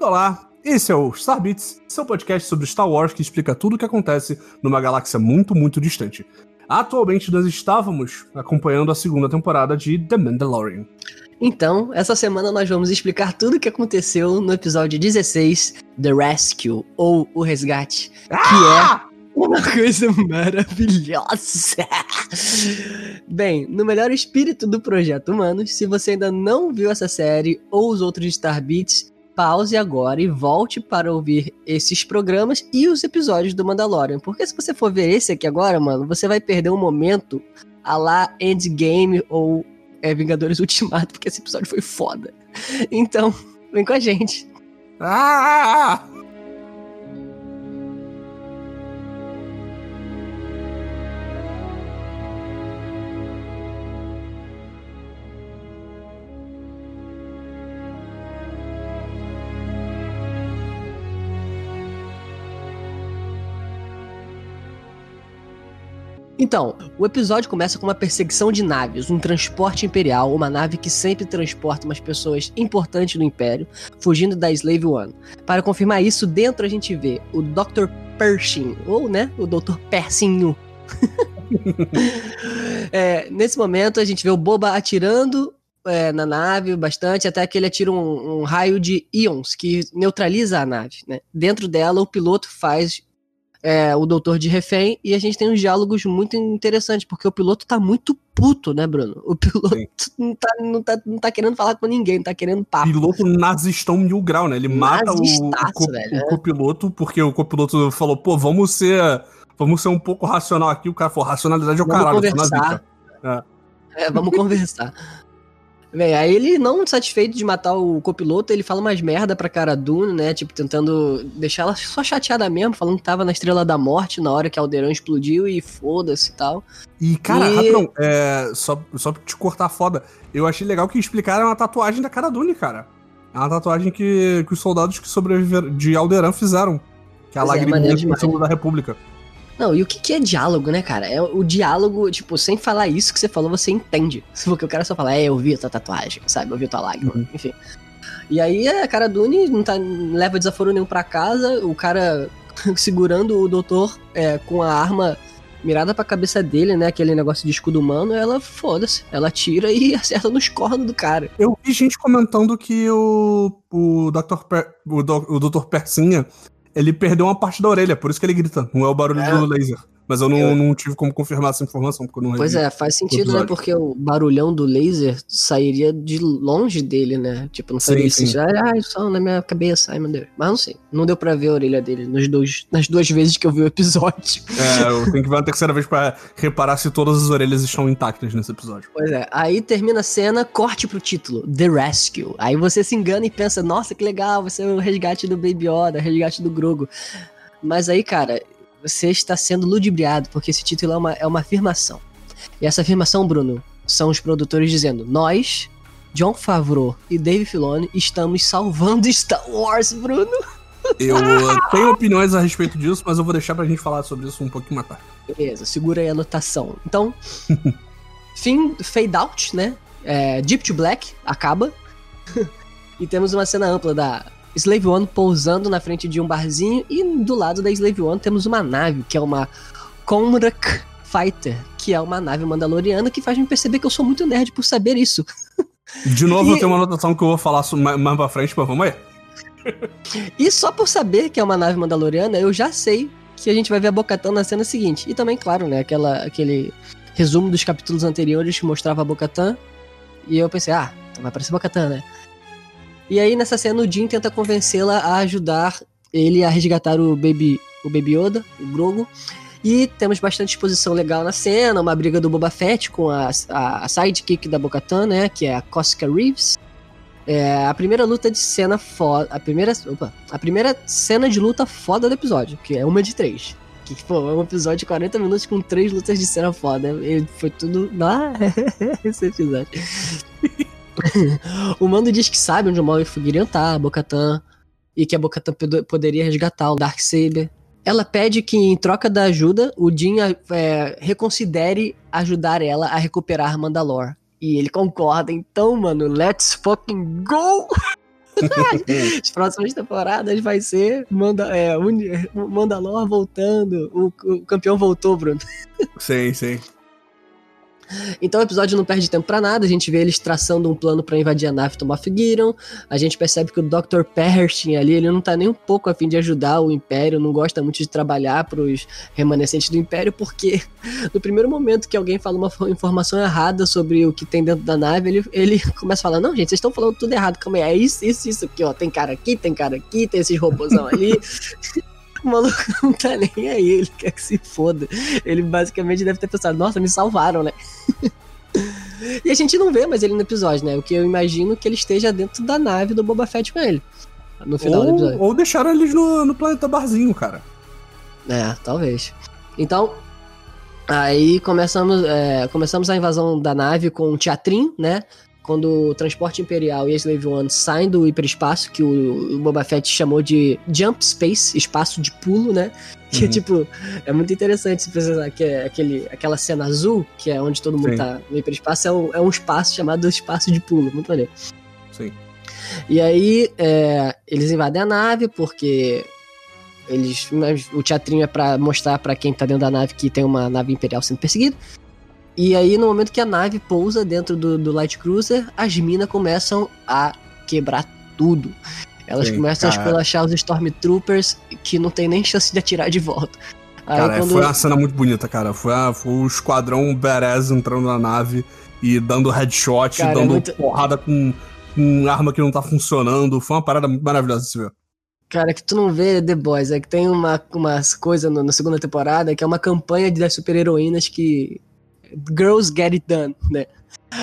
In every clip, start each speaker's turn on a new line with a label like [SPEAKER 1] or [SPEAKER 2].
[SPEAKER 1] Olá, esse é o Star Beats, seu podcast sobre Star Wars que explica tudo o que acontece numa galáxia muito, muito distante. Atualmente nós estávamos acompanhando a segunda temporada de The Mandalorian.
[SPEAKER 2] Então, essa semana nós vamos explicar tudo o que aconteceu no episódio 16, The Rescue, ou O Resgate, que
[SPEAKER 1] Ah!
[SPEAKER 2] é uma coisa maravilhosa. Bem, no melhor espírito do Projeto Humanos, se você ainda não viu essa série ou os outros Star Beats, pause agora e volte para ouvir esses programas e os episódios do Mandalorian. Porque se você for ver esse aqui agora, mano, você vai perder um momento a lá Endgame ou é, Vingadores Ultimato, porque esse episódio foi foda. Então, vem com a gente.
[SPEAKER 1] Ah!
[SPEAKER 2] Então, o episódio começa com uma perseguição de naves, um transporte imperial, uma nave que sempre transporta umas pessoas importantes do Império, fugindo da Slave One. Para confirmar isso, dentro a gente vê o Dr. Pershing, ou, né, o Dr. Persinho. É, nesse momento, a gente vê o Boba atirando é, na nave bastante, até que ele atira um, um raio de íons que neutraliza a nave. Né? Dentro dela, o piloto faz é, o doutor de refém e a gente tem uns diálogos muito interessantes, porque o piloto tá muito puto, né, Bruno? O piloto não tá, não, tá, não tá querendo falar com ninguém, não tá querendo papo.
[SPEAKER 1] Piloto nazistão mil grau, né? Ele mata o, o,
[SPEAKER 2] Nazistaço,
[SPEAKER 1] co-
[SPEAKER 2] velho,
[SPEAKER 1] o
[SPEAKER 2] é.
[SPEAKER 1] copiloto, porque o copiloto falou, pô, vamos ser. Vamos ser um pouco racional aqui. O cara falou, racionalidade é o
[SPEAKER 2] Vamos
[SPEAKER 1] caralho, nazista.
[SPEAKER 2] É, vamos conversar. Bem, aí ele, não satisfeito de matar o copiloto, ele fala umas merda pra cara Dune, né? Tipo, tentando deixar ela só chateada mesmo, falando que tava na Estrela da Morte na hora que Alderan explodiu e foda-se e tal.
[SPEAKER 1] E, cara,
[SPEAKER 2] E-
[SPEAKER 1] rapidão, é, só, só pra te cortar foda, eu achei legal que explicaram a tatuagem da cara Dune, cara. É uma tatuagem que, que os soldados que sobreviveram de Alderan fizeram. Que é a
[SPEAKER 2] Pois é,
[SPEAKER 1] lagriminha do
[SPEAKER 2] demais.
[SPEAKER 1] símbolo da República.
[SPEAKER 2] Não, e o que, que é diálogo, né, cara? É o diálogo, tipo, sem falar isso que você falou, você entende. Porque o cara só fala, é, eu vi a tua tatuagem, sabe? Eu vi a tua lágrima,
[SPEAKER 1] Uhum.
[SPEAKER 2] enfim. E aí a cara Dune não, tá, não leva desaforo nenhum pra casa, o cara segurando o doutor é, com a arma mirada pra cabeça dele, né? Aquele negócio de escudo humano, ela foda-se. Ela tira e acerta nos cornos do cara.
[SPEAKER 1] Eu vi gente comentando que o, o Dr. Per, o, Do- o Dr. Persinha, ele perdeu uma parte da orelha, por isso que ele grita. Não é o barulho
[SPEAKER 2] É.
[SPEAKER 1] do laser. Mas eu não,
[SPEAKER 2] Eu-
[SPEAKER 1] não tive como confirmar essa informação, porque eu não
[SPEAKER 2] Pois é, faz sentido, né? Porque o barulhão do laser sairia de longe dele, né? Tipo, não faria
[SPEAKER 1] Sim, sim.
[SPEAKER 2] sentido. Ai, só na minha cabeça, ai meu Deus. Mas não sei. Não deu pra ver a orelha dele nos dois, nas duas vezes que eu vi o episódio.
[SPEAKER 1] É, eu tenho que ver uma terceira vez pra reparar se todas as orelhas estão intactas nesse episódio.
[SPEAKER 2] Pois é. Aí termina a cena, corte pro título: The Rescue. Aí você se engana e pensa, nossa, que legal, vai ser o resgate do Baby Yoda, resgate do Grogo. Mas aí, cara, você está sendo ludibriado, porque esse título é uma, é uma afirmação. E essa afirmação, Bruno, são os produtores dizendo: Nós, John Favreau e Dave Filoni, estamos salvando Star Wars, Bruno.
[SPEAKER 1] Eu tenho opiniões a respeito disso, mas eu vou deixar pra gente falar sobre isso um pouquinho mais tarde.
[SPEAKER 2] Beleza, segura aí a anotação. Então, fim, fade out, né? É, Deep to Black, acaba. e temos uma cena ampla da Slave One pousando na frente de um barzinho. E do lado da Slave One temos uma nave, que é uma Comrak Fighter, que é uma nave mandaloriana que faz me perceber que eu sou muito nerd por saber isso.
[SPEAKER 1] De novo,
[SPEAKER 2] E-
[SPEAKER 1] eu tenho uma anotação que eu vou falar mais pra frente, mas vamos aí.
[SPEAKER 2] E só por saber que é uma nave mandaloriana, eu já sei que a gente vai ver a Bocatã na cena seguinte. E também, claro, né, aquela, aquele resumo dos capítulos anteriores que mostrava a Bocatã. E eu pensei, ah, então vai aparecer Bocatã, né? E aí nessa cena o Jin tenta convencê-la a ajudar ele a resgatar o Baby, o Baby Yoda, o Grogu. E temos bastante exposição legal na cena, uma briga do Boba Fett com a, a, sidekick da Bocatã, né, que é a Cosca Reeves. É, a primeira luta de cena foda. A primeira. Opa! A primeira cena de luta foda do episódio, que é uma de três. Que, pô, é um episódio de 40 minutos com três lutas de cena foda. E foi tudo. Ah, esse episódio. o Mando diz que sabe onde o Maui Fugirian tá, a Bocatan. E que a Bocatan poderia resgatar o Darksaber. Ela pede que, em troca da ajuda, o Jin é, reconsidere ajudar ela a recuperar Mandalore. E ele concorda, então, mano, let's fucking go! As próximas temporadas vai ser Manda, é, Mandalor voltando. O, o campeão voltou, Bruno.
[SPEAKER 1] Sim, sim.
[SPEAKER 2] Então o episódio não perde tempo para nada, a gente vê eles traçando um plano para invadir a nave Moff Gideon, a gente percebe que o Dr. Pershing ali, ele não tá nem um pouco afim de ajudar o Império, não gosta muito de trabalhar pros remanescentes do Império, porque no primeiro momento que alguém fala uma informação errada sobre o que tem dentro da nave, ele, ele começa a falar, não gente, vocês estão falando tudo errado, calma aí, é isso, isso, isso aqui, ó, tem cara aqui, tem cara aqui, tem esses robôzão ali... O maluco não tá nem aí, ele quer que se foda. Ele basicamente deve ter pensado, nossa, me salvaram, né? e a gente não vê mais ele no episódio, né? O que eu imagino que ele esteja dentro da nave do Boba Fett com ele. No final
[SPEAKER 1] ou,
[SPEAKER 2] do episódio.
[SPEAKER 1] Ou deixaram eles no, no planeta barzinho, cara.
[SPEAKER 2] É, talvez. Então, aí começamos, é, começamos a invasão da nave com um teatrinho, né? Quando o transporte imperial e a Slave One saem do hiperespaço, que o, Boba Fett chamou de Jump Space, espaço de pulo, né? Que, uhum. tipo, é muito interessante se precisar, que é aquele, aquela cena azul, que é onde todo mundo Sim. tá no hiperespaço, é um, é um espaço chamado espaço de pulo, muito maneiro.
[SPEAKER 1] Sim.
[SPEAKER 2] E aí, é, eles invadem a nave, porque eles o teatrinho é para mostrar para quem tá dentro da nave que tem uma nave imperial sendo perseguida. E aí, no momento que a nave pousa dentro do, do Light Cruiser, as minas começam a quebrar tudo. Elas Sim, começam cara. a esculachar os Stormtroopers que não tem nem chance de atirar de volta.
[SPEAKER 1] Aí, cara, quando... foi uma cena muito bonita, cara. Foi, a, foi o esquadrão Beres entrando na nave e dando headshot, cara, dando é muito... porrada com, com arma que não tá funcionando. Foi uma parada maravilhosa de se ver.
[SPEAKER 2] Cara, que tu não vê The Boys, é que tem uma, umas coisas na segunda temporada que é uma campanha das super-heroínas que Girls Get It Done, né?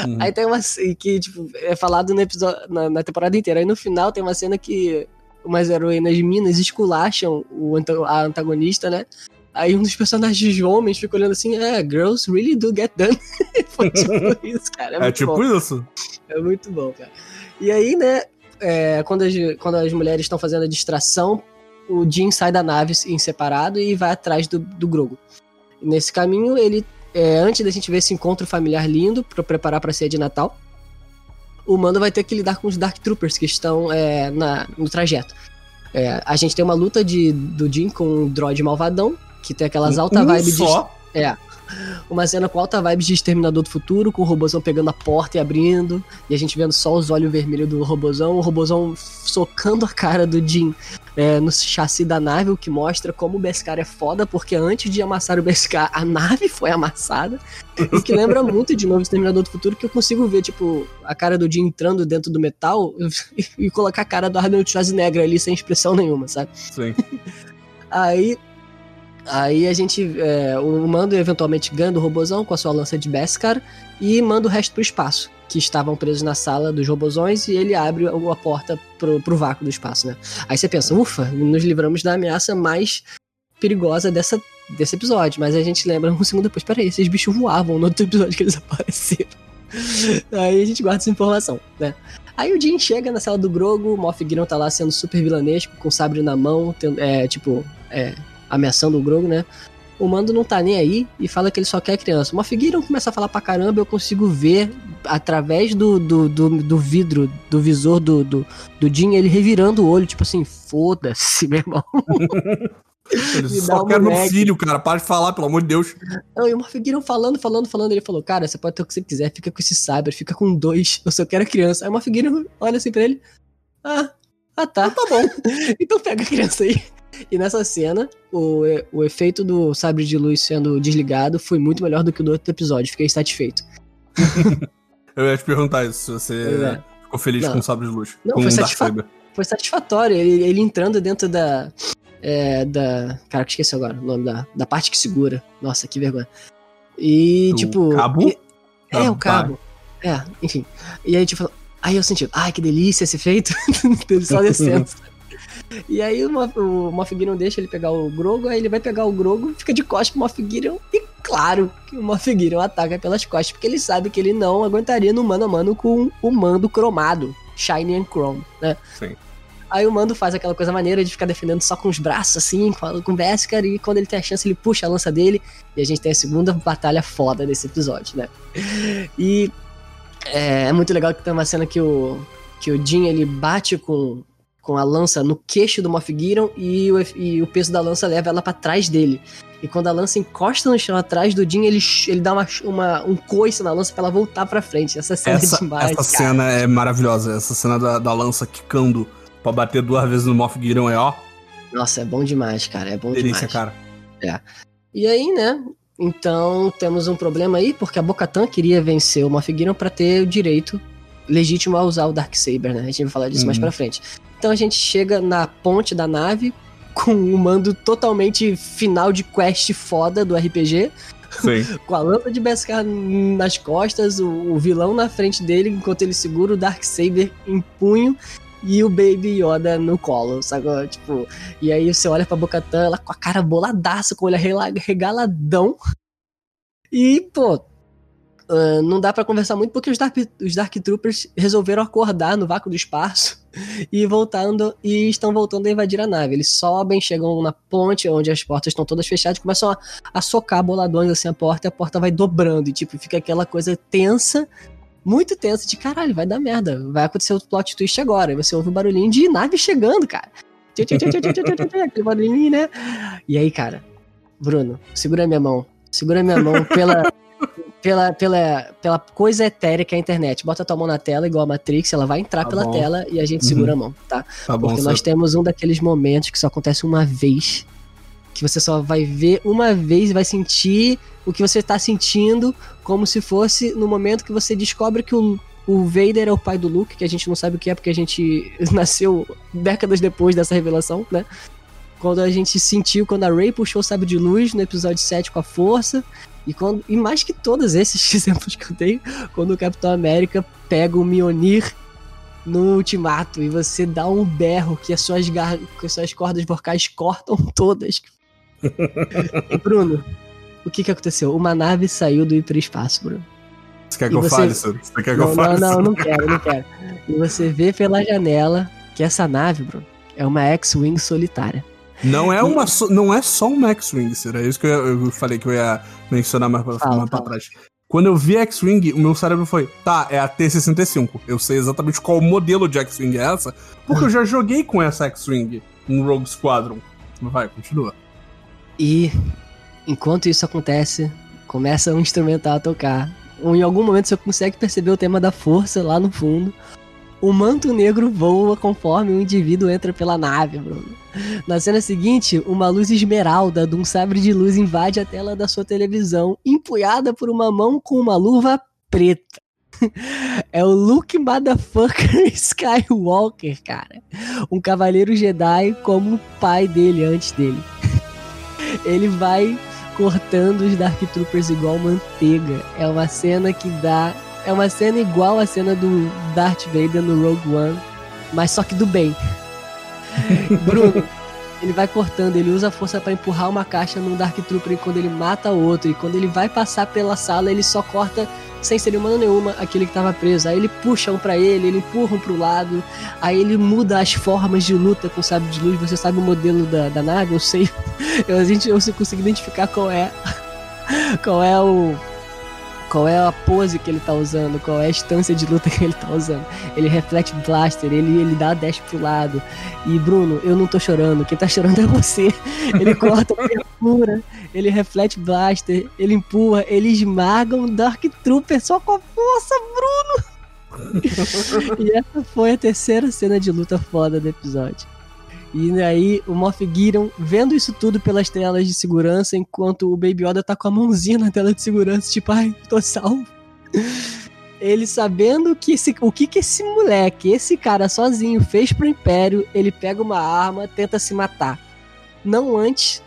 [SPEAKER 2] Uhum. Aí tem uma que, tipo, é falado no episódio, na, na, temporada inteira. Aí no final tem uma cena que umas heroínas minas esculacham o, a antagonista, né? Aí um dos personagens homens fica olhando assim, é, girls really do get done. Foi tipo isso, cara.
[SPEAKER 1] É, é tipo bom. isso?
[SPEAKER 2] É muito bom, cara. E aí, né, é, quando, as, quando as mulheres estão fazendo a distração, o Jim sai da nave em separado e vai atrás do, do Grogu. Nesse caminho, ele é, antes da gente ver esse encontro familiar lindo para preparar para a ceia de Natal, o Mando vai ter que lidar com os Dark Troopers que estão é, na, no trajeto. É, a gente tem uma luta de, do Jim com o droid malvadão, que tem aquelas alta um vibes
[SPEAKER 1] só?
[SPEAKER 2] de. É. Uma cena com alta vibes de Exterminador do Futuro, com o robôzão pegando a porta e abrindo, e a gente vendo só os olhos vermelhos do robôzão, o robôzão socando a cara do Jim é, no chassi da nave, o que mostra como o Beskar é foda, porque antes de amassar o Beskar, a nave foi amassada. O que lembra muito de novo Exterminador do Futuro, que eu consigo ver, tipo, a cara do Jim entrando dentro do metal e colocar a cara do Arnold Schwarzenegger ali sem expressão nenhuma, sabe?
[SPEAKER 1] Sim.
[SPEAKER 2] Aí Aí a gente. É, o Mando eventualmente ganha do robozão com a sua lança de Beskar e manda o resto pro espaço, que estavam presos na sala dos robozões, e ele abre a porta pro, pro vácuo do espaço, né? Aí você pensa, ufa, nos livramos da ameaça mais perigosa dessa, desse episódio. Mas a gente lembra um segundo depois, peraí, esses bichos voavam no outro episódio que eles apareceram. Aí a gente guarda essa informação, né? Aí o Jin chega na sala do Grogo, o Moff Gideon tá lá sendo super vilanesco, com o sabre na mão, tendo, é, tipo, é, ameaçando o Grogu, né? O Mando não tá nem aí e fala que ele só quer criança. Uma Figueiredo começa a falar pra caramba, eu consigo ver através do, do, do, do vidro, do visor do, do, do Jin, ele revirando o olho, tipo assim, foda-se, meu irmão.
[SPEAKER 1] Ele só quer meu filho, cara. Para de falar, pelo amor de Deus.
[SPEAKER 2] Não, e o Morfigueiron falando, falando, falando. Ele falou, cara, você pode ter o que você quiser, fica com esse cyber, fica com dois. Eu só quero criança. Aí o Morfigueiron olha assim pra ele. Ah, ah tá.
[SPEAKER 1] Então tá bom.
[SPEAKER 2] então pega a criança aí. E nessa cena, o, o efeito do sabre de luz sendo desligado foi muito melhor do que o do outro episódio. Fiquei satisfeito.
[SPEAKER 1] Eu ia te perguntar isso, se você é. ficou feliz não. com o sabre de luz.
[SPEAKER 2] Não, foi, satisfa foi, satisfatório. Ele, ele entrando dentro da. É, da. Cara, que esqueci agora o nome da, da parte que segura. Nossa, que vergonha. E, do tipo.
[SPEAKER 1] Cabo?
[SPEAKER 2] E, é, o cabo. É, enfim. E aí, tipo, aí eu senti, ai, que delícia esse efeito. só descendo. E aí o, o Moff Gideon deixa ele pegar o Grogo, aí ele vai pegar o Grogo, fica de costas pro Moff Gideon, e claro que o Moff Gideon ataca pelas costas, porque ele sabe que ele não aguentaria no mano a mano com o mando cromado, Shiny and Chrome, né?
[SPEAKER 1] Sim.
[SPEAKER 2] Aí o Mando faz aquela coisa maneira de ficar defendendo só com os braços, assim, com, com o Beskar, e quando ele tem a chance, ele puxa a lança dele, e a gente tem a segunda batalha foda desse episódio, né? E é, é muito legal que tem uma cena que o, que o Jin ele bate com, com a lança no queixo do Moff Gideon e o, e o peso da lança leva ela para trás dele. E quando a lança encosta no chão atrás do Jin, ele, ele dá uma, uma, um coice na lança pra ela voltar pra frente. Essa cena
[SPEAKER 1] essa,
[SPEAKER 2] é demais.
[SPEAKER 1] Essa cara. cena é maravilhosa. Essa cena da, da lança quicando pra bater duas vezes no Moff Gideon é ó.
[SPEAKER 2] Nossa, é bom demais, cara. É bom
[SPEAKER 1] Delícia,
[SPEAKER 2] demais.
[SPEAKER 1] cara.
[SPEAKER 2] É. E aí, né? Então temos um problema aí, porque a Bocatan queria vencer o Moff Gideon pra ter o direito legítimo a usar o Darksaber, né? A gente vai falar disso uhum. mais pra frente. Então a gente chega na ponte da nave com um mando totalmente final de quest foda do RPG. Com a lâmpada de Beskar nas costas, o, o, vilão na frente dele, enquanto ele segura o Darksaber em punho e o Baby Yoda no colo, sabe? Tipo, e aí você olha pra Bocatan, ela com a cara boladaça, com o olho regaladão. E, pô, Uh, não dá para conversar muito porque os Dark, os Dark Troopers resolveram acordar no vácuo do espaço e voltando e estão voltando a invadir a nave. Eles sobem, chegam na ponte onde as portas estão todas fechadas começam a, a socar boladões assim a porta e a porta vai dobrando e tipo fica aquela coisa tensa, muito tensa de caralho, vai dar merda, vai acontecer o plot twist agora. E você ouve o um barulhinho de nave chegando, cara. Aquele barulhinho, né? E aí, cara, Bruno, segura minha mão. Segura minha mão pela pela, pela, pela coisa etérea que é a internet. Bota a tua mão na tela, igual a Matrix, ela vai entrar tá pela bom. tela e a gente uhum. segura a mão, tá? tá Porque bom, nós temos um daqueles momentos que só acontece uma vez. Que você só vai ver uma vez e vai sentir o que você tá sentindo, como se fosse no momento que você descobre que o, o Vader é o pai do Luke, que a gente não sabe o que é porque a gente nasceu décadas depois dessa revelação, né? Quando a gente sentiu, quando a Rey puxou o sábio de luz no episódio 7 com a força, e, quando, e mais que todos esses exemplos que eu tenho, quando o Capitão América pega o Mionir no ultimato e você dá um berro que as suas, gar... que as suas cordas vocais cortam todas. Bruno, o que que aconteceu? Uma nave saiu do hiperespaço, Bruno.
[SPEAKER 1] Você quer que eu fale isso? Você quer que não, eu fale
[SPEAKER 2] Não, não, não quero, não quero. E você vê pela janela que essa nave, Bruno, é uma X-Wing solitária.
[SPEAKER 1] Não é, uma, não é só um X-Wing, será isso que eu, eu, falei que eu ia mencionar mais, pra, fala, mais pra trás. Quando eu vi X-Wing, o meu cérebro foi, tá, é a T-65. Eu sei exatamente qual modelo de X-Wing é essa, porque eu já joguei com essa X-Wing no Rogue Squadron. Vai, continua.
[SPEAKER 2] E enquanto isso acontece, começa um instrumental a tocar. Ou em algum momento você consegue perceber o tema da força lá no fundo o manto negro voa conforme o indivíduo entra pela nave, Bruno. Na cena seguinte, uma luz esmeralda de um sabre de luz invade a tela da sua televisão, empunhada por uma mão com uma luva preta. É o Luke Motherfucker Skywalker, cara. Um cavaleiro Jedi como o pai dele antes dele. Ele vai cortando os Dark Troopers igual manteiga. É uma cena que dá é uma cena igual a cena do Darth Vader no Rogue One, mas só que do bem. Bruno, ele vai cortando, ele usa a força para empurrar uma caixa num Dark Trooper e quando ele mata o outro, e quando ele vai passar pela sala, ele só corta sem cerimônia nenhuma aquele que estava preso. Aí ele puxa um para ele, ele empurra um pro lado, aí ele muda as formas de luta com o sábio de luz. Você sabe o modelo da, da nave? Eu sei. Eu, a gente, eu consigo identificar qual é. Qual é o qual é a pose que ele tá usando, qual é a instância de luta que ele tá usando. Ele reflete blaster, ele, ele dá dash pro lado. E Bruno, eu não tô chorando, quem tá chorando é você. Ele corta a abertura, ele reflete blaster, ele empurra, ele esmaga um Dark Trooper só com a força, Bruno! e essa foi a terceira cena de luta foda do episódio. E aí o Moff Gideon vendo isso tudo pelas telas de segurança, enquanto o Baby Yoda tá com a mãozinha na tela de segurança, tipo, ai, tô salvo. Ele sabendo que esse, o que que esse moleque, esse cara sozinho fez pro Império, ele pega uma arma, tenta se matar. Não antes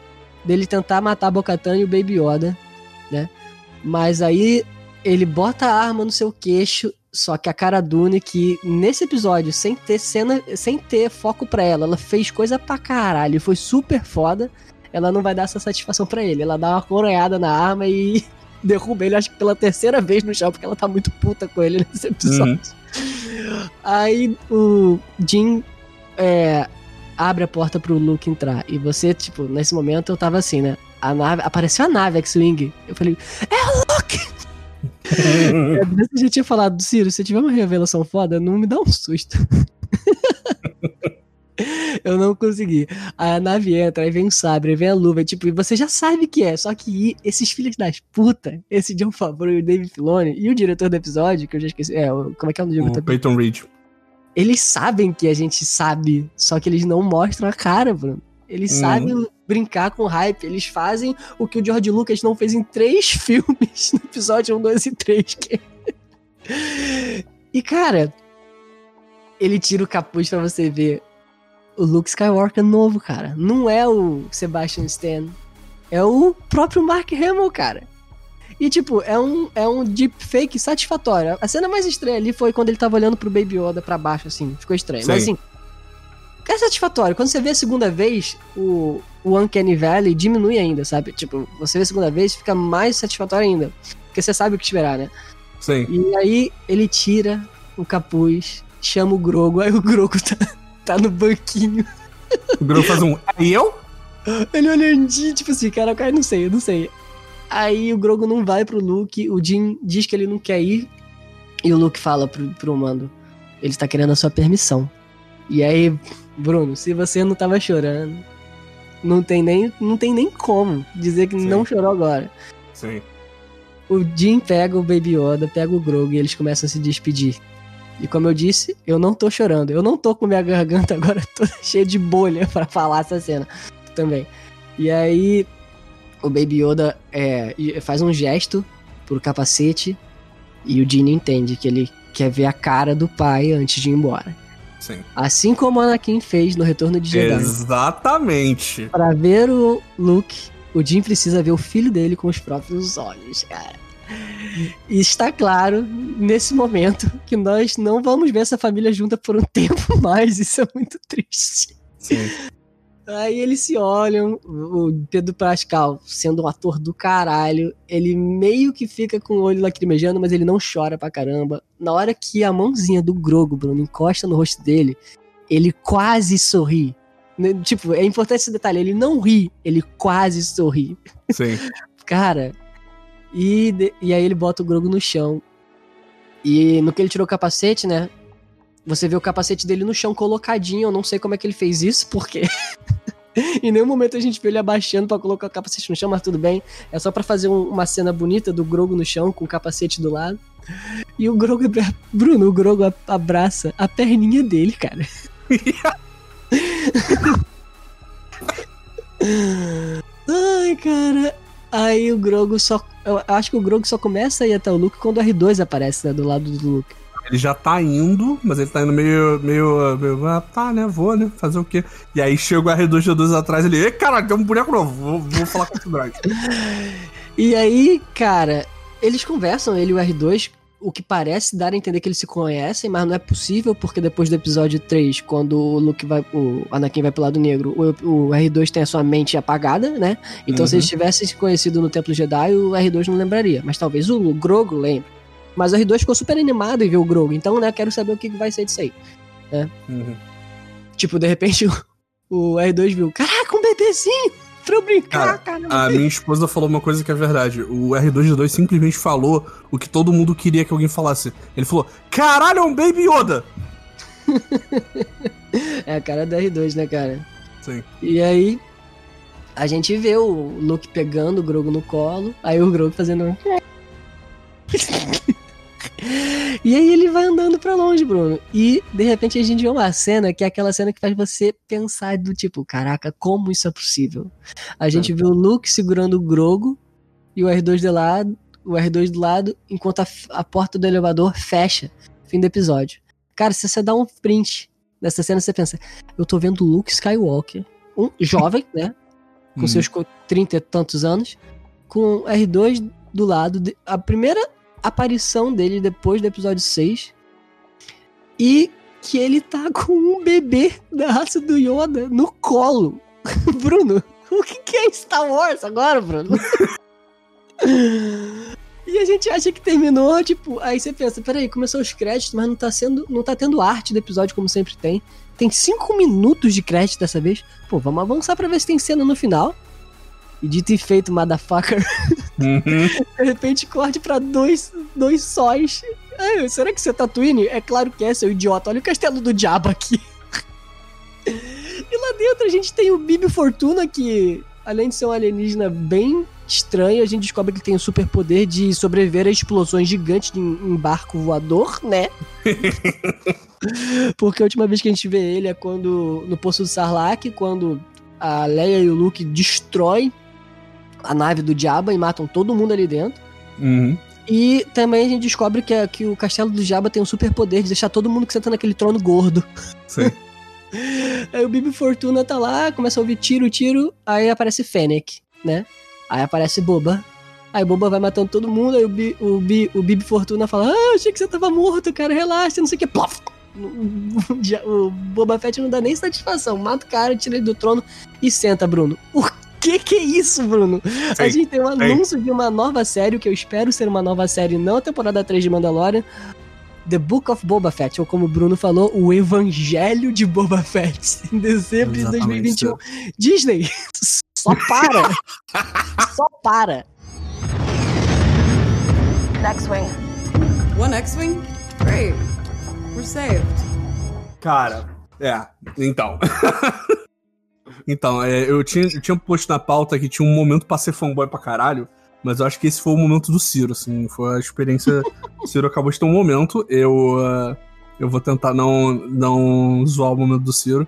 [SPEAKER 2] dele tentar matar Bocatan e o Baby Yoda, né? Mas aí ele bota a arma no seu queixo só que a Cara Dune, que nesse episódio, sem ter cena, sem ter foco pra ela, ela fez coisa pra caralho, foi super foda. Ela não vai dar essa satisfação pra ele. Ela dá uma coronhada na arma e derruba ele, acho que pela terceira vez no chão, porque ela tá muito puta com ele nesse episódio. Uhum. Aí o Jim é, abre a porta pro Luke entrar. E você, tipo, nesse momento eu tava assim, né? A nave. Apareceu a nave X-Wing. Eu falei, é o Luke! é, você já tinha falado, Ciro, se tiver uma revelação foda, não me dá um susto. Eu não consegui. Aí a nave entra, aí vem o sabre, aí vem a luva, tipo, e você já sabe que é. Só que esses filhos das puta, esse John Favreau e o David Filoni, e o diretor do episódio, que eu já esqueci, é, como é que é o nome do
[SPEAKER 1] diretor? O Peyton Reed.
[SPEAKER 2] Eles sabem que a gente sabe, só que eles não mostram a cara, Bruno. Eles uhum. sabem brincar com hype. Eles fazem o que o George Lucas não fez em três filmes, no episódio 1, 2 e 3. Que... e, cara, ele tira o capuz para você ver o Luke Skywalker novo, cara. Não é o Sebastian Stan. É o próprio Mark Hamill, cara. E, tipo, é um, é um deepfake satisfatório. A cena mais estranha ali foi quando ele tava olhando pro Baby Yoda pra baixo, assim. Ficou estranho. Sim. Mas, assim, é satisfatório. Quando você vê a segunda vez, o, o Uncanny Valley diminui ainda, sabe? Tipo, você vê a segunda vez, fica mais satisfatório ainda. Porque você sabe o que esperar, né?
[SPEAKER 1] Sim.
[SPEAKER 2] E aí, ele tira o capuz, chama o Grogo, aí o Grogo tá tá no banquinho.
[SPEAKER 1] O Grogu faz um. E eu?
[SPEAKER 2] Ele olhando, tipo assim, cara, cara, não sei, eu não sei. Aí o Grogu não vai pro Luke, o Jin diz que ele não quer ir. E o Luke fala pro, pro Mando: ele está querendo a sua permissão. E aí, Bruno, se você não tava chorando, não tem nem, não tem nem como dizer que Sim. não chorou agora.
[SPEAKER 1] Sim.
[SPEAKER 2] O Jin pega o Baby Yoda, pega o Grogu e eles começam a se despedir. E como eu disse, eu não tô chorando. Eu não tô com minha garganta agora toda cheia de bolha para falar essa cena também. E aí o Baby Yoda é, faz um gesto pro capacete e o Gene entende que ele quer ver a cara do pai antes de ir embora.
[SPEAKER 1] Sim.
[SPEAKER 2] Assim como Anakin fez no Retorno de Jedi.
[SPEAKER 1] Exatamente.
[SPEAKER 2] Para ver o Luke, o Jim precisa ver o filho dele com os próprios olhos, cara. E está claro, nesse momento, que nós não vamos ver essa família junta por um tempo mais. Isso é muito triste.
[SPEAKER 1] Sim.
[SPEAKER 2] Aí eles se olham, o Pedro Pascal, sendo um ator do caralho, ele meio que fica com o olho lacrimejando, mas ele não chora pra caramba. Na hora que a mãozinha do Grogo, Bruno, encosta no rosto dele, ele quase sorri. Né, tipo, é importante esse detalhe, ele não ri, ele quase sorri.
[SPEAKER 1] Sim.
[SPEAKER 2] Cara, e, e aí ele bota o Grogo no chão. E no que ele tirou o capacete, né? Você vê o capacete dele no chão colocadinho. Eu não sei como é que ele fez isso, porque. em nenhum momento a gente vê ele abaixando para colocar o capacete no chão, mas tudo bem. É só para fazer um, uma cena bonita do Grogo no chão com o capacete do lado. E o Grogo. Bruno, o Grogo abraça a perninha dele, cara. Ai, cara. Aí o Grogo só. Eu acho que o Grogo só começa a ir até o Luke quando o R2 aparece, né? Do lado do Luke.
[SPEAKER 1] Ele já tá indo, mas ele tá indo meio. meio. meio ah, tá, né? Vou, né? Fazer o quê? E aí chega o R2 atrás ele. Ei, caralho, tem um boneco novo. Vou, vou falar com o Drake.
[SPEAKER 2] e aí, cara, eles conversam, ele e o R2, o que parece dar a entender que eles se conhecem, mas não é possível, porque depois do episódio 3, quando o Luke vai. O Anakin vai pro lado negro, o, o R2 tem a sua mente apagada, né? Então, uhum. se eles uhum. tivessem se conhecido no Templo Jedi, o R2 não lembraria. Mas talvez o, o Grogu lembre. Mas o R2 ficou super animado em ver o Grogu, então, né, quero saber o que vai ser disso aí. Né? Uhum. Tipo, de repente, o, o R2 viu, caraca, um bebezinho! pra eu brincar, cara.
[SPEAKER 1] cara a minha esposa falou uma coisa que é verdade. O R2D2 simplesmente falou o que todo mundo queria que alguém falasse. Ele falou: Caralho, é um Baby Yoda!
[SPEAKER 2] é a cara do R2, né, cara?
[SPEAKER 1] Sim.
[SPEAKER 2] E aí, a gente vê o Luke pegando o Grogo no colo, aí o Grogo fazendo. E aí ele vai andando para longe, Bruno. E de repente a gente vê uma cena que é aquela cena que faz você pensar do tipo, caraca, como isso é possível? A gente é. vê o Luke segurando o Grogo e o R2 do lado, o R2 do lado, enquanto a, a porta do elevador fecha. Fim do episódio. Cara, se você dá um print dessa cena, você pensa, eu tô vendo o Luke Skywalker, um jovem, né? Com hum. seus 30 e tantos anos, com R2 do lado. De, a primeira aparição dele depois do episódio 6. E que ele tá com um bebê da raça do Yoda no colo. Bruno, o que, é Star Wars agora, Bruno? e a gente acha que terminou, tipo, aí você pensa, peraí, começou os créditos, mas não tá sendo. não tá tendo arte do episódio como sempre tem. Tem cinco minutos de crédito dessa vez. Pô, vamos avançar pra ver se tem cena no final. E dito e feito, motherfucker. Uhum. de repente corte pra dois, dois sóis. Será que você é Tatooine? É claro que é, seu idiota. Olha o castelo do diabo aqui. e lá dentro a gente tem o Bibi Fortuna, que além de ser um alienígena bem estranho, a gente descobre que ele tem o superpoder de sobreviver a explosões gigantes em, em barco voador, né? Porque a última vez que a gente vê ele é quando no Poço do Sarlacc, quando a Leia e o Luke destroem a nave do Jabba e matam todo mundo ali dentro.
[SPEAKER 1] Uhum.
[SPEAKER 2] E também a gente descobre que, que o castelo do Jabba tem um superpoder de deixar todo mundo que senta naquele trono gordo.
[SPEAKER 1] Sim.
[SPEAKER 2] aí o Bibi Fortuna tá lá, começa a ouvir tiro, tiro, aí aparece Fennec, né? Aí aparece Boba. Aí Boba vai matando todo mundo, aí o, Bi, o, Bi, o Bibi Fortuna fala: Ah, achei que você tava morto, cara, relaxa, não sei o que. Plof! O Boba Fett não dá nem satisfação. Mata o cara, tira ele do trono e senta, Bruno. O que que é isso, Bruno? Sim, a gente tem um anúncio sim. de uma nova série, que eu espero ser uma nova série, não a temporada 3 de Mandalorian. The Book of Boba Fett, ou como o Bruno falou, o Evangelho de Boba Fett, em dezembro Exatamente. de 2021. Disney, só para! só para!
[SPEAKER 3] Next wing. One X-Wing? Great. We're saved.
[SPEAKER 1] Cara, é, então. Então, é, eu, tinha, eu tinha posto na pauta que tinha um momento pra ser fanboy pra caralho, mas eu acho que esse foi o momento do Ciro, assim, foi a experiência. o Ciro acabou de ter um momento, eu, uh, eu vou tentar não, não zoar o momento do Ciro.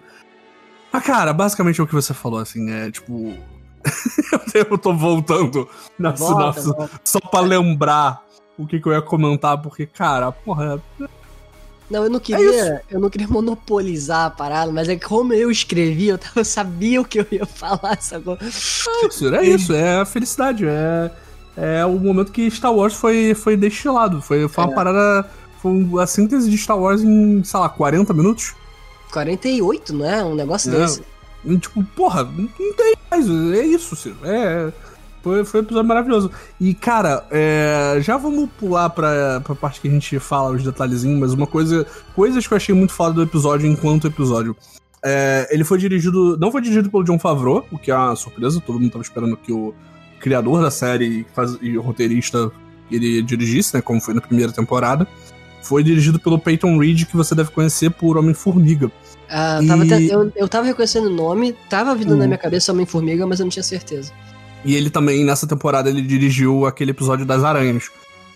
[SPEAKER 1] Mas, cara, basicamente é o que você falou, assim, é tipo. eu tô voltando na volta, sinopse volta. só pra lembrar o que, que eu ia comentar, porque, cara, porra,
[SPEAKER 2] não, eu não é queria, é eu não queria monopolizar a parada, mas é que como eu escrevi, eu, tava, eu sabia o que eu ia falar, sacou? É
[SPEAKER 1] isso, é isso, é a felicidade, é, é o momento que Star Wars foi, foi destilado, foi, foi uma é. parada, foi a síntese de Star Wars em, sei lá, 40 minutos?
[SPEAKER 2] 48, não é? Um negócio é, desse.
[SPEAKER 1] Tipo, porra, não tem mais, é isso, Ciro, é... Foi, foi um episódio maravilhoso. E, cara, é, já vamos pular pra, pra parte que a gente fala os detalhezinhos, mas uma coisa. Coisas que eu achei muito foda do episódio enquanto episódio. É, ele foi dirigido. Não foi dirigido pelo John Favreau, o que é uma surpresa, todo mundo tava esperando que o criador da série faz, e roteirista ele dirigisse, né? Como foi na primeira temporada. Foi dirigido pelo Peyton Reed, que você deve conhecer por Homem-Formiga.
[SPEAKER 2] Ah, e... tava eu, eu tava reconhecendo o nome, tava vindo na minha cabeça Homem-Formiga, mas eu não tinha certeza.
[SPEAKER 1] E ele também, nessa temporada, ele dirigiu aquele episódio das aranhas.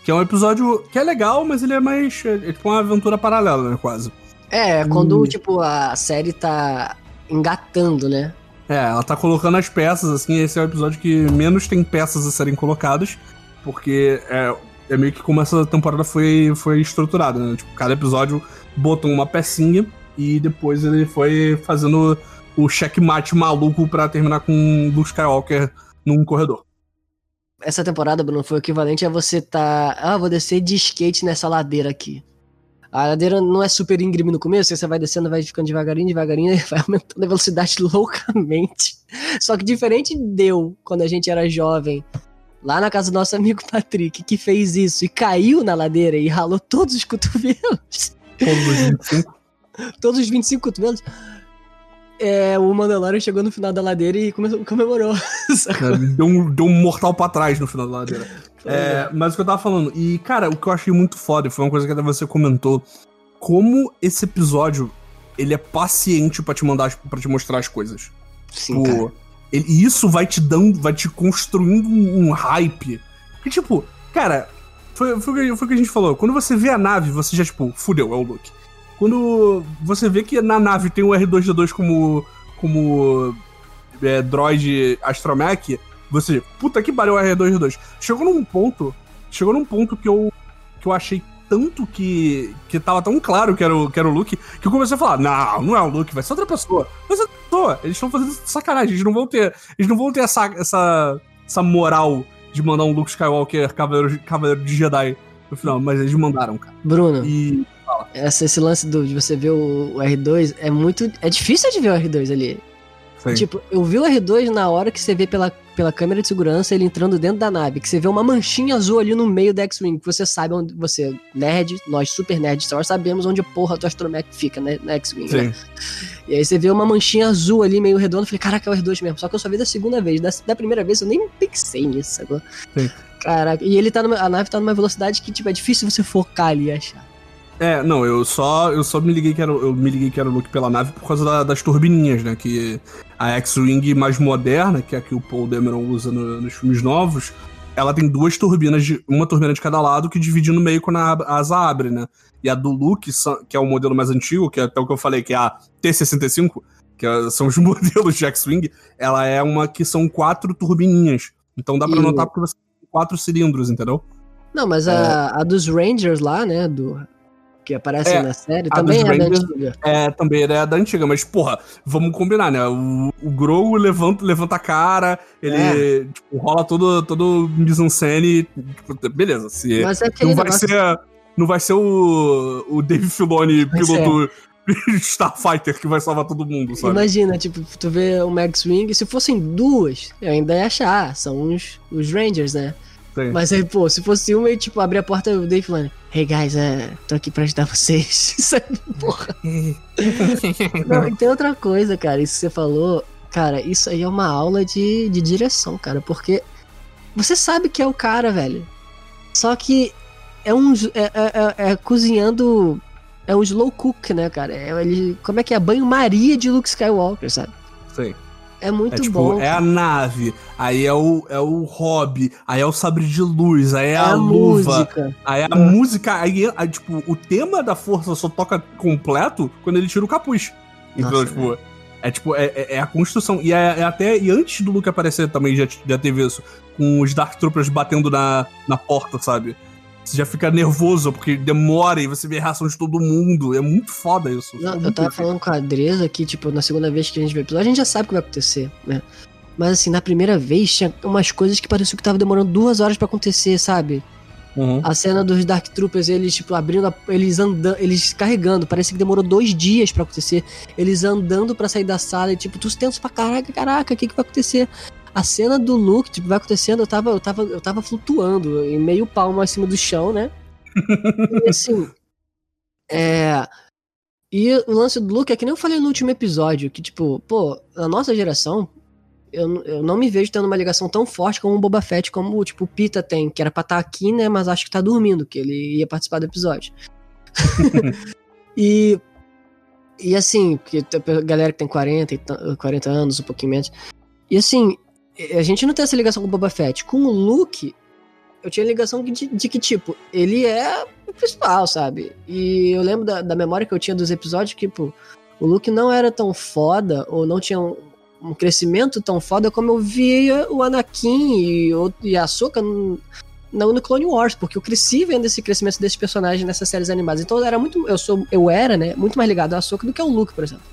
[SPEAKER 1] Que é um episódio que é legal, mas ele é mais. É tipo uma aventura paralela, né? Quase.
[SPEAKER 2] É, quando, hum. tipo, a série tá engatando, né?
[SPEAKER 1] É, ela tá colocando as peças, assim, esse é o episódio que menos tem peças a serem colocadas, porque é, é meio que como essa temporada foi, foi estruturada, né? Tipo, cada episódio botou uma pecinha e depois ele foi fazendo o checkmate maluco para terminar com Luke Skywalker num corredor.
[SPEAKER 2] Essa temporada, Bruno, foi o equivalente a você tá. Ah, vou descer de skate nessa ladeira aqui. A ladeira não é super íngreme no começo, você vai descendo, vai ficando devagarinho, devagarinho, e vai aumentando a velocidade loucamente. Só que diferente deu quando a gente era jovem, lá na casa do nosso amigo Patrick, que fez isso e caiu na ladeira e ralou todos os cotovelos.
[SPEAKER 1] Todos os 25?
[SPEAKER 2] todos os 25 cotovelos é, o Mandalorian chegou no final da ladeira e começou, comemorou.
[SPEAKER 1] É, deu, um, deu um mortal pra trás no final da ladeira. É, mas o que eu tava falando, e cara, o que eu achei muito foda, foi uma coisa que até você comentou, como esse episódio, ele é paciente para te mandar, para te mostrar as coisas.
[SPEAKER 2] Sim, tipo,
[SPEAKER 1] ele, e isso vai te dando, vai te construindo um, um hype. Que tipo, cara, foi, foi, foi o que a gente falou, quando você vê a nave, você já tipo, fudeu, é o Luke. Quando você vê que na nave tem o R2D2 como, como é, droid astromech, você, puta que pariu o R2D2. Chegou num ponto, chegou num ponto que eu, que eu achei tanto que, que tava tão claro que era, o, que era o Luke, que eu comecei a falar, não, não é o Luke, vai ser outra pessoa. Vai ser outra pessoa. Eles estão fazendo sacanagem, eles não vão ter, eles não vão ter essa, essa, essa moral de mandar um Luke Skywalker cavaleiro, cavaleiro de Jedi no final, mas eles mandaram, cara.
[SPEAKER 2] Bruno. E essa, esse lance do, de você ver o, o, R2 é muito. É difícil de ver o R2 ali. Sim. Tipo, eu vi o R2 na hora que você vê pela pela câmera de segurança ele entrando dentro da nave, que você vê uma manchinha azul ali no meio da X-Wing, que você sabe onde você, nerd, nós super nerds Star Wars, sabemos onde a porra do astromech fica, né, na X-Wing, né? E aí você vê uma manchinha azul ali, meio redonda, eu falei, caraca, é o R2 mesmo. Só que eu só vi da segunda vez. Da, da primeira vez eu nem pensei nisso agora. Sim. Caraca, e ele tá numa, a nave tá numa velocidade que, tipo, é difícil você focar ali e achar.
[SPEAKER 1] É, não, eu só, eu só me liguei que era, eu me liguei que era o Luke pela nave por causa da, das turbininhas, né? Que a X-Wing mais moderna, que é a que o Paul Dameron usa no, nos filmes novos, ela tem duas turbinas, de, uma turbina de cada lado que divide no meio quando a, a asa abre, né? E a do Luke, que é o modelo mais antigo, que é até o que eu falei, que é a T-65, que é, são os modelos de X-Wing, ela é uma que são quatro turbininhas. Então dá pra e... notar porque você tem quatro cilindros, entendeu?
[SPEAKER 2] Não, mas a, é. a dos Rangers lá, né, do, que aparece é, na série, também é Rangers, da antiga.
[SPEAKER 1] É, também é da antiga, mas, porra, vamos combinar, né? O, o Grogu levanta, levanta a cara, ele é. tipo, rola todo, todo mise-en-scène, tipo, beleza. Se, mas é não vai negócio... ser Não vai ser o, o Dave Filoni, piloto Starfighter, que vai salvar todo mundo, sabe?
[SPEAKER 2] Imagina, tipo, tu vê o Max Wing, se fossem duas, eu ainda ia achar, são os, os Rangers, né? Sim. Mas aí, pô, se fosse uma, e tipo, abrir a porta e o Dave falando, hey guys, uh, tô aqui pra ajudar vocês. Sabe, porra. Não, e tem outra coisa, cara, isso que você falou, cara, isso aí é uma aula de, de direção, cara, porque você sabe que é o cara, velho. Só que é um. É, é, é, é cozinhando. É um slow cook, né, cara? É, ele, como é que é? Banho-maria de Luke Skywalker, sabe?
[SPEAKER 1] Sim.
[SPEAKER 2] É muito é, tipo, bom.
[SPEAKER 1] É a nave, aí é o, é o hobby, aí é o sabre de luz, aí é, é a, a, luva, música. aí é a é. música, aí, aí, tipo, o tema da força só toca completo quando ele tira o capuz. Então, Nossa, tipo, é. é tipo, é, é, é, a construção. E é, é, até. E antes do Luke aparecer também já, já teve isso. Com os Dark Troopers batendo na, na porta, sabe? Você já fica nervoso, porque demora e você vê a reação de todo mundo. É muito foda isso.
[SPEAKER 2] Não, eu tava falando com a Adresa que, tipo, na segunda vez que a gente vê o episódio, a gente já sabe o que vai acontecer, né? Mas assim, na primeira vez tinha umas coisas que pareciam que tava demorando duas horas para acontecer, sabe? Uhum. A cena dos Dark Troopers, eles, tipo, abrindo, a, eles andando, eles carregando, parece que demorou dois dias para acontecer. Eles andando para sair da sala e, tipo, tu tenso pra caraca, caraca, o que que vai acontecer? A cena do Luke, tipo, vai acontecendo, eu tava, eu tava, eu tava flutuando em meio palmo acima do chão, né? e assim. É. E o lance do Luke é que nem eu falei no último episódio, que, tipo, pô, na nossa geração, eu, eu não me vejo tendo uma ligação tão forte com o Boba Fett como, tipo, o Pita tem, que era pra estar tá aqui, né, mas acho que tá dormindo, que ele ia participar do episódio. e, e assim, que a galera que tem 40, 40 anos, um pouquinho menos. E assim, a gente não tem essa ligação com o Boba Fett. Com o Luke, eu tinha ligação de, de, que, tipo, ele é o principal, sabe? E eu lembro da, da memória que eu tinha dos episódios que, tipo, o Luke não era tão foda, ou não tinha um, um crescimento tão foda como eu via o Anakin e, e a Soka no, no Clone Wars, porque eu cresci vendo esse crescimento desses personagens nessas séries animadas. Então eu era muito. Eu sou. Eu era, né, muito mais ligado a Soka do que ao Luke, por exemplo.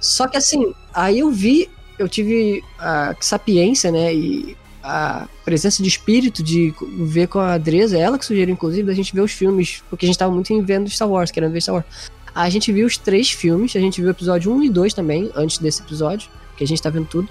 [SPEAKER 2] Só que assim, aí eu vi eu tive a sapiência, né, e a presença de espírito de ver com a Adresa, ela que sugeriu, inclusive, da gente ver os filmes, porque a gente tava muito vendo Star Wars, querendo ver Star Wars. A gente viu os três filmes, a gente viu o episódio 1 e 2 também, antes desse episódio, que a gente tá vendo tudo.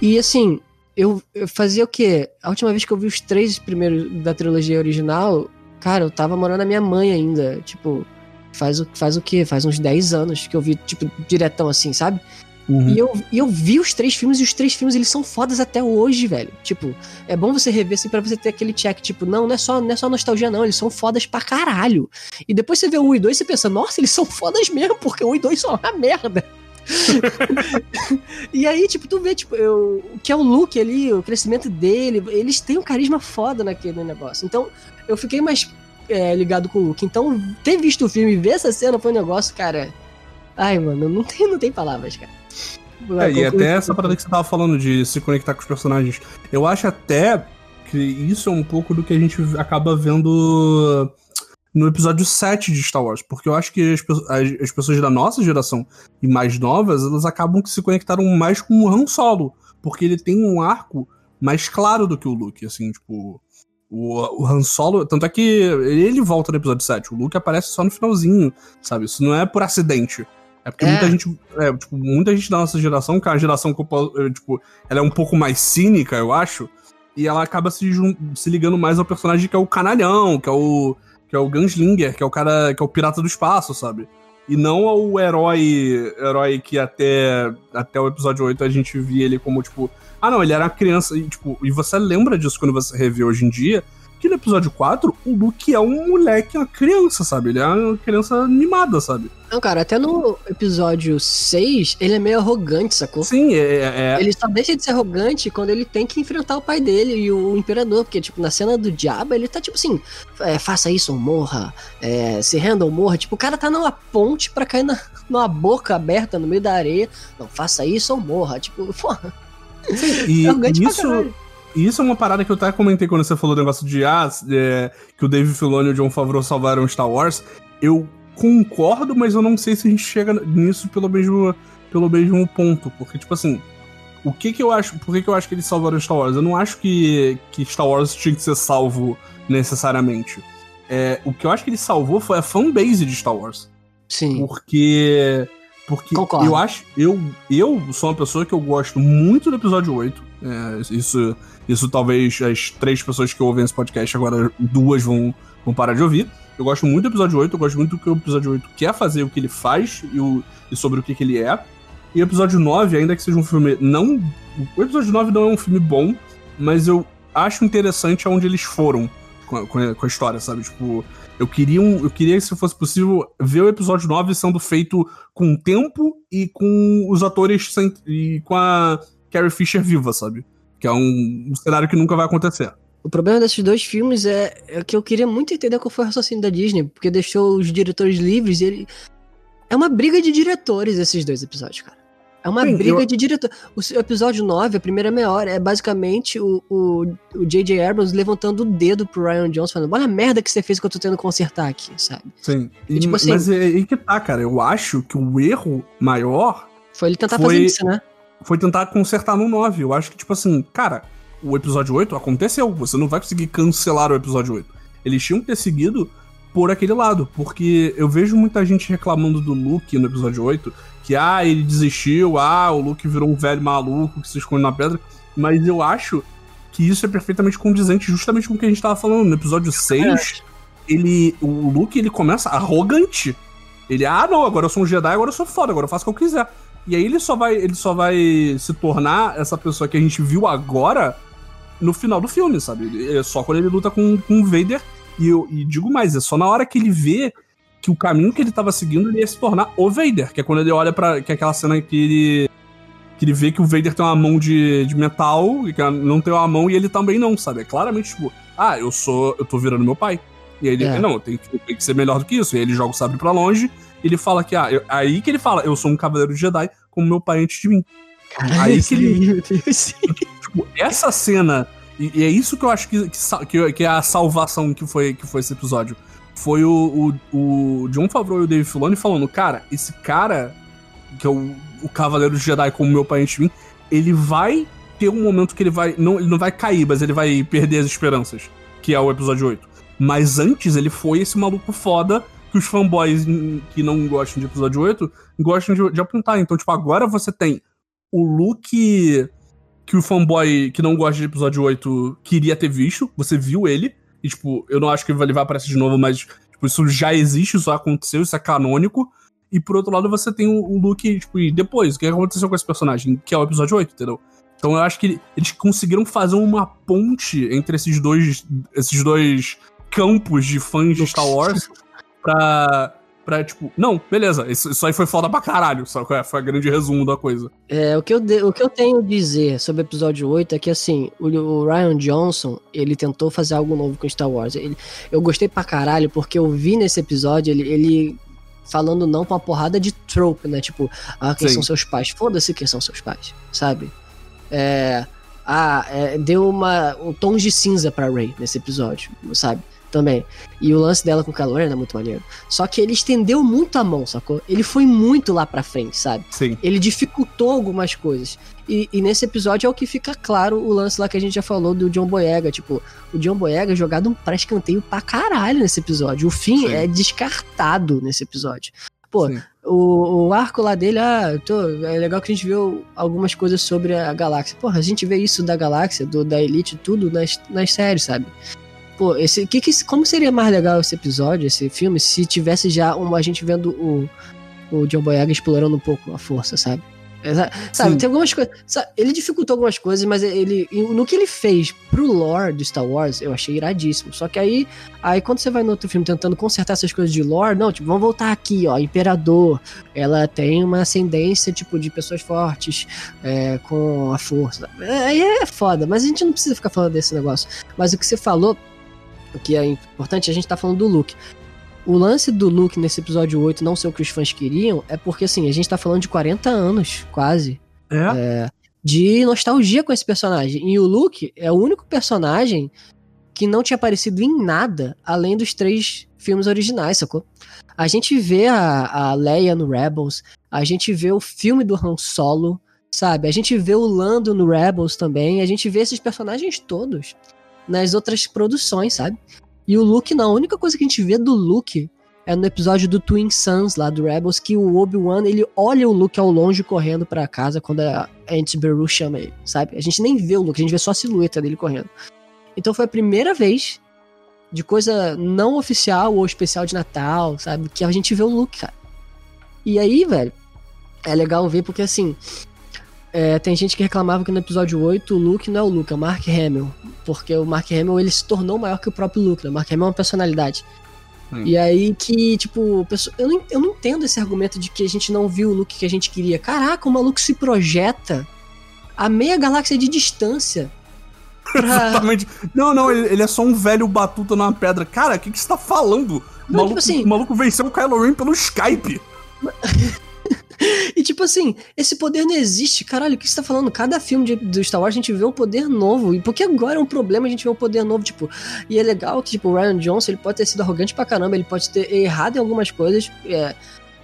[SPEAKER 2] E assim, eu, eu fazia o quê? A última vez que eu vi os três primeiros da trilogia original, cara, eu tava morando na minha mãe ainda. Tipo, faz o, faz o quê? Faz uns 10 anos que eu vi, tipo, diretão assim, sabe? Uhum. E, eu, eu vi os três filmes e os três filmes eles são fodas até hoje, velho. Tipo, é bom você rever assim pra você ter aquele check, tipo, não, não é só, não é só nostalgia, não, eles são fodas pra caralho. E depois você vê o 1 e 2 e você pensa, nossa, eles são fodas mesmo, porque o 1 e 2 são uma merda. e aí, tipo, tu vê, tipo, eu, o que é o Luke ali, o crescimento dele, eles têm um carisma foda naquele negócio. Então, eu fiquei mais é, ligado com o Luke. Então, ter visto o filme e ver essa cena foi um negócio, cara. Ai, mano, não tem, não tem palavras, cara.
[SPEAKER 1] É, e até essa parada que você tava falando de se conectar com os personagens. Eu acho até que isso é um pouco do que a gente acaba vendo no episódio 7 de Star Wars. Porque eu acho que as, as, as pessoas da nossa geração e mais novas, elas acabam que se conectaram mais com o Han Solo. Porque ele tem um arco mais claro do que o Luke, assim, tipo. O, o Han Solo. Tanto é que ele volta no episódio 7. O Luke aparece só no finalzinho, sabe? Isso não é por acidente. É porque é. muita gente. É, tipo, muita gente da nossa geração, que é uma geração que eu, tipo, ela é um pouco mais cínica, eu acho. E ela acaba se, se ligando mais ao personagem que é o canalhão, que é o. que é o Gunslinger, que é o cara. que é o pirata do espaço, sabe? E não ao herói. herói que até. até o episódio 8 a gente via ele como, tipo. Ah, não, ele era criança. E, tipo, e você lembra disso quando você revê hoje em dia que no episódio 4, o Luke é um moleque, uma criança, sabe? Ele é uma criança animada, sabe?
[SPEAKER 2] Não, cara, até no episódio 6, ele é meio arrogante, sacou?
[SPEAKER 1] Sim, é, é, é.
[SPEAKER 2] Ele só deixa de ser arrogante quando ele tem que enfrentar o pai dele e o imperador, porque, tipo, na cena do diabo, ele tá tipo assim, é, faça isso ou morra, é, se renda ou morra. Tipo, o cara tá numa ponte pra cair na, numa boca aberta no meio da areia. Não, faça isso ou morra. Tipo, porra.
[SPEAKER 1] Sim, e é isso, e isso é uma parada que eu até comentei quando você falou do negócio de ah, é, que o Dave Filoni e o John Favreau salvaram Star Wars. Eu concordo, mas eu não sei se a gente chega nisso pelo mesmo, pelo mesmo ponto. Porque, tipo assim, o que que eu acho. Por que, que eu acho que eles salvaram Star Wars? Eu não acho que, que Star Wars tinha que ser salvo necessariamente. É, o que eu acho que ele salvou foi a fanbase de Star Wars.
[SPEAKER 2] Sim.
[SPEAKER 1] Porque. Porque Concordo. eu acho. Eu, eu sou uma pessoa que eu gosto muito do episódio 8. É, isso isso talvez as três pessoas que ouvem esse podcast agora, duas vão, vão parar de ouvir. Eu gosto muito do episódio 8, eu gosto muito do que o episódio 8 quer fazer, o que ele faz e, o, e sobre o que, que ele é. E o episódio 9, ainda que seja um filme não. O episódio 9 não é um filme bom, mas eu acho interessante aonde eles foram com a, com a, história, sabe? Tipo, eu queria, um, eu queria, se fosse possível, ver o episódio 9 sendo feito com tempo e com os atores sem, e com a Carrie Fisher viva, sabe? Que é um, um cenário que nunca vai acontecer.
[SPEAKER 2] O problema desses dois filmes é, é, que eu queria muito entender qual foi o raciocínio da Disney, porque deixou os diretores livres e ele. É uma briga de diretores esses dois episódios, cara. É uma Sim, briga eu... de diretor. O episódio 9, a primeira meia hora, é basicamente o J.J. Abrams levantando o dedo pro Ryan Johnson, falando: olha a merda que você fez que eu tô tendo que consertar aqui, sabe?
[SPEAKER 1] Sim. E, tipo assim, mas é aí que tá, cara. Eu acho que o erro maior.
[SPEAKER 2] Foi ele tentar foi... fazer isso, né?
[SPEAKER 1] Foi tentar consertar no 9. Eu acho que, tipo assim, cara, o episódio 8 aconteceu. Você não vai conseguir cancelar o episódio 8. Eles tinham que ter seguido por aquele lado. Porque eu vejo muita gente reclamando do Luke no episódio 8. Que, ah, ele desistiu, ah, o Luke virou um velho maluco que se esconde na pedra. Mas eu acho que isso é perfeitamente condizente justamente com o que a gente tava falando. No episódio 6, é. ele. O Luke ele começa arrogante. Ele, ah, não, agora eu sou um Jedi, agora eu sou foda, agora eu faço o que eu quiser. E aí ele só vai, ele só vai se tornar essa pessoa que a gente viu agora no final do filme, sabe? É só quando ele luta com, com o Vader. E, eu, e digo mais, é só na hora que ele vê que o caminho que ele tava seguindo ele ia se tornar o Vader, que é quando ele olha para que é aquela cena que ele que ele vê que o Vader tem uma mão de, de metal e que não tem uma mão e ele também não, sabe? É claramente tipo, ah, eu sou, eu tô virando meu pai. E aí ele, é. não, tem que, que ser melhor do que isso. E aí ele joga o sabre para longe ele fala que, ah, eu, aí que ele fala, eu sou um cavaleiro Jedi como meu pai antes de mim.
[SPEAKER 2] Caralho, aí que ele.
[SPEAKER 1] tipo, essa cena, e, e, é isso que eu acho que, que, que, é a salvação que foi, que foi esse episódio. Foi o, o, o John Favreau e o Dave Filoni falando, cara, esse cara, que é o, o cavaleiro Jedi como meu pai antes de mim, ele vai ter um momento que ele vai. Não, ele não vai cair, mas ele vai perder as esperanças. Que é o episódio 8. Mas antes ele foi esse maluco foda que os fanboys que não gostam de episódio 8 gostam de, de apontar. Então, tipo, agora você tem o look que o fanboy que não gosta de episódio 8 queria ter visto. Você viu ele. E, tipo, eu não acho que ele vai aparecer de novo, mas tipo, isso já existe, isso aconteceu, isso é canônico. E por outro lado, você tem o, o look, tipo, e depois, o que aconteceu com esse personagem? Que é o episódio 8, entendeu? Então eu acho que eles conseguiram fazer uma ponte entre esses dois, esses dois campos de fãs de Star Wars pra. Pra, tipo, não, beleza, isso, isso aí foi foda pra caralho, só que foi a grande resumo da coisa.
[SPEAKER 2] É, o que, eu de, o que eu tenho a dizer sobre o episódio 8 é que, assim, o, o, Ryan Johnson, ele tentou fazer algo novo com Star Wars. Ele, eu gostei pra caralho, porque eu vi nesse episódio ele, ele falando não pra uma porrada de trope, né? Tipo, ah, quem Sim. são seus pais? Foda-se quem são seus pais, sabe? É. Ah, é, deu uma, um tom de cinza pra Ray nesse episódio, sabe? Também. E o lance dela com o calor era muito maneiro. Só que ele estendeu muito a mão, sacou? Ele foi muito lá pra frente, sabe?
[SPEAKER 1] Sim.
[SPEAKER 2] Ele dificultou algumas coisas. E, e, nesse episódio é o que fica claro o lance lá que a gente já falou do John Boyega. Tipo, o John Boyega é jogado um pré-escanteio pra caralho nesse episódio. O fim Sim. é descartado nesse episódio. Pô, o, o, arco lá dele, ah, tô, é legal que a gente viu algumas coisas sobre a galáxia. Porra, a gente vê isso da galáxia, do, da Elite, tudo nas, nas séries, sabe? Pô, esse, que, que, como seria mais legal esse episódio, esse filme, se tivesse já uma, a gente vendo o, o John Boyega explorando um pouco a força, sabe? Sabe, Sim. tem algumas coisas. Ele dificultou algumas coisas, mas ele. No que ele fez pro lore do Star Wars, eu achei iradíssimo. Só que aí, aí quando você vai no outro filme tentando consertar essas coisas de lore, não, tipo, vamos voltar aqui, ó. Imperador. Ela tem uma ascendência, tipo, de pessoas fortes é, com a força. Aí é, é foda, mas a gente não precisa ficar falando desse negócio. Mas o que você falou, que é importante, a gente tá falando do Luke. O lance do Luke nesse episódio 8 não ser o que os fãs queriam é porque, assim, a gente tá falando de 40 anos, quase.
[SPEAKER 1] É? é
[SPEAKER 2] de nostalgia com esse personagem. E o Luke é o único personagem que não tinha aparecido em nada além dos três filmes originais, sacou? A gente vê a, a Leia no Rebels, a gente vê o filme do Han Solo, sabe? A gente vê o Lando no Rebels também, a gente vê esses personagens todos nas outras produções, sabe? E o Luke não. A única coisa que a gente vê do Luke é no episódio do Twin Suns lá do Rebels que o Obi-Wan ele olha o Luke ao longe correndo para casa quando a Aunt Beru chama ele, sabe? A gente nem vê o Luke, a gente vê só a silhueta dele correndo. Então foi a primeira vez de coisa não oficial ou especial de Natal, sabe? Que a gente vê o Luke, cara. E aí, velho, é legal ver porque assim, é, tem gente que reclamava que no episódio 8 o Luke não é o Luke, é o Mark Hamill. Porque o Mark Hamill ele se tornou maior que o próprio Luke, né? O Mark Hamill é uma personalidade. Hum. E aí que, tipo, eu não, eu não entendo esse argumento de que a gente não viu o Luke que a gente queria. Caraca, o maluco se projeta a meia galáxia de distância.
[SPEAKER 1] Pra... Exatamente. Não, não, ele, ele, é só um velho batuta numa pedra. Cara, o que, que você tá falando? O tipo maluco, tipo assim, o maluco venceu o Kylo Ren pelo Skype.
[SPEAKER 2] e tipo assim, esse poder não existe, caralho, o que você tá falando? Cada filme de, do Star Wars a gente vê um poder novo. E porque agora é um problema a gente vê um poder novo, tipo. E é legal que, tipo, o Ryan Johnson ele pode ter sido arrogante pra caramba, ele pode ter errado em algumas coisas. É,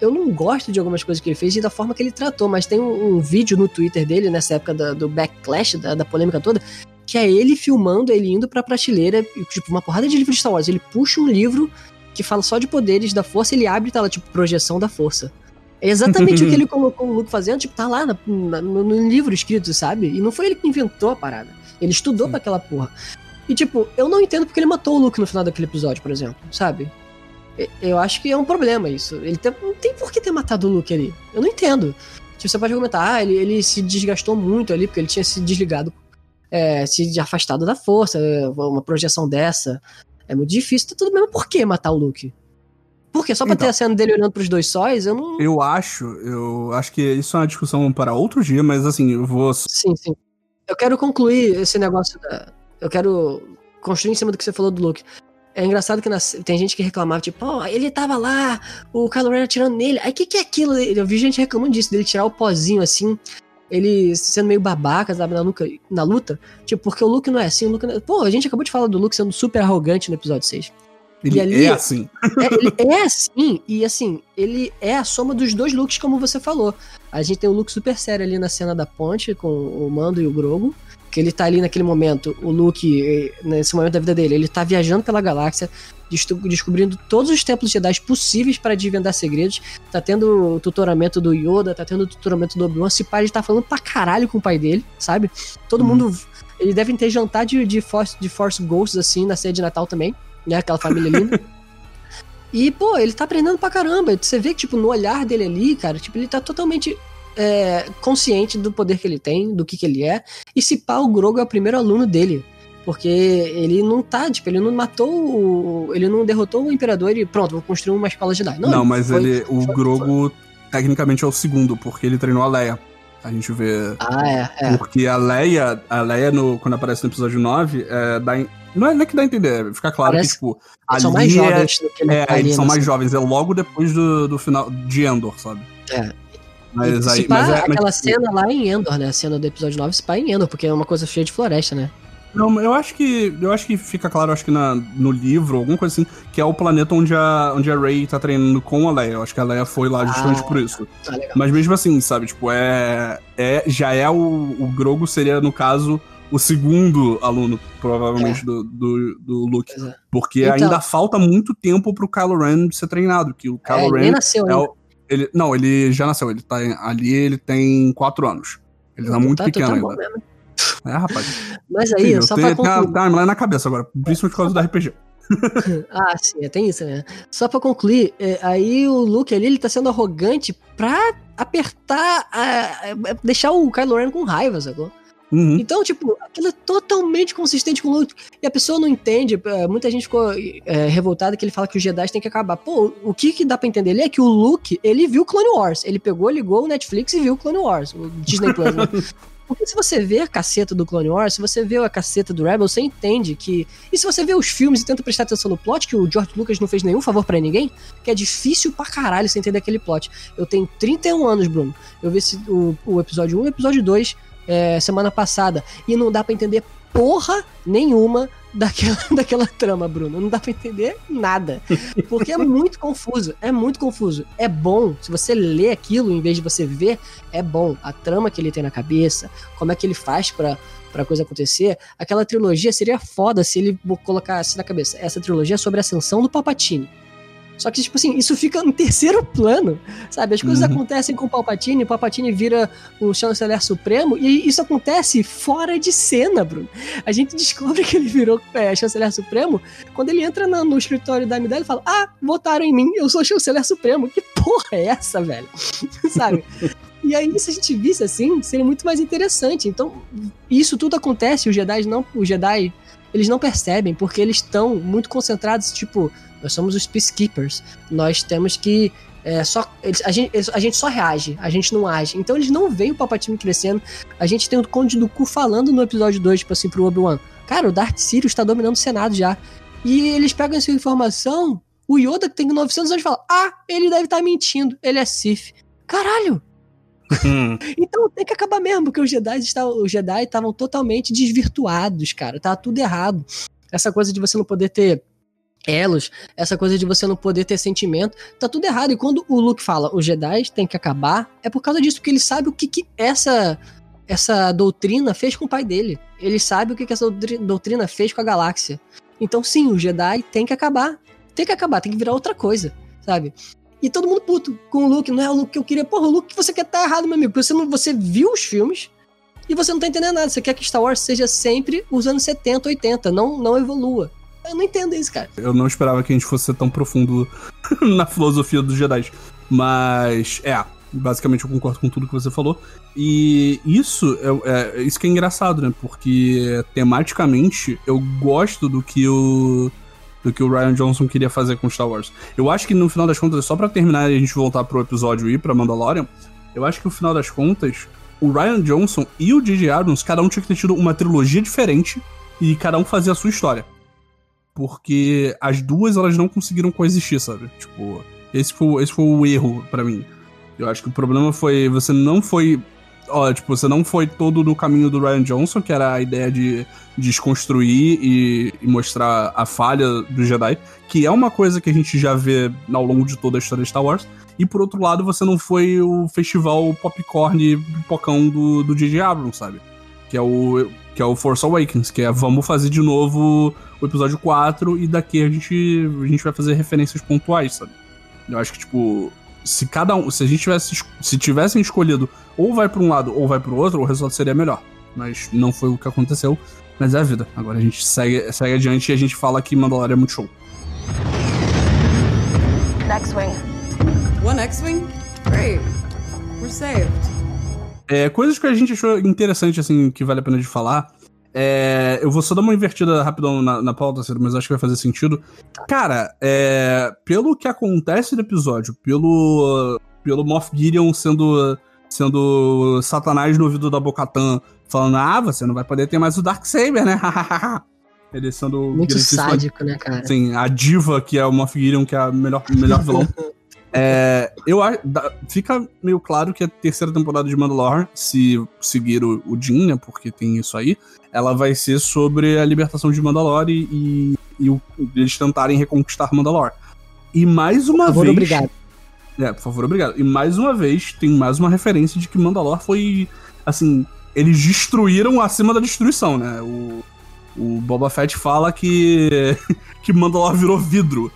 [SPEAKER 2] eu não gosto de algumas coisas que ele fez e da forma que ele tratou, mas tem um, um vídeo no Twitter dele, nessa época da, do backlash, da, da polêmica toda, que é ele filmando, ele indo pra prateleira, tipo, uma porrada de livros de Star Wars. Ele puxa um livro que fala só de poderes da força, ele abre e tá lá, tipo, projeção da força. É exatamente o que ele colocou o Luke fazendo, tipo, tá lá na, na, no, no, livro escrito, sabe? E não foi ele que inventou a parada. Ele estudou Sim. pra aquela porra. E, tipo, eu não entendo porque ele matou o Luke no final daquele episódio, por exemplo, sabe? Eu acho que é um problema isso. Ele tem, não tem por que ter matado o Luke ali. Eu não entendo. Tipo, você pode argumentar, ah, ele, ele se desgastou muito ali, porque ele tinha se desligado, é, se afastado da força, uma projeção dessa. É muito difícil, tá tudo bem, mas por que matar o Luke? Porque só pra então, ter a cena dele olhando pros dois sóis, eu não.
[SPEAKER 1] Eu acho, eu acho que isso é uma discussão para outro dia, mas assim, eu vou.
[SPEAKER 2] Sim, sim. Eu quero concluir esse negócio da. Eu quero construir em cima do que você falou do Luke. É engraçado que nas... tem gente que reclamava, tipo, ó, oh, ele tava lá, o Kylo Ren atirando nele. Aí o que, que é aquilo? Eu vi gente reclamando disso, dele tirar o pozinho assim, ele sendo meio babaca, sabe, na luta, na luta. Tipo, porque o Luke não é assim, o Luke não... É, pô, a gente acabou de falar do Luke sendo super arrogante no episódio 6.
[SPEAKER 1] Ele ali, é assim.
[SPEAKER 2] É, ele é assim, e assim, ele é a soma dos dois looks, como você falou. A gente tem o look super sério ali na cena da ponte, com o Mando e o Grogo. Que ele tá ali naquele momento, o Luke, eh, nesse momento da vida dele, ele tá viajando pela galáxia, descobrindo todos os templos Jedi possíveis para desvendar segredos. Tá tendo o tutoramento do Yoda, tá tendo o tutoramento do Obi-Wan. Se pai, ele tá falando pra caralho com o pai dele, sabe? Todo uhum. mundo. Eles devem ter jantar de, de, Force, de Force Ghosts, assim, na ceia de Natal também né? Aquela família linda. E, pô, ele tá aprendendo pra caramba. Você vê que, tipo, no olhar dele ali, cara, tipo, ele tá totalmente é, consciente do poder que ele tem, do que que ele é. E se pá, o Grogo é o primeiro aluno dele. Porque ele não tá, tipo, ele não matou o. Ele não derrotou o Imperador e pronto, vou construir uma escola de Jedi.
[SPEAKER 1] Não, não mas foi, ele. O foi, Grogo, foi. tecnicamente, é o segundo, porque ele treinou a Leia. A gente vê.
[SPEAKER 2] Ah, é, é.
[SPEAKER 1] Porque a Leia, a Leia no, quando aparece no episódio 9, é, dá, não é, não é que dá a entender, fica claro Parece que, tipo.
[SPEAKER 2] Eles são mais jovens
[SPEAKER 1] do que É, é eles são mais jovens, é logo depois do, do final de Endor, sabe?
[SPEAKER 2] É. Mas aí. Pá, mas é, aquela mas, tipo, cena lá em Endor, né? A cena do episódio 9 se pá em Endor, porque é uma coisa cheia de floresta, né?
[SPEAKER 1] Não, eu acho que. Eu acho que fica claro, acho que na, no livro, alguma coisa assim, que é o planeta onde a, onde a Rey tá treinando com a Leia. Eu acho que a Leia foi lá justamente ah, por isso. Tá Mas mesmo assim, sabe, tipo, é. é já é o. O Grogo seria, no caso, o segundo aluno, provavelmente, é. do, do, do Luke. É. Porque então, ainda falta muito tempo pro Kylo Ren ser treinado, que o Kylo é, Ren
[SPEAKER 2] nasceu,
[SPEAKER 1] é o, Ele, não, ele já nasceu. Ele tá ali, ele tem quatro anos. Ele tá muito tá, pequeno tá ainda. Mesmo. É, rapaz.
[SPEAKER 2] Mas aí, Sim, só pra concluir...
[SPEAKER 1] Tem a timeline na cabeça agora, principalmente por causa do RPG.
[SPEAKER 2] ah, sim, é, tem isso, né? Só pra concluir, é, aí o Luke ali, ele tá sendo arrogante pra apertar, a, a, deixar o Kylo Ren com raiva, sacou? Uhum. Então, tipo, aquilo é totalmente consistente com o Luke. E a pessoa não entende, é, muita gente ficou é, revoltada que ele fala que os Jedi têm que acabar. Pô, o que, que dá pra entender ali é que o Luke, ele viu Clone Wars. Ele pegou, ligou o Netflix e viu Clone Wars, o Disney Plus. Né? Porque se você vê a caceta do Clone Wars, se você vê a caceta do Rebel, você entende que. E se você vê os filmes e tenta prestar atenção no plot, que o George Lucas não fez nenhum favor para ninguém, que é difícil pra caralho você entender aquele plot. Eu tenho 31 anos, Bruno. Eu vi esse, o, o episódio 1 e o episódio 2 é, semana passada. E não dá para entender porra nenhuma daquela, daquela trama, Bruno. Não dá pra entender nada. Porque é muito confuso. É muito confuso. É bom, se você lê aquilo em vez de você ver, é bom. A trama que ele tem na cabeça, como é que ele faz para pra coisa acontecer, aquela trilogia seria foda se ele colocasse na cabeça. Essa trilogia é sobre a ascensão do Palpatine. Só que, tipo assim, isso fica em terceiro plano, sabe? As coisas uhum. acontecem com o Palpatine, o Palpatine vira o chanceler supremo, e isso acontece fora de cena, Bruno. A gente descobre que ele virou é, chanceler supremo quando ele entra no, no escritório da Amidala e fala: Ah, votaram em mim, eu sou chanceler supremo. Que porra é essa, velho? sabe? E aí, se a gente visse assim, seria muito mais interessante. Então, isso tudo acontece, os Jedi não. Os Jedi, eles não percebem, porque eles estão muito concentrados, tipo nós somos os peacekeepers. Nós temos que. É, só, eles, a, gente, eles, a gente só reage, a gente não age. Então eles não veem o Palpatine crescendo. A gente tem o Conde do Cu falando no episódio 2, tipo assim, pro Obi-Wan. Cara, o Darth Sirius tá dominando o Senado já. E eles pegam essa informação, o Yoda, que tem 900 anos, fala: Ah, ele deve estar tá mentindo, ele é Sith. Caralho! Hum. então tem que acabar mesmo, porque os Jedi estavam, os Jedi estavam totalmente desvirtuados, cara. Tava tudo errado. Essa coisa de você não poder ter elos, essa coisa de você não poder ter sentimento, tá tudo errado. E quando o Luke fala os Jedi tem que acabar, é por causa disso, porque ele sabe o que, que essa essa doutrina fez com o pai dele. Ele sabe o que, que essa doutrina fez com a galáxia. Então, sim, o Jedi tem que acabar. Tem que acabar, tem que virar outra coisa, sabe? E todo mundo puto com o Luke. Não é o Luke que eu queria. Porra, o Luke você quer tá errado, meu amigo. Porque você, não, você viu os filmes e você não tá entendendo nada. Você quer que Star Wars seja sempre os anos 70, 80. Não, não evolua. Eu não entendo isso, cara.
[SPEAKER 1] Eu não esperava que a gente fosse ser tão profundo na filosofia dos Jedi. Mas, é, basicamente eu concordo com tudo que você falou. E isso é, é, isso que é engraçado, né? Porque tematicamente eu gosto do que o do que o Ryan Johnson queria fazer com Star Wars. Eu acho que no final das contas, só para terminar e a gente voltar pro episódio e para Mandalorian, eu acho que no final das contas, o Ryan Johnson e o J.J. Abrams, cada um tinha que ter tido uma trilogia diferente e cada um fazia a sua história porque as duas elas não conseguiram coexistir, sabe? Tipo, esse foi, esse foi o erro para mim. Eu acho que o problema foi você não foi, ó, tipo, você não foi todo no caminho do Ryan Johnson, que era a ideia de desconstruir e, e mostrar a falha do Jedi, que é uma coisa que a gente já vê ao longo de toda a história de Star Wars. E por outro lado, você não foi o festival popcorn pipocão do, do J.J. Abrams, sabe? Que é o que é o Force Awakens, que é vamos fazer de novo o episódio 4 e daqui a gente, a gente vai fazer referências pontuais, sabe? Eu acho que, tipo, se cada um. Se a gente tivesse. Se tivessem escolhido ou vai para um lado ou vai para o outro, o resultado seria melhor. Mas não foi o que aconteceu. Mas é a vida. Agora a gente segue, segue adiante e a gente fala que Mandalorian é muito show. Next wing. One X-Wing? Great. We're saved. É, coisas que a gente achou interessante, assim, que vale a pena de falar. É, eu vou só dar uma invertida rapidão na, na pauta, mas acho que vai fazer sentido. Cara, é, pelo que acontece no episódio, pelo, pelo Moff Gideon sendo, sendo Satanás no ouvido da Bocatan, falando: Ah, você não vai poder ter mais o Darksaber, né? Ele sendo.
[SPEAKER 2] Muito sádico, né, cara?
[SPEAKER 1] Sim, a diva que é o Moff Gideon, que é a melhor, melhor vilão. É, eu fica meio claro que a terceira temporada de Mandalorian, se seguir o, o Jin, né, porque tem isso aí, ela vai ser sobre a libertação de Mandalore e, e, e eles tentarem reconquistar Mandalore. E mais uma por favor, vez.
[SPEAKER 2] Obrigado.
[SPEAKER 1] É, por favor, obrigado. E mais uma vez tem mais uma referência de que Mandalore foi. Assim, eles destruíram acima da destruição, né? O, o Boba Fett fala que, que Mandalore virou vidro.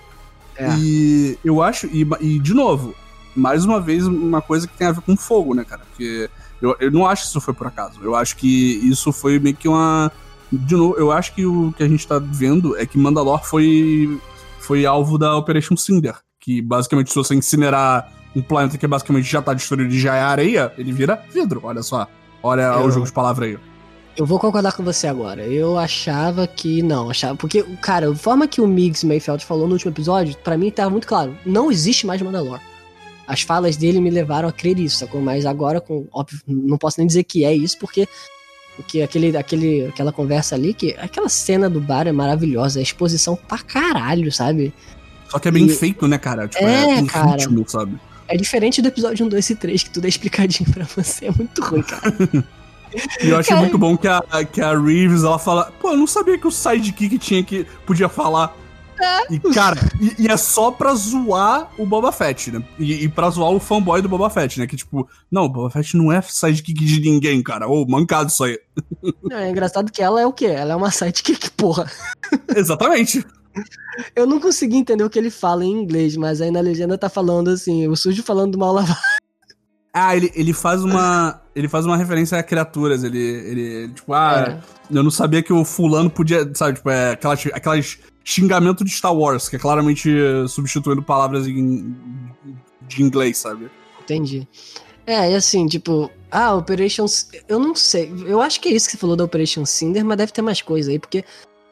[SPEAKER 1] É. E eu acho, e, e, de novo, mais uma vez, uma coisa que tem a ver com fogo, né, cara? Porque eu, eu não acho que isso foi por acaso. Eu acho que isso foi meio que uma. De novo, eu acho que o que a gente tá vendo é que Mandalor foi, foi alvo da Operation Cinder. Que basicamente, se você incinerar um planeta que basicamente já tá destruído e já é areia, ele vira vidro. Olha só. Olha eu... o jogo de palavra aí.
[SPEAKER 2] Eu vou concordar com você agora. Eu achava que não, achava. Porque, cara, a forma que o Migs Mayfeld falou no último episódio, para mim tava muito claro. Não existe mais Mandalor. As falas dele me levaram a crer isso, sacou? Mas agora, com, óbvio, não posso nem dizer que é isso, porque porque aquele, aquele, aquela conversa ali, que aquela cena do bar é maravilhosa, é exposição pra caralho, sabe?
[SPEAKER 1] Só que é bem e... feito, né, cara?
[SPEAKER 2] Tipo, é, é cara. Ritmo, sabe? É diferente do episódio 1, 2 e 3, que tudo é explicadinho pra você. É muito ruim, cara.
[SPEAKER 1] E eu achei muito bom que a, que a Reeves, ela fala, pô, eu não sabia que o sidekick tinha que, podia falar. E, cara, e, e, é só pra zoar o Boba Fett, né? E, e pra zoar o fanboy do Boba Fett, né? Que tipo, não, o Boba Fett não é sidekick de ninguém, cara. Ô, oh, mancado isso aí.
[SPEAKER 2] É, é engraçado que ela é o quê? Ela é uma sidekick, porra.
[SPEAKER 1] Exatamente.
[SPEAKER 2] Eu não consegui entender o que ele fala em inglês, mas aí na legenda tá falando assim, o sujo falando do mal lavado.
[SPEAKER 1] Ah, ele, ele faz uma. ele faz uma referência a criaturas. Ele. ele tipo, ah, é. eu não sabia que o fulano podia. Sabe, tipo, é aquelas, aquelas xingamento de Star Wars, que é claramente substituindo palavras em, de inglês, sabe?
[SPEAKER 2] Entendi. É, e assim, tipo, ah, Operation. Eu não sei. Eu acho que é isso que você falou da Operation Cinder, mas deve ter mais coisa aí, porque,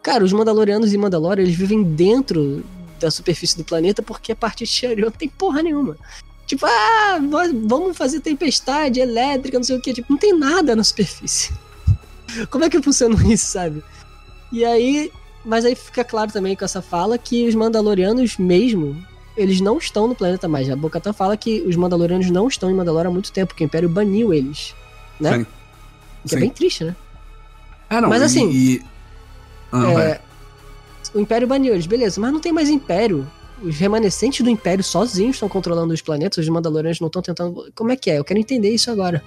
[SPEAKER 2] cara, os Mandalorianos e Mandalorian, eles vivem dentro da superfície do planeta porque a parte exterior não tem porra nenhuma. Tipo, ah, vamos fazer tempestade elétrica, não sei o que. Tipo, não tem nada na superfície. Como é que funciona isso, sabe? E aí, mas aí fica claro também com essa fala que os Mandalorianos mesmo, eles não estão no planeta mais. A Bocatan fala que os Mandalorianos não estão em Mandalor há muito tempo, que o Império baniu eles, né? Sim. Que é Sim. é bem triste, né?
[SPEAKER 1] Ah, não,
[SPEAKER 2] mas assim,
[SPEAKER 1] e...
[SPEAKER 2] ah, é, o Império baniu eles, beleza, mas não tem mais Império os remanescentes do Império sozinhos estão controlando os planetas, os Mandalorianos não estão tentando. Como é que é? Eu quero entender isso agora.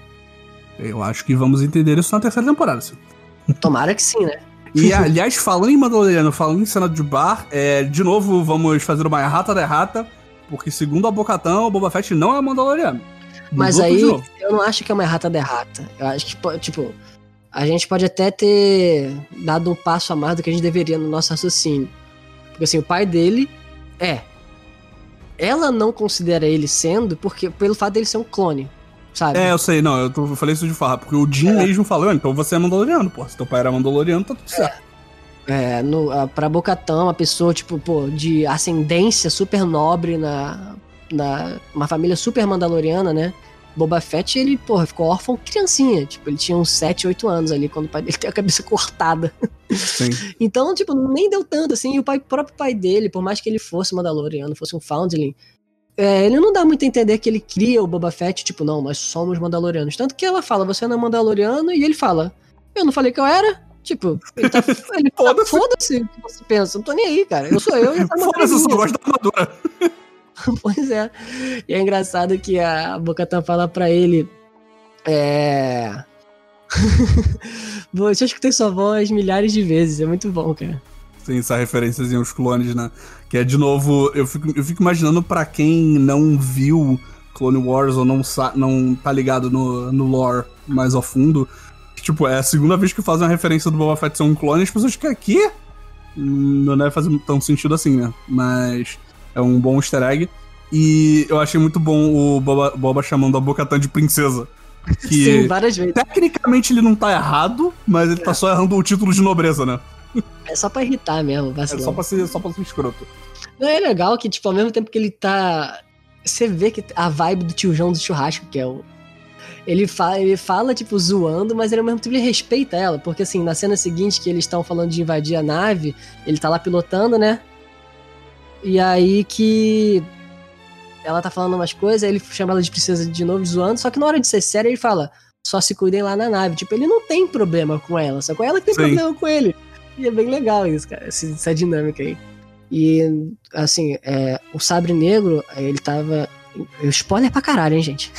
[SPEAKER 1] Eu acho que vamos entender isso na terceira temporada. Sim.
[SPEAKER 2] Tomara que sim, né?
[SPEAKER 1] E, aliás, falando em Mandaloriano, falando em cena de bar, é, de novo vamos fazer uma errata da errata, porque segundo a Bocatão, o Boba Fett não é Mandaloriano.
[SPEAKER 2] Mas aí, eu não acho que é uma errata da errata. Eu acho que, tipo, a gente pode até ter dado um passo a mais do que a gente deveria no nosso raciocínio. Porque assim, o pai dele é. Ela não considera ele sendo porque pelo fato dele ser um clone, sabe?
[SPEAKER 1] É, eu sei, não, eu, tô, eu falei isso de farra, porque o Jim é. mesmo falou, então você é Mandaloriano, pô. Se teu pai era Mandaloriano, tá tudo certo.
[SPEAKER 2] É, no, a, pra Bocatão, uma pessoa, tipo, pô, de ascendência super nobre na, na. Uma família super mandaloriana, né? Boba Fett, ele, porra, ficou órfão criancinha. Tipo, ele tinha uns 7, 8 anos ali, quando o pai dele teve a cabeça cortada. Sim. então, tipo, nem deu tanto, assim. E o, pai, próprio pai dele, por mais que ele fosse Mandaloriano, fosse um Foundling, é, ele não dá muito a entender que ele cria o Boba Fett, tipo, não, nós somos Mandalorianos. Tanto que ela fala, você não é Mandaloriano, e ele fala, eu não falei que eu era? Tipo, ele tá. Ele tá foda-se foda o que você pensa. Não tô nem aí, cara. Eu sou eu e
[SPEAKER 1] Foda-se, eu só gosto da armadura.
[SPEAKER 2] pois é. E é engraçado que a Bocatan fala pra ele. É. Acho que tem sua voz milhares de vezes, é muito bom, cara.
[SPEAKER 1] Sim, essa referências aos clones, né? Que é de novo, eu fico, eu fico imaginando para quem não viu Clone Wars ou não, não tá ligado no, no lore mais a fundo. Tipo, é a segunda vez que fazem uma referência do Boba Fett ser um clone, as pessoas ficam aqui. Não deve fazer tão sentido assim, né? Mas é um bom easter egg. E eu achei muito bom o Boba, Boba chamando a Bocatan de princesa. Que
[SPEAKER 2] Sim, várias vezes.
[SPEAKER 1] Tecnicamente ele não tá errado, mas ele tá é. tá só errando o título de nobreza, né?
[SPEAKER 2] É só pra irritar mesmo,
[SPEAKER 1] vacilão. É só pra ser, só pra ser escroto.
[SPEAKER 2] Não, é legal que, tipo, ao mesmo tempo que ele tá. Você vê que a vibe do tiozão do churrasco, que é o. Ele fala, ele fala, tipo, zoando, mas ele ao mesmo tempo ele respeita ela. Porque, assim, na cena seguinte que eles estão falando de invadir a nave, ele tá lá pilotando, né? E aí que ela tá falando umas coisas, aí ele chama ela de princesa de novo, zoando, só que na hora de ser sério ele fala, só se cuidem lá na nave. Tipo, ele não tem problema com ela, só com ela que tem Sim. problema com ele. E é bem legal isso, cara, essa dinâmica aí. E, assim, é, o Sabre Negro, ele tava. Spoiler pra caralho, hein, gente?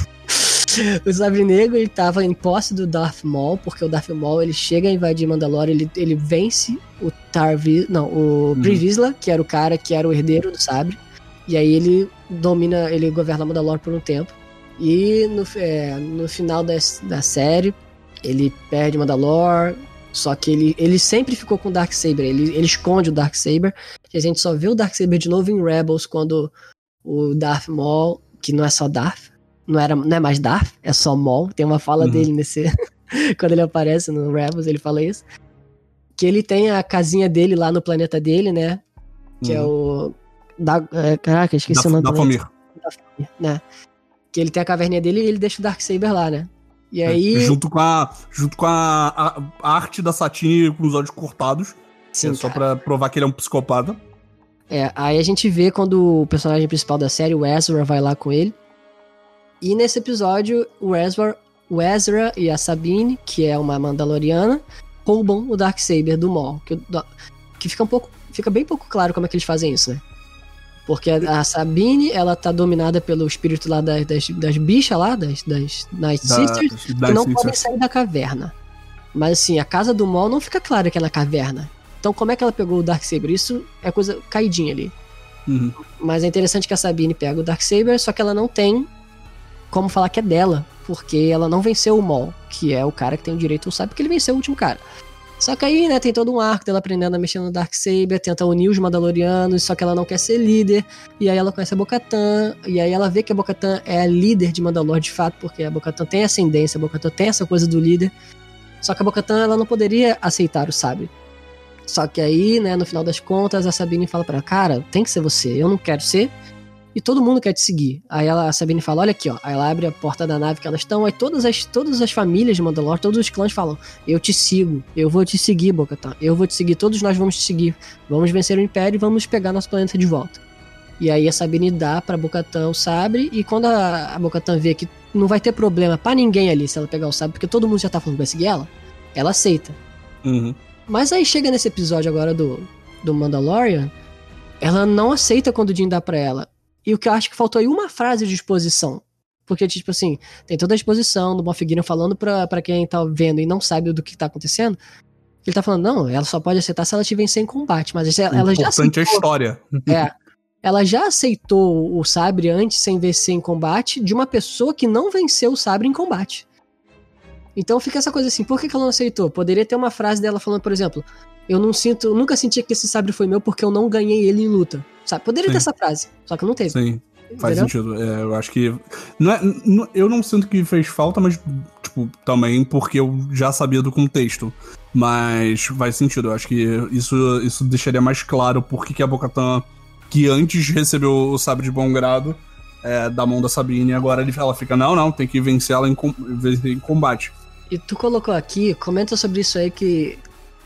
[SPEAKER 2] o Sabre Negro, ele tava em posse do Darth Maul, porque o Darth Maul, ele chega a invadir Mandalore, ele, ele vence o Tarvis... Não, o uhum. Privisla, que era o cara que era o herdeiro do Sabre. E aí ele domina, ele governa Mandalore por um tempo. E no, é, no final da, da série, ele perde Mandalore. Só que ele, ele sempre ficou com o Darksaber. Ele, ele esconde o Darksaber. E a gente só vê o Darksaber de novo em Rebels quando o Darth Maul, que não é só Darth, não, era, não é mais Darth, é só Maul. Tem uma fala uhum. dele nesse. quando ele aparece no Rebels, ele fala isso. Que ele tem a casinha dele lá no planeta dele, né? Que é uhum. é o. Da, é, caraca, esqueci da, o nome.
[SPEAKER 1] Da Fomir.
[SPEAKER 2] né? Que ele tem a caverninha dele e ele deixa o Darksaber lá, né? E é, aí.
[SPEAKER 1] É, junto com a, junto com a, a, a arte da Satine com os olhos cortados. Sim, é só cara. pra provar que ele é um psicopata.
[SPEAKER 2] É, aí a gente vê quando o personagem principal da série, o Ezra, vai lá com ele. E nesse episódio, o Ezra, o Ezra e a Sabine, que é uma Mandaloriana, roubam o Darksaber do Maul. Que, que fica um pouco. Fica bem pouco claro como é que eles fazem isso, né? Porque a, a Sabine, ela tá dominada pelo espírito lá das, das, das bichas lá, das, das Night da, Sisters, que não Sisters. podem sair da caverna. Mas assim, a casa do Maul não fica claro que é na caverna. Então como é que ela pegou o Darksaber? Isso é coisa caidinha ali. Uhum. Mas é interessante que a Sabine pega o Darksaber, só que ela não tem como falar que é dela, porque ela não venceu o Maul, que é o cara que tem o direito, sabe porque ele venceu o último cara. Só que aí, né, tem todo um arco dela aprendendo a mexer no Darksaber, tenta unir os Mandalorianos, só que ela não quer ser líder. E aí ela conhece a Bocatan, e aí ela vê que a Bocatan é a líder de Mandalore de fato, porque a Bocatan tem ascendência, a Bocatan tem essa coisa do líder. Só que a Bocatan ela não poderia aceitar o sabre. Só que aí, né, no final das contas, a Sabine fala para cara, tem que ser você, eu não quero ser, e todo mundo quer te seguir. Aí ela, a Sabine fala, olha aqui, ó. Aí ela abre a porta da nave que elas estão, aí todas as, todas as famílias de Mandalore, todos os clãs falam, eu te sigo, eu vou te seguir, Bocatan, eu vou te seguir, todos nós vamos te seguir. Vamos vencer o Império e vamos pegar nosso planeta de volta. E aí a Sabine dá pra Bocatan o sabre, e quando a, a Bocatan vê que não vai ter problema para ninguém ali se ela pegar o sabre, porque todo mundo já tá falando que vai seguir ela, ela aceita.
[SPEAKER 1] Uhum.
[SPEAKER 2] Mas aí chega nesse episódio agora do, do Mandalorian, ela não aceita quando o Jim dá pra ela. E o que eu acho que faltou aí uma frase de exposição. Porque, tipo assim, tem toda a exposição do Moff Gideon falando pra, pra quem tá vendo e não sabe do que tá acontecendo. Ele tá falando, não, ela só pode aceitar se ela te vencer em combate. Mas ela, ela já aceitou.
[SPEAKER 1] é a história.
[SPEAKER 2] É. Ela já aceitou o sabre antes sem vencer em combate de uma pessoa que não venceu o sabre em combate. Então fica essa coisa assim, por que, que ela não aceitou? Poderia ter uma frase dela falando, por exemplo, eu não sinto, eu nunca senti que esse sabre foi meu porque eu não ganhei ele em luta. Sabe? Poderia Sim. ter essa frase, só que não teve.
[SPEAKER 1] Sim. Faz Entendeu? sentido. É, eu acho que. Não é, não, eu não sinto que fez falta, mas, tipo, também porque eu já sabia do contexto. Mas faz sentido. Eu acho que isso, isso deixaria mais claro por que, que a Bocatan, que antes recebeu o sabre de bom grado é, da mão da Sabine, agora ele, ela fica, não, não, tem que vencer ela em, em combate.
[SPEAKER 2] E tu colocou aqui, comenta sobre isso aí que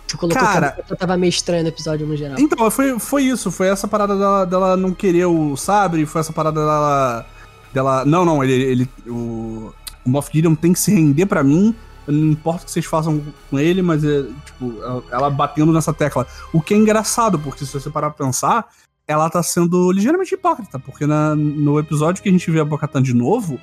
[SPEAKER 2] Tu colocou
[SPEAKER 1] Cara,
[SPEAKER 2] que tava meio estranho no episódio no geral.
[SPEAKER 1] Então, foi, foi isso. Foi essa parada dela, dela não querer o sabre, foi essa parada dela. dela não, não, ele. ele o, o Moff Gideon tem que se render para mim. Não importa o que vocês façam com ele, mas é, tipo, ela batendo nessa tecla. O que é engraçado, porque se você parar pra pensar, ela tá sendo ligeiramente hipócrita, porque na, no episódio que a gente vê a Bocatan de novo,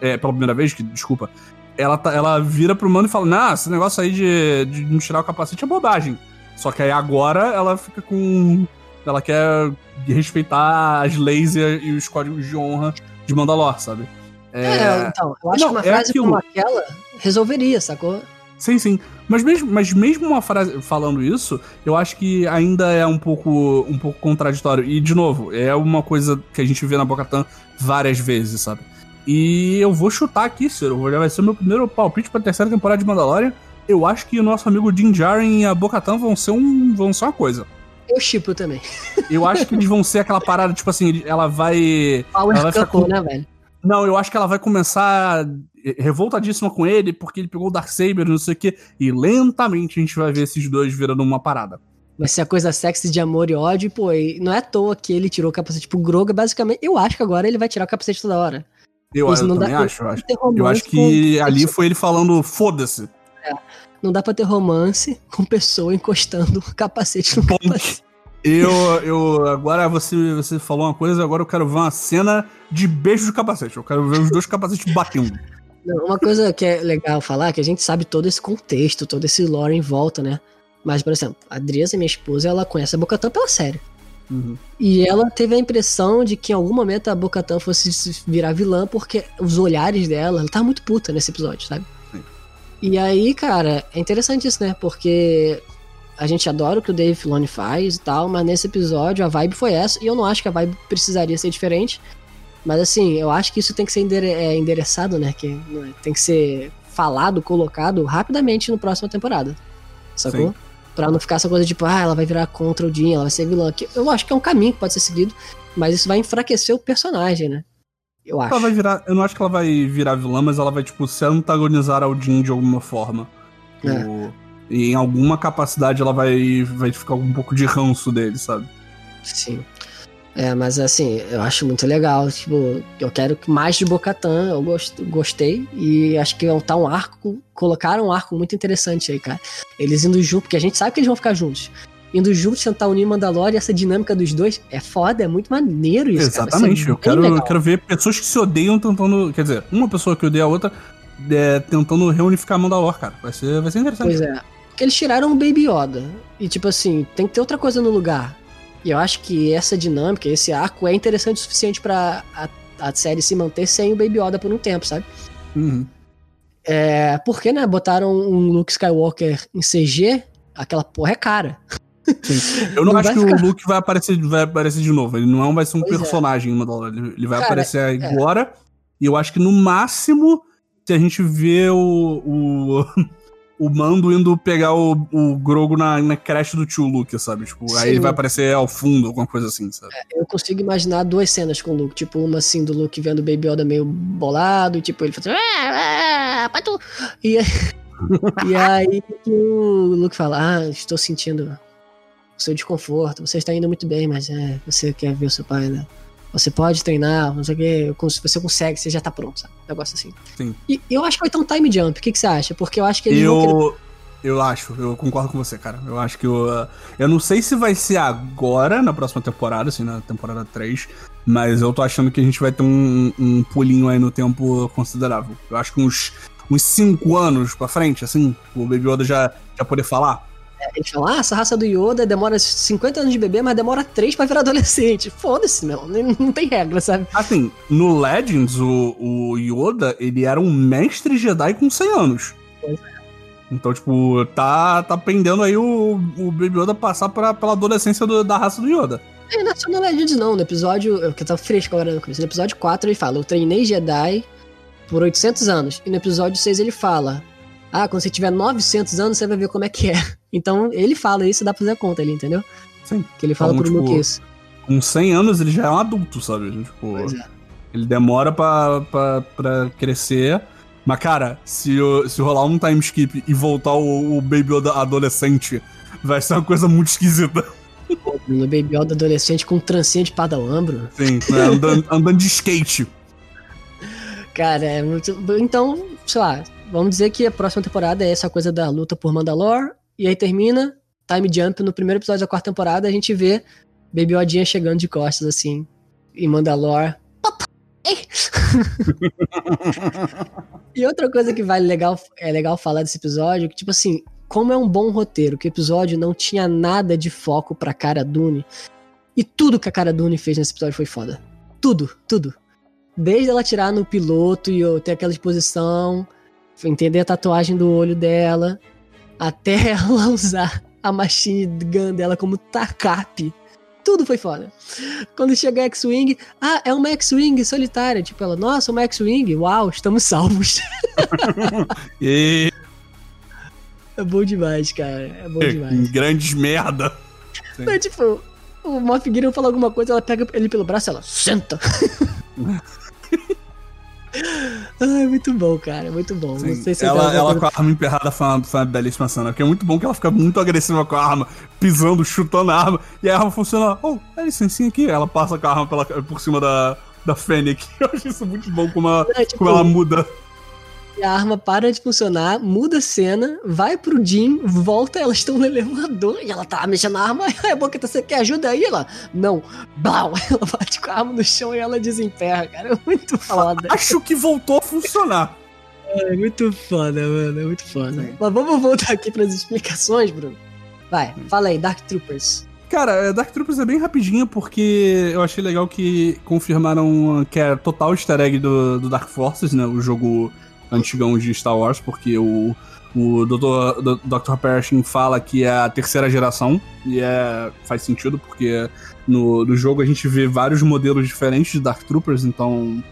[SPEAKER 1] é, pela primeira vez, que, desculpa, ela, tá, ela vira pro mano e fala: Nah, esse negócio aí de, de não tirar o capacete é bobagem. Só que aí agora ela fica com. Ela quer respeitar as leis e, os códigos de honra de Mandalor, sabe?
[SPEAKER 2] É, é então, eu acho não, que uma é frase como aquela resolveria, sacou?
[SPEAKER 1] Sim, sim. Mas mesmo, mas mesmo uma frase falando isso, eu acho que ainda é um pouco, um pouco contraditório. E, de novo, é uma coisa que a gente vê na Bocatan várias vezes, sabe? E eu vou chutar aqui, Ciro. Vai ser o meu primeiro palpite pra terceira temporada de Mandalorian. Eu acho que o nosso amigo Din Djarin e a Bocatan vão ser um, vão ser uma coisa.
[SPEAKER 2] Eu chipo também.
[SPEAKER 1] Eu acho que eles vão ser aquela parada, tipo assim, ela vai.
[SPEAKER 2] Power
[SPEAKER 1] ela vai
[SPEAKER 2] ficar com... né, velho?
[SPEAKER 1] Não, eu acho que ela vai começar revoltadíssima com ele, porque ele pegou o Darksaber, não sei o quê. E lentamente a gente vai ver esses dois virando uma parada.
[SPEAKER 2] Vai ser a coisa sexy de amor e ódio, pô. E não é à toa que ele tirou o capacete pro Groga, basicamente. Eu acho que agora ele vai tirar o capacete toda hora.
[SPEAKER 1] Eu, eu também dá, acho. Eu acho, eu acho que com... ali foi ele falando foda-se.
[SPEAKER 2] É, não dá pra ter romance com pessoa encostando capacete no capacete.
[SPEAKER 1] Eu, eu, agora você, você falou uma coisa, agora eu quero ver uma cena de beijo de capacete. Eu quero ver os dois capacetes batendo.
[SPEAKER 2] Não, uma coisa que é legal falar é que a gente sabe todo esse contexto, todo esse lore em volta, né? Mas, por exemplo, a Adriana, minha esposa, ela conhece a Bocatã pela série. Uhum. E ela teve a impressão de que em algum momento a Bocatan fosse virar vilã, porque os olhares dela, ela tá muito puta nesse episódio, sabe? Sim. E aí, cara, é interessante isso, né? Porque a gente adora o que o Dave Filoni faz e tal, mas nesse episódio a vibe foi essa, e eu não acho que a vibe precisaria ser diferente. Mas assim, eu acho que isso tem que ser endere é, endereçado, né? Que né, tem que ser falado, colocado rapidamente no próxima temporada. Sacou? Sim. Pra não ficar essa coisa tipo, ah, ela vai virar contra o Jean, ela vai ser vilã. Que eu acho que é um caminho que pode ser seguido, mas isso vai enfraquecer o personagem, né?
[SPEAKER 1] Eu acho. Ela vai virar, eu não acho que ela vai virar vilã, mas ela vai, tipo, se antagonizar ao Jean de alguma forma. É. O... E em alguma capacidade ela vai, vai ficar um pouco de ranço dele, sabe?
[SPEAKER 2] Sim. É, mas assim, eu acho muito legal. Tipo, eu quero mais de Bocatan, eu gost, gostei. E acho que tá um arco. Colocaram um arco muito interessante aí, cara. Eles indo junto, porque a gente sabe que eles vão ficar juntos. Indo juntos tentar unir Mandalore e essa dinâmica dos dois é foda, é muito maneiro isso.
[SPEAKER 1] Exatamente, cara. É eu quero, eu quero ver pessoas que se odeiam tentando. Quer dizer, uma pessoa que odeia a outra é, tentando reunificar Mandalore, cara. Vai ser, vai ser interessante. Pois é.
[SPEAKER 2] Porque eles tiraram o Baby Yoda. E tipo assim, tem que ter outra coisa no lugar. E eu acho que essa dinâmica, esse arco é interessante o suficiente para a, a, série se manter sem o Baby Yoda por um tempo, sabe? Uhum. É, porque, né, botaram um Luke Skywalker em CG, aquela porra é cara.
[SPEAKER 1] Sim. Eu não, não acho que ficar... o Luke vai aparecer, vai aparecer de novo. Ele não vai ser um pois é. personagem é. Ele, ele vai Cara, aparecer é. agora. É. E eu acho que no máximo, se a gente vê o, o o Mando indo pegar o, o Grogo na, na creche do tio Luke, sabe? Tipo, Sim. aí ele vai aparecer ao fundo, alguma coisa assim, sabe?
[SPEAKER 2] É, eu consigo imaginar duas cenas com o Luke, tipo, uma assim do Luke vendo o Baby Yoda meio bolado, tipo, ele fazendo. Ah, ah, tu. E, e aí o Luke fala: Ah, estou sentindo o seu desconforto, você está indo muito bem, mas é, você quer ver o seu pai, né? Você pode treinar, não sei o que, você consegue, você já tá pronto, sabe? Um negócio assim. Sim. E eu acho que vai ter um time jump. O que, que você acha? Porque eu acho que
[SPEAKER 1] eles eu... vão querer... Eu acho, eu concordo com você, cara. Eu acho que eu. Eu não sei se vai ser agora, na próxima temporada, assim, na temporada 3, mas eu tô achando que a gente vai ter um, um pulinho aí no tempo considerável. Eu acho que uns, uns 5 anos pra frente, assim, o Baby Yoda já, já poder falar.
[SPEAKER 2] Eles falam, ah, essa raça do Yoda demora 50 anos de bebê, mas demora 3 pra virar adolescente. Foda-se, meu. Não tem regra, sabe?
[SPEAKER 1] Assim, no Legends, o, o Yoda, ele era um mestre Jedi com 100 anos. Pois é. Então, tipo, tá, tá pendendo aí o, o Baby Yoda passar pra, pela adolescência do, da raça do Yoda.
[SPEAKER 2] É, não é só no Legends, não. No episódio, que tá fresco agora no começo. No episódio 4 ele fala, eu treinei Jedi por 800 anos. E no episódio 6 ele fala, ah, quando você tiver 900 anos, você vai ver como é que é. Então, ele fala isso, dá pra fazer a conta ali, entendeu?
[SPEAKER 1] Sim.
[SPEAKER 2] Que ele fala Como, pro tipo, Luke isso.
[SPEAKER 1] Com 100 anos, ele já é um adulto, sabe? Tipo, é. ele demora pra, pra, pra crescer. Mas, cara, se, se rolar um time skip e voltar o, o Baby Yoda adolescente, vai ser uma coisa muito esquisita.
[SPEAKER 2] No Baby Yoda adolescente com trancinha de padawan, bro.
[SPEAKER 1] Sim, né, andando, andando de skate.
[SPEAKER 2] Cara, é muito. Então, sei lá, vamos dizer que a próxima temporada é essa coisa da luta por Mandalore. E aí termina, time jump, no primeiro episódio da quarta temporada, a gente vê Baby Odinha chegando de costas, assim, em Mandalore. e outra coisa que vale legal, é legal falar desse episódio, que tipo assim, como é um bom roteiro, que o episódio não tinha nada de foco pra cara Dune. E tudo que a cara Dune fez nesse episódio foi foda. Tudo, tudo. Desde ela tirar no piloto e eu ter aquela exposição, entender a tatuagem do olho dela, até ela usar a machine gun dela como tacape. Tudo foi foda. Quando chega a X-Wing, ah, é uma X-Wing solitária. Tipo, ela, nossa, uma X-Wing, uau, estamos salvos. e... É bom demais, cara. É bom demais.
[SPEAKER 1] Grandes merda.
[SPEAKER 2] É, tipo, o Moff Gideon fala alguma coisa, ela pega ele pelo braço e ela, senta. Ai, muito bom, cara, muito bom.
[SPEAKER 1] Sim, se ela, ela com a arma emperrada foi uma, foi uma belíssima cena, porque é muito bom que ela fica muito agressiva com a arma, pisando, chutando a arma, e a arma funciona, oh, é licencinha aqui, ela passa com a arma pela, por cima da, da Fennec. Eu acho isso muito bom como ela, é, tipo, como ela muda
[SPEAKER 2] a arma para de funcionar, muda a cena, vai pro Jim, volta, elas estão no elevador e ela tá mexendo na arma. Aí a boca você quer ajuda aí? Ela, não, blau, ela bate com a arma no chão e ela desemperra, cara. É muito foda.
[SPEAKER 1] Acho que voltou a funcionar.
[SPEAKER 2] É muito foda, mano, é muito foda. Sim. Mas vamos voltar aqui pras explicações, Bruno. Vai, fala aí, Dark Troopers.
[SPEAKER 1] Cara, é, Dark Troopers é bem rapidinho porque eu achei legal que confirmaram que é total easter egg do, do Dark Forces, né? O jogo antigão de Star Wars, porque o, o Dr. Dr. Pershing fala que é a terceira geração, e é, faz sentido, porque no, no jogo a gente vê vários modelos diferentes de Dark Troopers, então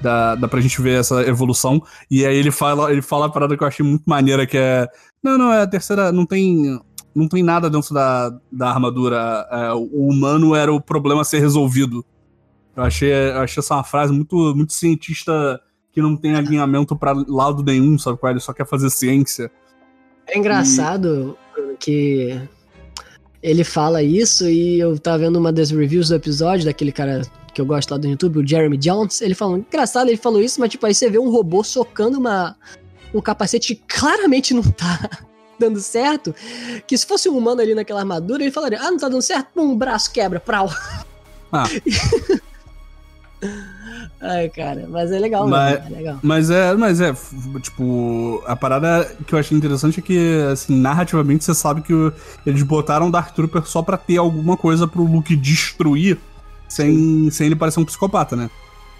[SPEAKER 1] dá, dá pra gente ver essa evolução. E aí ele fala, ele fala a parada que eu achei muito maneira, que é. Não, não, é a terceira. Não tem. Não tem nada dentro da, da armadura. É, o humano era o problema a ser resolvido. Eu achei, eu achei essa uma frase muito, muito cientista que não tem alinhamento para lado nenhum, sabe qual é? Ele só quer fazer ciência.
[SPEAKER 2] É engraçado e... que ele fala isso e eu tava vendo uma das reviews do episódio daquele cara que eu gosto lá do YouTube, o Jeremy Jones, ele falou, engraçado, ele falou isso, mas tipo, aí você vê um robô socando uma, um capacete que claramente não tá dando certo, que se fosse um humano ali naquela armadura, ele falaria, ah, não tá dando certo, um braço quebra, prau. Ah. Ai, cara, mas é legal,
[SPEAKER 1] mas,
[SPEAKER 2] é legal.
[SPEAKER 1] Mas é, mas é, tipo, a parada que eu achei interessante é que, assim, narrativamente você sabe que eles botaram Dark Trooper só pra ter alguma coisa pro Luke destruir sem, sem ele parecer um psicopata, né?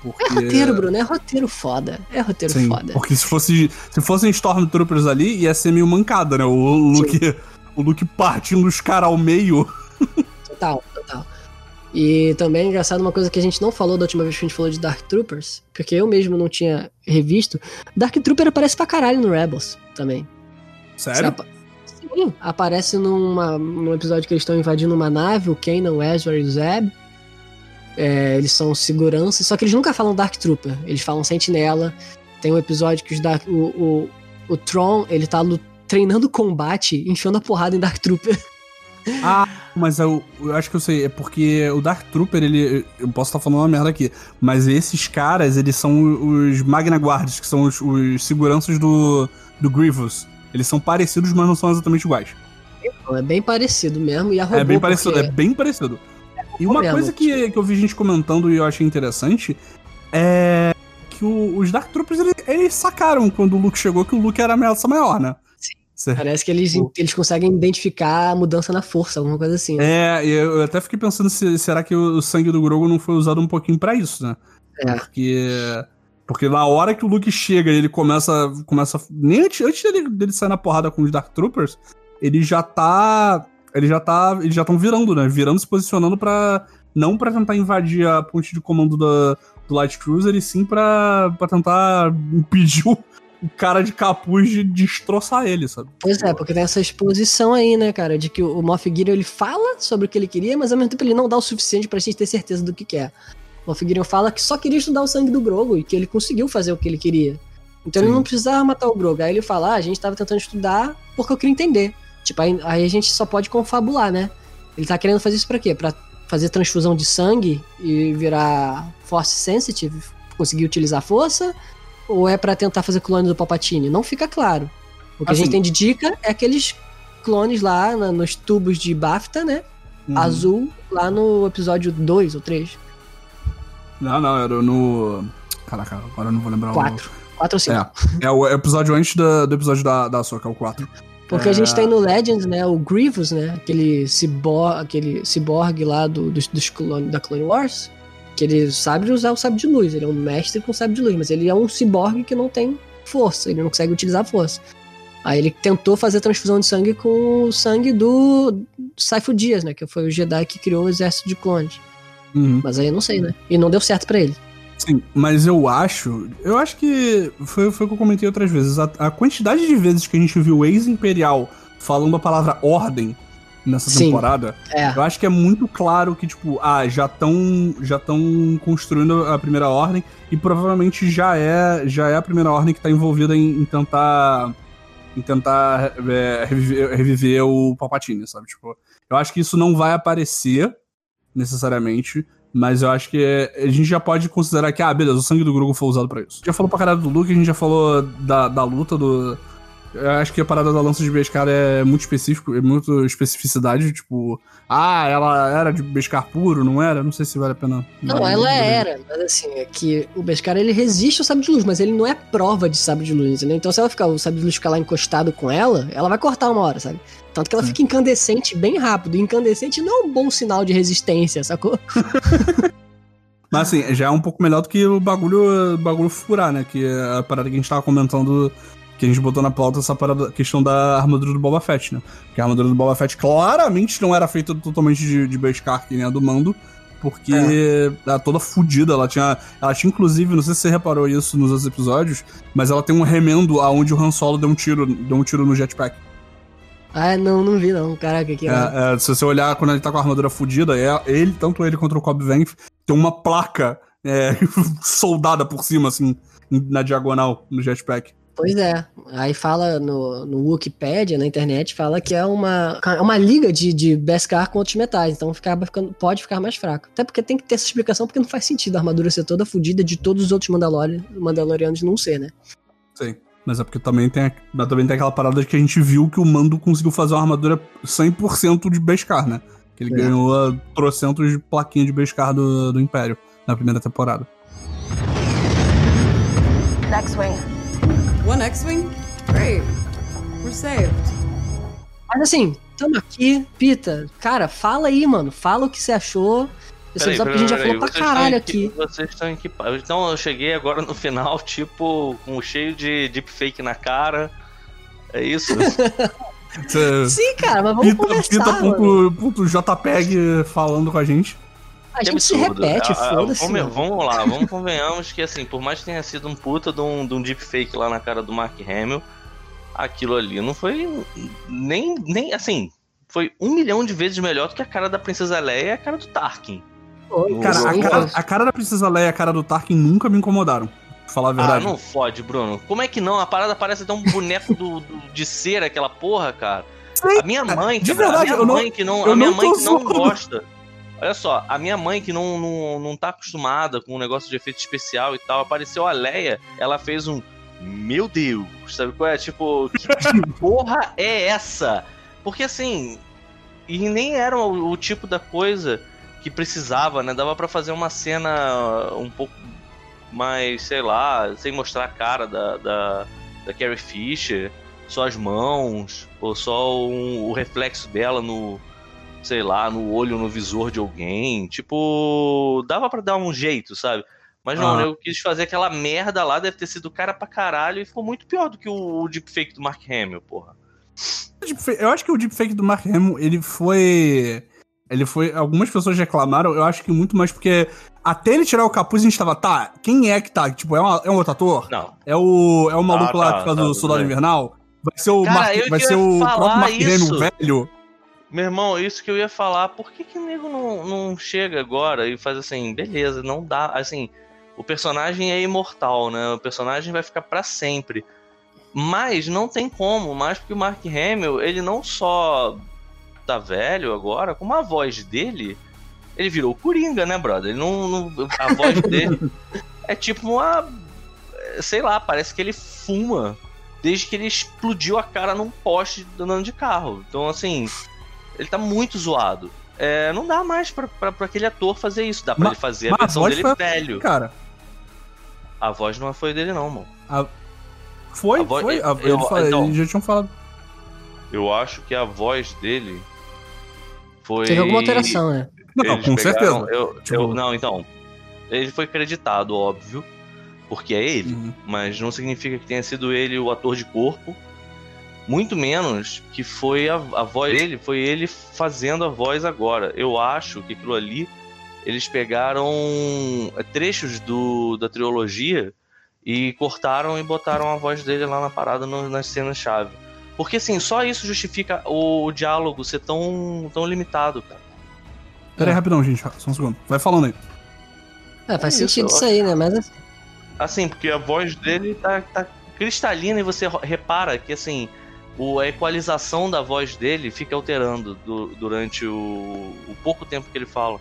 [SPEAKER 2] Porque... É roteiro, Bruno, é roteiro foda. É roteiro Sim, foda.
[SPEAKER 1] Porque se fosse se fossem Stormtroopers ali, ia ser meio mancada, né? O Luke, o Luke partindo os caras ao meio.
[SPEAKER 2] Total, total. E também é engraçado uma coisa que a gente não falou da última vez que a gente falou de Dark Troopers, porque eu mesmo não tinha revisto. Dark Trooper aparece pra caralho no Rebels também.
[SPEAKER 1] Sério?
[SPEAKER 2] Sim, aparece numa, num episódio que eles estão invadindo uma nave, o Kanan, o Ezra e o Zeb. É, eles são segurança, só que eles nunca falam Dark Trooper, eles falam Sentinela. Tem um episódio que os Dark, o, o, o Tron, ele tá treinando combate, enfiando a porrada em Dark Trooper.
[SPEAKER 1] Ah, mas eu, eu, acho que eu sei. É porque o Dark Trooper, ele. Eu posso estar falando uma merda aqui. Mas esses caras, eles são os Magna Guards, que são os, os seguranças do, do Grievous. Eles são parecidos, mas não são exatamente iguais.
[SPEAKER 2] É bem parecido mesmo. E a robô,
[SPEAKER 1] é bem parecido, porque... é bem parecido. É e uma mesmo, coisa que, tipo... que eu vi gente comentando e eu achei interessante é que o, os Dark Troopers eles, eles, sacaram quando o Luke chegou que o Luke era ameaça maior, né?
[SPEAKER 2] Certo. Parece que eles, eles conseguem identificar a mudança na força, alguma coisa assim.
[SPEAKER 1] Né? É, eu até fiquei pensando se será que o sangue do Grogu não foi usado um pouquinho para isso, né? É. Porque porque na hora que o Luke chega e ele começa começa nem antes, antes dele, dele sair na porrada com os Dark Troopers, ele já tá ele já tá eles já estão virando, né? Virando se posicionando para não para tentar invadir a ponte de comando da, do Light Cruiser, e sim para tentar impedir o, o cara de capuz de destroçar ele, sabe?
[SPEAKER 2] Pois é, porque tem essa exposição aí, né, cara, de que o Moff Gideon ele fala sobre o que ele queria, mas ao mesmo tempo ele não dá o suficiente pra gente ter certeza do que quer. O Moff Gideon fala que só queria estudar o sangue do Grogu e que ele conseguiu fazer o que ele queria. Então Sim. ele não precisava matar o Grogu. Aí ele fala, ah, a gente tava tentando estudar porque eu queria entender. Tipo, aí, aí a gente só pode confabular, né? Ele tá querendo fazer isso pra quê? Pra fazer transfusão de sangue e virar Force Sensitive, conseguir utilizar força? Ou é para tentar fazer clone do Palpatine? Não fica claro. O que assim, a gente assim. tem de dica é aqueles clones lá na, nos tubos de BAFTA, né? Uhum. Azul, lá no episódio 2 ou 3.
[SPEAKER 1] Não, não, era no. Caraca, agora eu não vou lembrar
[SPEAKER 2] 4. o 4 ou 5.
[SPEAKER 1] É, é o episódio antes do, do episódio da, da Soca, é o 4.
[SPEAKER 2] Porque é... a gente tem no Legends, né, o Grievous, né, aquele cyborg, aquele cyborg lá do, dos, dos clone, da Clone Wars, que ele sabe usar o sábio de luz, ele é um mestre com sábio de luz, mas ele é um ciborgue que não tem força, ele não consegue utilizar força. Aí ele tentou fazer transfusão de sangue com o sangue do Saifo Dias, né? Que foi o Jedi que criou o exército de clones. Uhum. Mas aí eu não sei, né? E não deu certo para ele.
[SPEAKER 1] Sim, mas eu acho. Eu acho que. Foi, foi o que eu comentei outras vezes. A, a quantidade de vezes que a gente viu o ex-imperial falando a palavra ordem nessa Sim, temporada, é. eu acho que é muito claro que, tipo, ah, já estão já tão construindo a primeira ordem e provavelmente já é, já é a primeira ordem que tá envolvida em, em tentar em tentar é, reviver, reviver, o Palpatine, sabe? Tipo, eu acho que isso não vai aparecer necessariamente, mas eu acho que é, a gente já pode considerar que, ah, beleza, o sangue do Grogu foi usado para isso. Já falou pra caralho do Luke, a gente já falou da, da luta do, Eu acho que a parada da lança de Beskar é muito específico, é muito especificidade, tipo, ah, ela era de Beskar puro, não era? Não sei se vale a pena.
[SPEAKER 2] Não, ela era, mas assim, é que o Beskar ele resiste ao sabre de luz, mas ele não é prova de sabre de luz, né? Então se ela ficar, o sabre de luz ficar lá encostado com ela, ela vai cortar uma hora, sabe? Tanto que ela Sim. fica incandescente bem rápido. Incandescente não é um bom sinal de resistência, sacou?
[SPEAKER 1] Mas assim, já é um pouco melhor do que o bagulho, bagulho furar, né? Que é a parada que a gente tava comentando que a gente botou na pauta essa parada, questão da armadura do Boba Fett, né? Porque a armadura do Boba Fett claramente não era feita totalmente de, de Beskar, que nem a do Mando, porque é. ela toda fodida, ela tinha, ela tinha inclusive, não sei se você reparou isso nos outros episódios, mas ela tem um remendo aonde o Han Solo deu um tiro, deu um tiro no jetpack.
[SPEAKER 2] Ah, não, não vi não, caraca, que
[SPEAKER 1] é, é, Se você olhar quando ele tá com a armadura fodida, é ele, tanto ele quanto o Cobb Vanth, tem uma placa é, soldada por cima, assim, na diagonal, no jetpack.
[SPEAKER 2] Pois é. Aí fala no, no Wikipedia, na internet, fala que é uma, uma liga de, de Beskar com outros metais. Então ficar, ficando, pode ficar mais fraco. Até porque tem que ter essa explicação, porque não faz sentido a armadura ser toda fodida de todos os outros Mandalori, Mandalorianos não ser, né?
[SPEAKER 1] Sim. Mas é porque também tem, também tem aquela parada que a gente viu que o Mando conseguiu fazer uma armadura 100% de Beskar, né? Que ele é. ganhou trocentos de plaquinha de Beskar do, do Império na primeira temporada. Next
[SPEAKER 3] wing. One X-Wing? Great. We're saved.
[SPEAKER 2] Mas assim, tamo aqui, Pita. Cara, fala aí, mano. Fala o que você achou. Esse episódio que a gente já falou pra caralho aqui.
[SPEAKER 4] Vocês estão equipados. Então eu cheguei agora no final, tipo, com cheio de deepfake na cara. É isso?
[SPEAKER 2] Sim, cara, mas vamos Pita, conversar. Pita
[SPEAKER 1] ponto, ponto JPEG falando com a gente.
[SPEAKER 2] A gente se repete, foda-se.
[SPEAKER 4] Vamos, vamos lá, vamos convenhamos que assim, por mais que tenha sido um puta de um, de um deepfake lá na cara do Mark Hamill, aquilo ali não foi nem, nem assim, foi um milhão de vezes melhor do que a cara da Princesa Leia e a cara do Tarkin.
[SPEAKER 1] cara, a cara, a cara da Princesa Leia e a cara do Tarkin nunca me incomodaram. Pra falar a verdade.
[SPEAKER 4] Ah, não fode, Bruno. Como é que não? A parada parece até um boneco do, do, de cera, aquela porra, cara. a minha mãe, de verdade, a minha mãe não, que não, a minha mãe que não gosta Olha só, a minha mãe, que não, não, não tá acostumada com o um negócio de efeito especial e tal, apareceu a Leia, ela fez um. Meu Deus, sabe qual é? Tipo, que porra é essa? Porque assim. E nem era o, o tipo da coisa que precisava, né? Dava para fazer uma cena um pouco mais, sei lá, sem mostrar a cara da, da, da Carrie Fisher, só as mãos, ou só um, o reflexo dela no, sei lá, no olho, no visor de alguém. Tipo, dava para dar um jeito, sabe? Mas não, ah. eu quis fazer aquela merda lá, deve ter sido cara pra caralho, e ficou muito pior do que o, o deepfake do Mark Hamill, porra.
[SPEAKER 1] Eu acho que o deepfake do Mark Hamill, ele foi. Ele foi. Algumas pessoas reclamaram, eu acho que muito mais porque até ele tirar o capuz, a gente tava, tá, quem é que tá? Tipo, é, uma, é um outro ator?
[SPEAKER 4] Não.
[SPEAKER 1] É o, é o maluco ah, lá tá, que faz tá, o Soldado Invernal? Vai ser o, Cara, Mark, vai ser o próprio Mark Hamill velho?
[SPEAKER 4] Meu irmão, isso que eu ia falar, por que que o nego não, não chega agora e faz assim, beleza, não dá, assim, o personagem é imortal, né? O personagem vai ficar para sempre. Mas não tem como, mais porque o Mark Hamill, ele não só tá velho agora, como a voz dele, ele virou Coringa, né, brother? Ele não, não a voz dele é tipo uma sei lá, parece que ele fuma desde que ele explodiu a cara num poste andando de carro. Então, assim, ele tá muito zoado. É, não dá mais pra, pra, pra, aquele ator fazer isso. Dá pra Ma, ele fazer a versão a dele velho.
[SPEAKER 1] Cara.
[SPEAKER 4] A voz não foi dele, não, mano.
[SPEAKER 1] A... Foi, a voz, foi. A, eu, ele, então, eles já tinham falado.
[SPEAKER 4] Eu acho que a voz dele foi.
[SPEAKER 2] Teve alguma alteração, né?
[SPEAKER 1] Não, com pegaram, certeza.
[SPEAKER 4] Eu, tipo... eu, não, então. Ele foi creditado, óbvio. Porque é ele. Uhum. Mas não significa que tenha sido ele o ator de corpo muito menos que foi a, a voz dele, foi ele fazendo a voz agora. Eu acho que aquilo ali eles pegaram é, trechos do, da trilogia e cortaram e botaram a voz dele lá na parada no, nas cenas-chave. Porque assim, só isso justifica o, o, diálogo ser tão, tão limitado, cara.
[SPEAKER 1] Pera aí, rapidão, gente, só um segundo. Vai falando aí.
[SPEAKER 2] É, faz é sentido isso, isso aí, né? Mas assim...
[SPEAKER 4] assim, porque a voz dele tá, tá cristalina e você repara que assim o, a equalização da voz dele fica alterando do, durante o, o, pouco tempo que ele fala.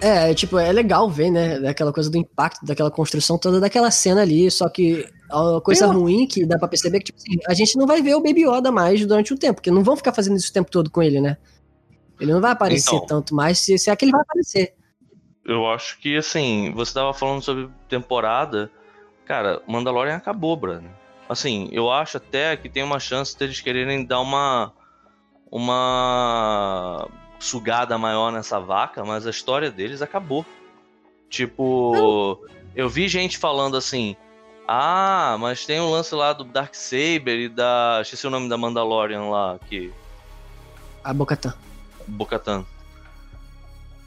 [SPEAKER 2] É, tipo, é legal ver, né? Daquela coisa do impacto, daquela construção toda daquela cena ali, só que A coisa eu... ruim que dá pra perceber é que, tipo assim, a gente não vai ver o Baby Yoda mais durante um tempo, porque não vão ficar fazendo isso o tempo todo com ele, né? Ele não vai aparecer então, tanto mais, se, se é que ele vai aparecer.
[SPEAKER 4] Eu acho que, assim, você tava falando sobre temporada. Cara, Mandalorian acabou, Bruno. Assim, eu acho até que tem uma chance deles quererem dar uma. Uma sugada maior nessa vaca, mas a história deles acabou. Tipo, eu vi gente falando assim: ah, mas tem um lance lá do Dark Saber e da. Esqueci o nome da Mandalorian lá, que.
[SPEAKER 2] A Bocatan.
[SPEAKER 4] Bocatan.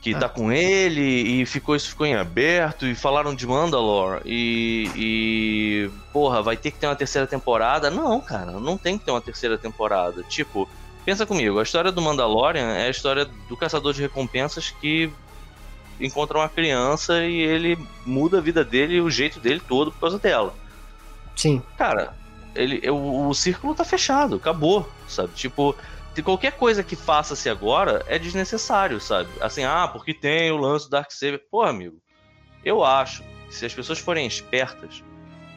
[SPEAKER 4] Que ah. tá com ele e ficou, isso ficou em aberto e falaram de Mandalore e, e. Porra, vai ter que ter uma terceira temporada? Não, cara, não tem que ter uma terceira temporada. Tipo, pensa comigo, a história do Mandalorian é a história do caçador de recompensas que encontra uma criança e ele muda a vida dele e o jeito dele todo por causa dela.
[SPEAKER 2] Sim.
[SPEAKER 4] Cara, ele, o, o círculo tá fechado, acabou, sabe? Tipo, de qualquer coisa que faça-se agora é desnecessário, sabe? Assim, ah, porque tem o lance do Darksaber. Pô, amigo, eu acho que se as pessoas forem espertas,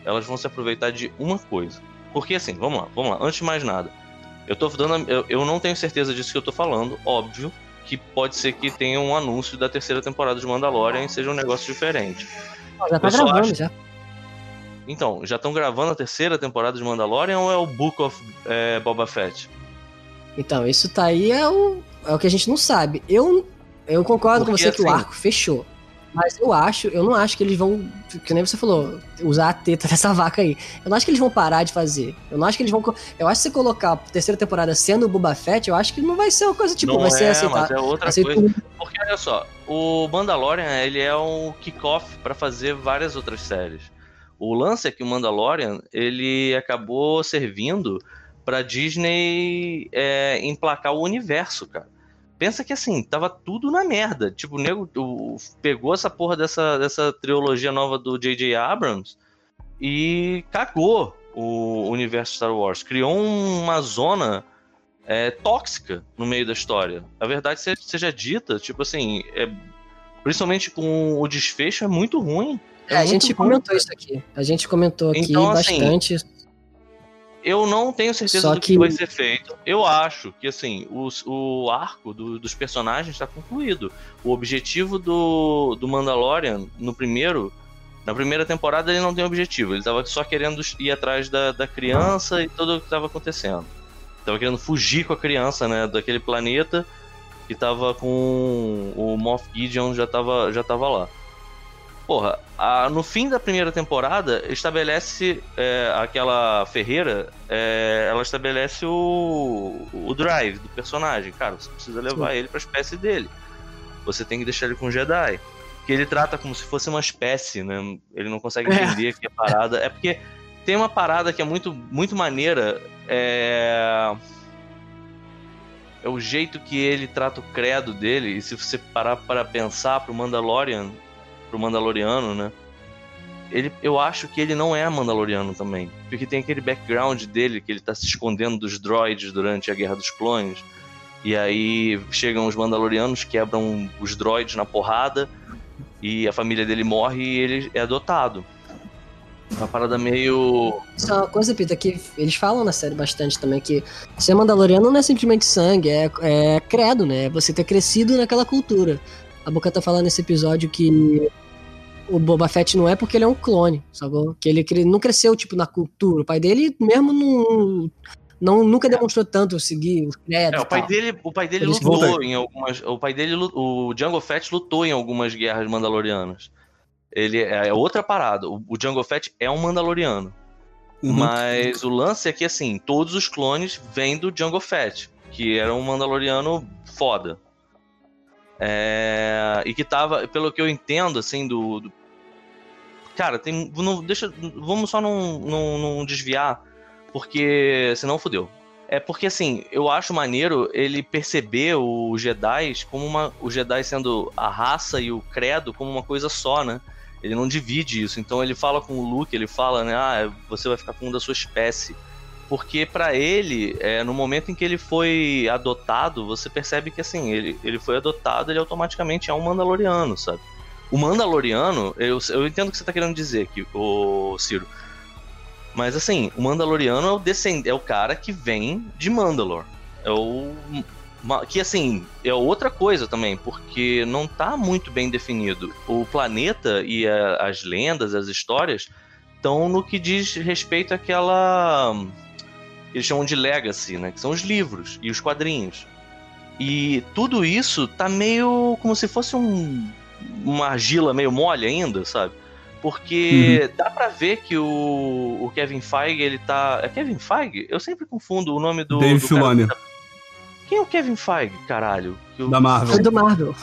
[SPEAKER 4] elas vão se aproveitar de uma coisa. Porque assim, vamos lá, vamos lá, antes de mais nada. Eu tô dando. Eu, eu não tenho certeza disso que eu tô falando, óbvio que pode ser que tenha um anúncio da terceira temporada de Mandalorian e seja um negócio diferente.
[SPEAKER 2] já tá gravando, acho... já.
[SPEAKER 4] Então, já estão gravando a terceira temporada de Mandalorian ou é o Book of é, Boba Fett?
[SPEAKER 2] Então, isso tá aí é o, é o que a gente não sabe. Eu, eu concordo Porque, com você assim, que o assim, arco fechou. Mas eu acho, eu não acho que eles vão, que nem você falou, usar a teta dessa vaca aí. Eu não acho que eles vão parar de fazer. Eu não acho que eles vão. Eu acho que se colocar a terceira temporada sendo o Boba Fett, eu acho que não vai ser uma coisa tipo,
[SPEAKER 4] não
[SPEAKER 2] vai ser
[SPEAKER 4] é, aceitar. Mas é outra coisa. Porque olha só, o Mandalorian, ele é um kickoff para fazer várias outras séries. O lance é que o Mandalorian, ele acabou servindo pra Disney é, emplacar o universo, cara pensa que assim, tava tudo na merda. Tipo, o nego o, pegou essa porra dessa, dessa trilogia nova do J.J. Abrams e cagou o universo Star Wars. Criou uma zona é, tóxica no meio da história. A verdade seja dita, tipo assim, é, principalmente com o desfecho, é muito ruim.
[SPEAKER 2] É, é a gente ruim, comentou cara. isso aqui. A gente comentou aqui então, assim, bastante. Assim,
[SPEAKER 4] eu não tenho certeza Só do que... que vai ser feito. Eu acho que, assim, os, o arco do, dos personagens está concluído. O objetivo do, do Mandalorian, no primeiro... Na primeira temporada ele não tem objetivo. Ele estava só querendo ir atrás da, da criança e tudo o que estava acontecendo. Tava querendo fugir com a criança, né? Daquele planeta que tava com o Moff Gideon já tava, já tava lá. Porra, a, no fim da primeira temporada, estabelece é, aquela Ferreira, é, ela estabelece o, o drive do personagem. Cara, você precisa levar Sim. ele pra espécie dele. Você tem que deixar ele com o Jedi. Que ele trata como se fosse uma espécie, né? Ele não consegue é. entender é. que a parada. É porque tem uma parada que é muito, muito maneira. É é o jeito que ele trata o credo dele. E se você parar para pensar pro Mandalorian, pro Mandaloriano, né? Ele, eu acho que ele não é Mandaloriano também. Porque tem aquele background dele que ele tá se escondendo dos droids durante a Guerra dos Clones. E aí chegam os Mandalorianos, quebram os droids na porrada. E a família dele morre e ele é adotado. Uma parada meio.
[SPEAKER 2] Isso é uma coisa, Pita, que eles falam na série bastante também, que ser Mandaloriano não é simplesmente sangue, é, é credo, né? É você ter crescido naquela cultura. A Boca tá falando nesse episódio que o Boba Fett não é porque ele é um clone, sabe? Que ele, que ele não cresceu, tipo, na cultura. O pai dele mesmo não, não nunca demonstrou tanto seguir os
[SPEAKER 4] créditos. É, o pai dele, o pai dele lutou em algumas. O pai dele, o Django Fett lutou em algumas guerras mandalorianas. Ele é, é outra parada. O, o Django Fett é um mandaloriano. Uhum. Mas o lance é que, assim, todos os clones vêm do Django Fett, que era um mandaloriano foda. É, e que tava, pelo que eu entendo, assim, do. do cara, tem. Não, deixa, vamos só não, desviar, porque senão fodeu. É porque, assim, eu acho maneiro ele perceber os Jedi como uma. Os Jedi sendo a raça e o credo como uma coisa só, né? Ele não divide isso. Então ele fala com o Luke, ele fala, né? Ah, você vai ficar com um da sua espécie porque para ele, é, no momento em que ele foi adotado, você percebe que assim, ele, ele foi adotado, ele automaticamente é um Mandaloriano, sabe? O Mandaloriano, eu, eu entendo o que você tá querendo dizer, que, o Ciro. Mas assim, o Mandaloriano é o descend... é o cara que vem de Mandalor. É o que assim, é outra coisa também, porque não tá muito bem definido. O planeta e a, as lendas, as histórias, estão no que diz respeito àquela. Eles chamam de legacy, né? Que são os livros e os quadrinhos. E tudo isso tá meio como se fosse um, uma argila meio mole ainda, sabe? Porque uhum. dá pra ver que o, o Kevin Feige, ele tá. É Kevin Feige? Eu sempre confundo o nome do.
[SPEAKER 1] Dave Filoni.
[SPEAKER 4] Tá... Quem é o Kevin Feige, caralho?
[SPEAKER 1] Eu... Da Marvel.
[SPEAKER 2] É do Marvel.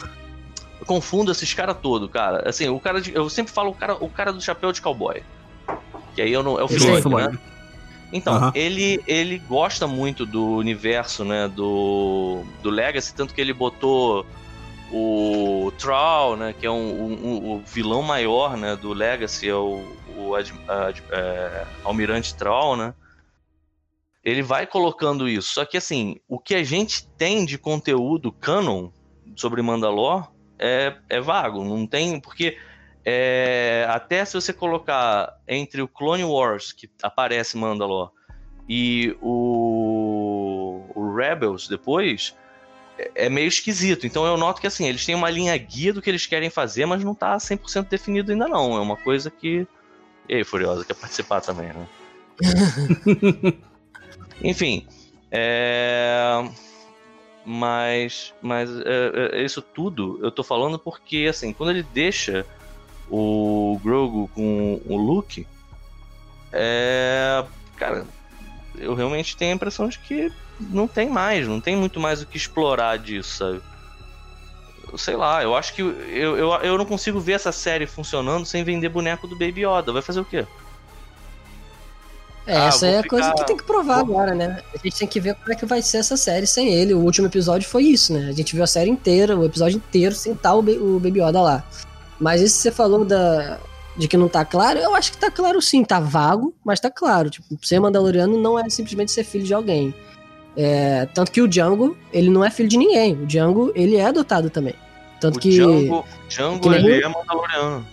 [SPEAKER 4] Eu confundo esses caras todo, cara. Assim, o cara de... eu sempre falo o cara, o cara do chapéu de cowboy. Que aí eu não, é o Filoni, né? Então, ele, ele gosta muito do universo, né, do, do Legacy, tanto que ele botou o Troll, né, que é um, um, o vilão maior, né, do Legacy, é o, o ad, ad, é, Almirante Troll, né, ele vai colocando isso. Só que assim, o que a gente tem de conteúdo canon sobre Mandalor é, é vago, não tem, porque é, até se você colocar entre o Clone Wars, que aparece Mandalor, e o, o Rebels depois, é, é meio esquisito. Então eu noto que assim, eles têm uma linha guia do que eles querem fazer, mas não tá 100% definido ainda não. É uma coisa que... E aí, Furiosa, quer participar também, né? Enfim, é... mas, mas é, é, isso tudo eu tô falando porque, assim, quando ele deixa o Grogu com o Luke, é... cara, eu realmente tenho a impressão de que não tem mais, não tem muito mais o que explorar disso, sabe? Sei lá, eu acho que eu, eu, eu não consigo ver essa série funcionando sem vender boneco do Baby Yoda. Vai fazer o quê?
[SPEAKER 2] É, ah, essa é a ficar... coisa que tem que provar agora, né? A gente tem que ver como é que vai ser essa série sem ele. O último episódio foi isso, né? A gente viu a série inteira, o episódio inteiro, sem o, o Baby Yoda lá. Mas isso que você falou da, de que não tá claro, eu acho que tá claro sim, tá vago, mas tá claro. Tipo, ser Mandaloriano não é simplesmente ser filho de alguém. É, tanto que o Django, ele não é filho de ninguém. O Django, ele é adotado também. Tanto o que.
[SPEAKER 4] Django, Django ele é Mandaloriano.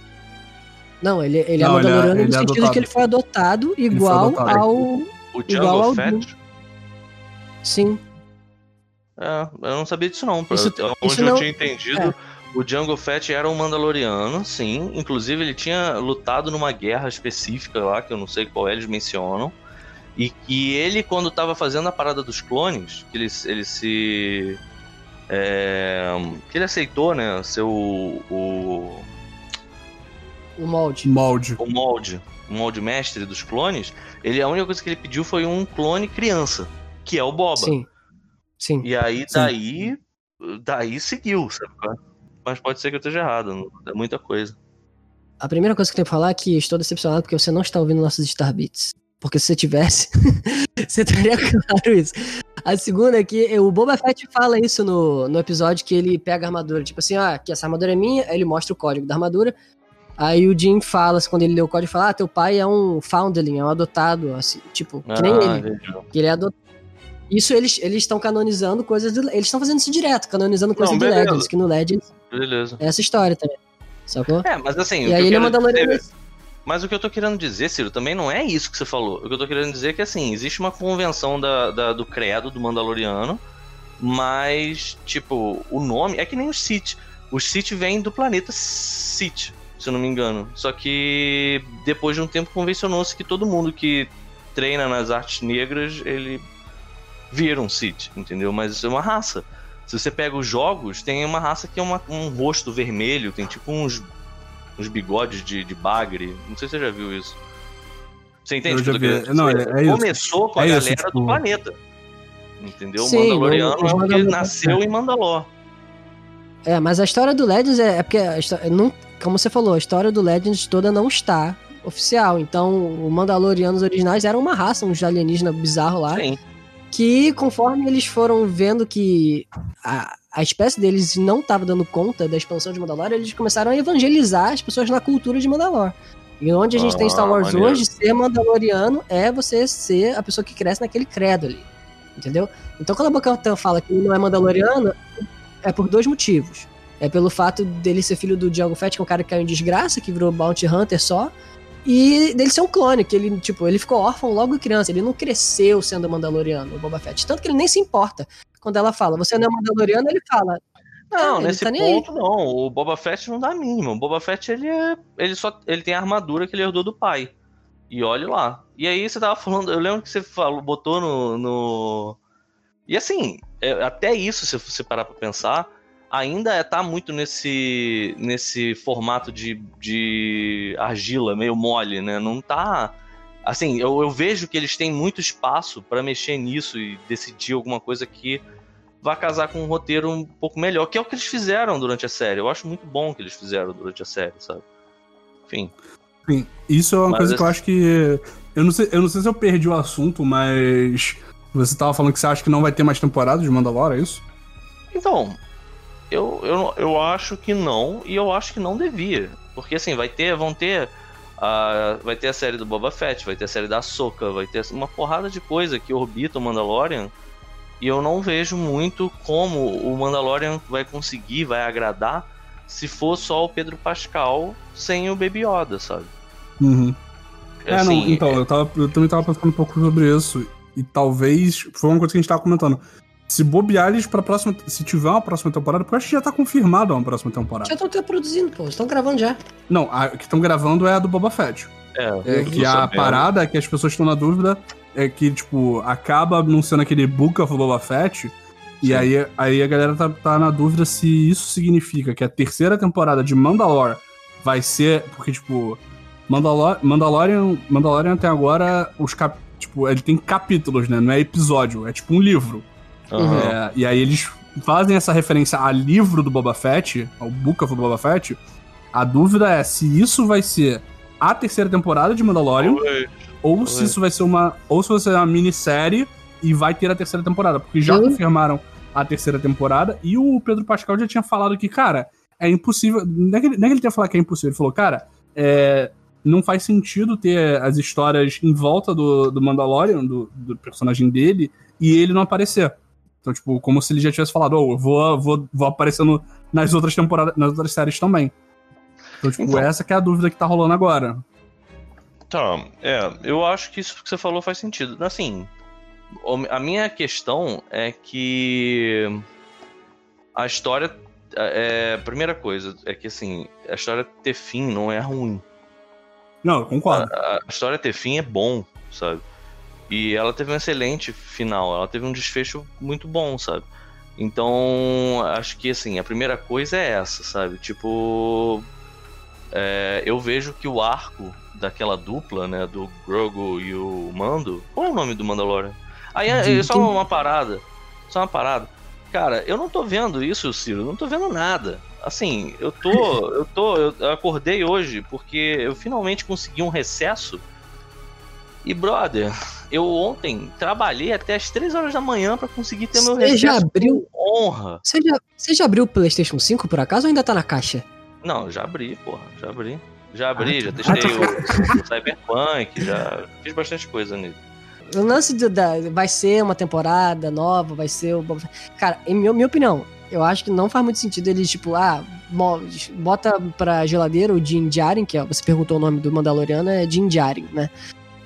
[SPEAKER 2] Não, ele, ele é não, é Mandaloriano ele é, no sentido de que ele foi adotado igual foi adotado. ao. O igual ao Fett? Sim.
[SPEAKER 4] É, eu não sabia disso não. Isso, onde isso eu não... tinha entendido, é. O Django Fett era um Mandaloriano, sim. Inclusive ele tinha lutado numa guerra específica lá, que eu não sei qual é, eles mencionam. E, e ele, quando estava fazendo a parada dos clones, que ele, ele se. É, que ele aceitou, né? Ser o, o
[SPEAKER 2] o molde.
[SPEAKER 1] Molde.
[SPEAKER 4] O molde. O molde mestre dos clones. Ele, a única coisa que ele pediu foi um clone criança, que é o Boba.
[SPEAKER 2] Sim. Sim.
[SPEAKER 4] E aí, daí. Sim. Daí seguiu, sabe? Mas pode ser que eu esteja errado. É muita coisa.
[SPEAKER 2] A primeira coisa que eu tenho que falar é que estou decepcionado porque você não está ouvindo nossos Starbits. Porque se você tivesse, você teria claro isso. A segunda é que o Boba Fett fala isso no, no episódio que ele pega a armadura. Tipo assim, ah, que essa armadura é minha, aí ele mostra o código da armadura. Aí o Jim fala, quando ele lê o código, fala: Ah, teu pai é um foundling, é um adotado, assim, tipo, que nem ah, ele. Que ele é adotado. Isso eles estão canonizando coisas do. Eles estão fazendo isso direto, canonizando coisas Não, do Legends, que no Legends.
[SPEAKER 4] Beleza.
[SPEAKER 2] É essa história também. Sacou?
[SPEAKER 4] É, mas assim.
[SPEAKER 2] E aí ele é Mandaloriano. Dizer,
[SPEAKER 4] mas o que eu tô querendo dizer, Ciro, também não é isso que você falou. O que eu tô querendo dizer é que, assim, existe uma convenção da, da do credo do Mandaloriano, mas, tipo, o nome. É que nem o Sith. O Sith vem do planeta Sith se eu não me engano. Só que depois de um tempo convencionou-se que todo mundo que treina nas artes negras, ele vira um Sith, entendeu? Mas isso é uma raça. Se você pega os jogos, tem uma raça que é uma, um rosto vermelho, tem tipo uns, uns bigodes de, de bagre. Não sei se você já viu isso. Você entende?
[SPEAKER 1] Eu já vi. Não, é, é
[SPEAKER 4] Começou com a é galera isso, tipo... do planeta. Entendeu? Sim, o Mandaloriano é o que nasceu em Mandalor.
[SPEAKER 2] É, mas a história do Legends é, é porque história, não, como você falou, a história do Legends toda não está oficial. Então, os Mandalorianos originais eram uma raça, uns alienígenas bizarros lá. Sim. Que conforme eles foram vendo que a, a espécie deles não estava dando conta da expansão de Mandalor, eles começaram a evangelizar as pessoas na cultura de Mandalor. E onde a gente ah, tem Star Wars maneiro. hoje, ser Mandaloriano é você ser a pessoa que cresce naquele credo ali. Entendeu? Então quando a Boca fala que ele não é Mandaloriano, é por dois motivos. É pelo fato dele ser filho do Django Fett, que é um cara que caiu em desgraça, que virou Bounty Hunter só. E dele ser um clone, que ele, tipo, ele ficou órfão logo criança, ele não cresceu sendo Mandaloriano, o Boba Fett. Tanto que ele nem se importa. Quando ela fala, você não é Mandaloriano, ele fala.
[SPEAKER 4] Não, ah, nesse tá ponto não. O Boba Fett não dá mínimo. O Boba Fett ele é, ele só ele tem a armadura que ele herdou do pai. E olhe lá. E aí você tava falando, eu lembro que você falou, botou no, no... E assim, é, até isso se você parar para pensar, ainda é, tá muito nesse nesse formato de, de argila, meio mole, né? Não tá assim, eu, eu vejo que eles têm muito espaço para mexer nisso e decidir alguma coisa que vai casar com um roteiro um pouco melhor, que é o que eles fizeram durante a série. Eu acho muito bom o que eles fizeram durante a série, sabe? Enfim.
[SPEAKER 1] Sim, isso é uma mas coisa que eu acho que. Eu não, sei, eu não sei se eu perdi o assunto, mas. Você tava falando que você acha que não vai ter mais temporada de Mandalorian, é isso?
[SPEAKER 4] Então, eu, eu, eu acho que não, e eu acho que não devia. Porque assim, vai ter, vão ter. Uh, vai ter a série do Boba Fett, vai ter a série da Soca, vai ter uma porrada de coisa que orbita o Mandalorian e eu não vejo muito como o Mandalorian vai conseguir, vai agradar, se for só o Pedro Pascal sem o Baby Yoda, sabe?
[SPEAKER 1] Uhum. É, assim, não, então, é... eu, tava, eu também tava pensando um pouco sobre isso. E talvez. Foi uma coisa que a gente tava comentando. Se bobear eles pra próxima. Se tiver uma próxima temporada, porque eu acho que já tá confirmado uma próxima temporada.
[SPEAKER 2] Já estão produzindo, pô. Estão gravando já.
[SPEAKER 1] Não, a que estão gravando é a do Boba Fett. É, é que a sabendo. parada é que as pessoas estão na dúvida é que, tipo, acaba anunciando aquele Book of Boba Fett. Sim. E aí, aí a galera tá, tá na dúvida se isso significa que a terceira temporada de Mandalore vai ser. Porque, tipo, Mandalor, Mandalorian, Mandalorian até agora, os cap, tipo, ele tem capítulos, né? Não é episódio, é tipo um livro. Uhum. É, e aí eles fazem essa referência a livro do Boba Fett, ao Book of Boba Fett. A dúvida é se isso vai ser a terceira temporada de Mandalorian. Oi ou se isso vai ser uma. Ou se vai ser uma minissérie e vai ter a terceira temporada. Porque já uhum. confirmaram a terceira temporada e o Pedro Pascal já tinha falado que, cara, é impossível. Não é que ele, não é que ele tinha falado que é impossível, ele falou, cara, é, não faz sentido ter as histórias em volta do, do Mandalorian, do, do personagem dele, e ele não aparecer. Então, tipo, como se ele já tivesse falado, oh, eu vou, vou, vou aparecendo nas outras temporadas, nas outras séries também. Então, tipo, então, essa que é a dúvida que tá rolando agora.
[SPEAKER 4] Tá, é, eu acho que isso que você falou faz sentido. Assim, a minha questão é que a história. É, a primeira coisa é que, assim, a história ter fim não é ruim.
[SPEAKER 1] Não, eu concordo.
[SPEAKER 4] A, a história ter fim é bom, sabe? E ela teve um excelente final, ela teve um desfecho muito bom, sabe? Então, acho que, assim, a primeira coisa é essa, sabe? Tipo. É, eu vejo que o arco daquela dupla, né? Do Grogu e o Mando. Qual é o nome do Mandalorian? Aí é, é só uma parada. Só uma parada. Cara, eu não tô vendo isso, Ciro. Não tô vendo nada. Assim, eu tô. Eu tô. Eu acordei hoje porque eu finalmente consegui um recesso. E, brother, eu ontem trabalhei até as 3 horas da manhã para conseguir ter meu.
[SPEAKER 2] Você já abriu.
[SPEAKER 4] Honra.
[SPEAKER 2] Você já, você já abriu o PlayStation 5 por acaso ou ainda tá na caixa?
[SPEAKER 4] Não, já abri, porra. Já abri. Já abri, ah, já testei ah, o, o, Cyberpunk, já fiz bastante coisa nele.
[SPEAKER 2] O lance de, da, vai ser uma temporada nova, vai ser o. Cara, em minha, minha opinião, eu acho que não faz muito sentido eles, tipo, ah, bota pra geladeira o Din Djarin, que é, você perguntou o nome do Mandaloriano, é Din Djarin, né?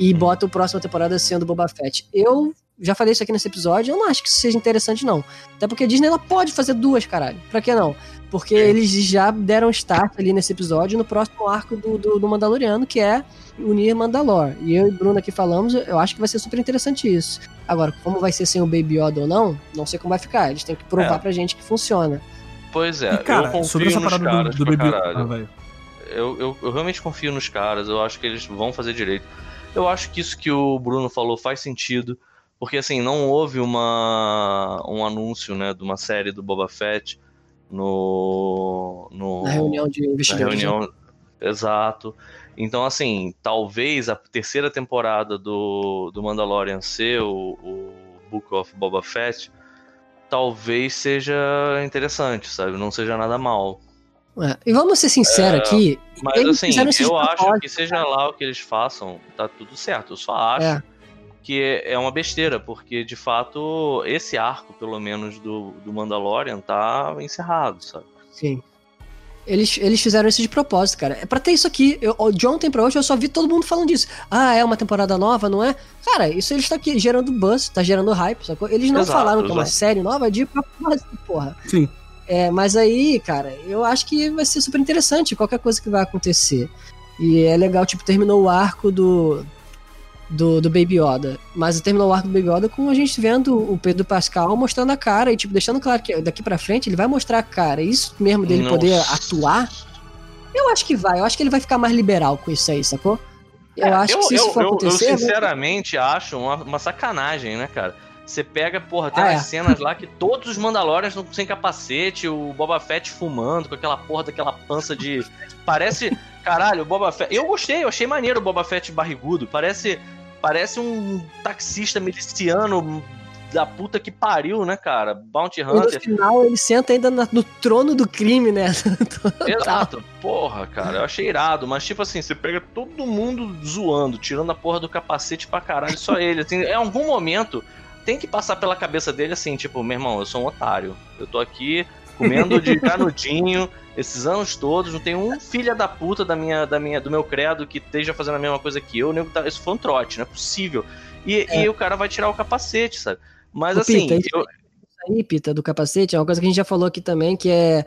[SPEAKER 2] E bota o próximo temporada sendo Boba Fett. Eu já falei isso aqui nesse episódio, eu não acho que isso seja interessante, não. Até porque a Disney ela pode fazer duas, caralho. Pra que não? Porque é. eles já deram start ali nesse episódio no próximo arco do, do, do Mandaloriano, que é unir Mandalor. E eu e Bruno aqui falamos, eu acho que vai ser super interessante isso. Agora, como vai ser sem o Baby Yoda ou não, não sei como vai ficar. Eles têm que provar é. pra gente que funciona.
[SPEAKER 4] Pois é, e, cara, eu confio sobre essa parada caras do, do Baby Yoda. Ah, eu, eu, eu realmente confio nos caras, eu acho que eles vão fazer direito. Eu acho que isso que o Bruno falou faz sentido, porque assim, não houve uma, um anúncio né, de uma série do Boba Fett no, no
[SPEAKER 2] na reunião de investigadores. Reunião,
[SPEAKER 4] exato. Então, assim, talvez a terceira temporada do, do Mandalorian ser o, o Book of Boba Fett talvez seja interessante, sabe? Não seja nada mal.
[SPEAKER 2] É, e vamos ser sinceros é, aqui.
[SPEAKER 4] Mas assim, eu acho que seja lá o que eles façam, tá tudo certo. Eu só acho é que é uma besteira, porque de fato esse arco, pelo menos do, do Mandalorian, tá encerrado, sabe?
[SPEAKER 2] Sim. Eles, eles fizeram isso de propósito, cara. É pra ter isso aqui. Eu, de ontem pra hoje eu só vi todo mundo falando disso. Ah, é uma temporada nova, não é? Cara, isso eles estão aqui gerando buzz, tá gerando hype, sacou? Eles não exato, falaram que é uma série nova de propósito, porra.
[SPEAKER 1] Sim.
[SPEAKER 2] É, mas aí, cara, eu acho que vai ser super interessante qualquer coisa que vai acontecer. E é legal, tipo, terminou o arco do, do, do Baby Yoda. Mas terminou o arco do Baby Yoda com a gente vendo o Pedro Pascal mostrando a cara e, tipo, deixando claro que daqui pra frente ele vai mostrar a cara. Isso mesmo dele Nossa. poder atuar, eu acho que vai. Eu acho que ele vai ficar mais liberal com isso aí, sacou?
[SPEAKER 4] Eu é, acho eu, que se isso eu, for acontecer... Eu, sinceramente acho uma, uma sacanagem, né, cara? Você pega, porra, tem ah, umas é. cenas lá que todos os Mandalorians estão sem capacete, o Boba Fett fumando com aquela porra daquela pança de. Parece. Caralho, o Boba Fett. Eu gostei, eu achei maneiro o Boba Fett barrigudo. Parece Parece um taxista miliciano da puta que pariu, né, cara? Bounty Hunter. E no
[SPEAKER 2] final ele senta ainda no trono do crime, né?
[SPEAKER 4] Exato. Porra, cara, eu achei irado, mas tipo assim, você pega todo mundo zoando, tirando a porra do capacete pra caralho, só ele. Assim, em algum momento tem que passar pela cabeça dele assim, tipo, meu irmão, eu sou um otário. Eu tô aqui comendo de canudinho esses anos todos, não tem um filho da puta da minha, da minha, do meu credo que esteja fazendo a mesma coisa que eu, nego tá, isso foi um trote, não é possível. E, é. e o cara vai tirar o capacete, sabe? Mas o assim.
[SPEAKER 2] Pita, eu... aí, Pita, do capacete, é uma coisa que a gente já falou aqui também, que é.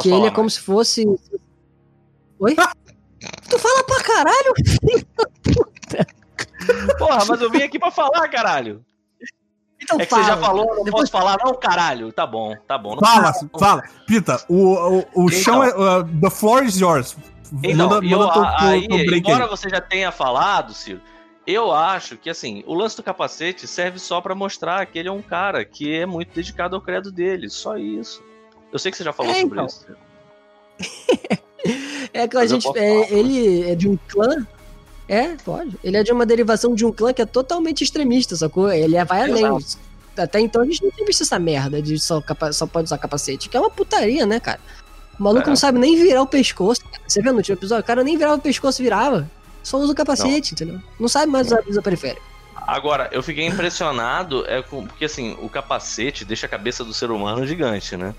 [SPEAKER 2] que ele é como se fosse. Oi? tu fala pra caralho, filho
[SPEAKER 4] puta. Porra, mas eu vim aqui pra falar, caralho. Então é que fala. você já falou, não Depois... posso falar, não, caralho. Tá bom, tá bom.
[SPEAKER 1] fala, fala. Pita, o, o, o então, chão é. Uh, the floor is yours.
[SPEAKER 4] Então, manda, eu, manda aí, embora aí. você já tenha falado, Ciro, eu acho que assim, o lance do capacete serve só para mostrar que ele é um cara que é muito dedicado ao credo dele. Só isso. Eu sei que você já falou é, sobre então. isso.
[SPEAKER 2] é que a gente. É, ele é de um clã é, pode. Ele é de uma derivação de um clã que é totalmente extremista, sacou? Ele é, vai além. Exato. Até então a gente não tinha visto essa merda de só, só pode usar capacete, que é uma putaria, né, cara? O maluco é. não sabe nem virar o pescoço. Você viu no último episódio? O cara nem virava o pescoço, virava. Só usa o capacete, não. entendeu? Não sabe mais usar a visão periférica.
[SPEAKER 4] Agora, eu fiquei impressionado, é com, porque assim, o capacete deixa a cabeça do ser humano gigante, né?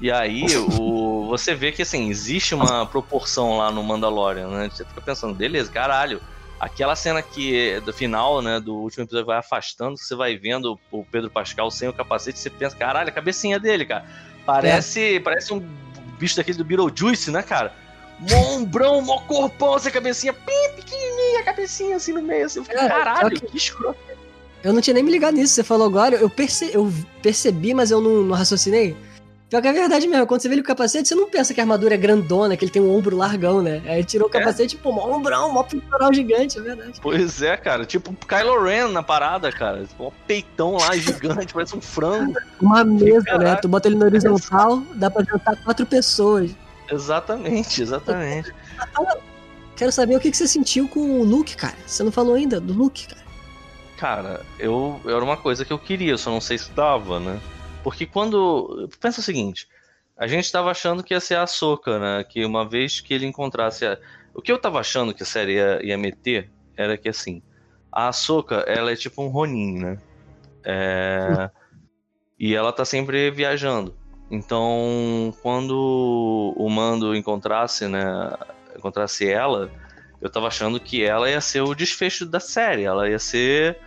[SPEAKER 4] E aí, o, você vê que assim, existe uma proporção lá no Mandalorian, né? Você fica pensando, beleza, caralho. Aquela cena que do final, né, do último episódio vai afastando, você vai vendo o Pedro Pascal sem o capacete, você pensa, caralho, a cabecinha dele, cara. Parece, é. parece um bicho daquele do Beetlejuice, né, cara? Mombrão, mó corpão, essa cabecinha bem pequenininha, a cabecinha assim no meio, assim. Eu fiquei, é, caralho, que escroto.
[SPEAKER 2] Eu não tinha nem me ligado nisso, você falou agora, eu, perce, eu percebi, mas eu não, não raciocinei. Pior que é verdade mesmo, quando você vê ele com o capacete, você não pensa que a armadura é grandona, que ele tem um ombro largão, né? Aí tirou o é. capacete, é. pô, mó ombrão, mó peitoral gigante, é verdade.
[SPEAKER 4] Pois é, cara, tipo Kylo Ren na parada, cara. Um peitão lá gigante, parece um frango.
[SPEAKER 2] Uma mesa, né? Tu bota ele no horizontal, dá pra jantar quatro pessoas.
[SPEAKER 4] Exatamente, exatamente.
[SPEAKER 2] Quero saber o que você sentiu com o Luke, cara. Você não falou ainda do Luke, cara.
[SPEAKER 4] Cara, eu era uma coisa que eu queria, só não sei se dava, né? Porque quando. Pensa o seguinte: a gente estava achando que ia ser a Soca, né? Que uma vez que ele encontrasse. A... O que eu estava achando que a série ia, ia meter era que assim. A Soca, ela é tipo um Ronin, né? É... e ela tá sempre viajando. Então, quando o Mando encontrasse, né? Encontrasse ela, eu tava achando que ela ia ser o desfecho da série. Ela ia ser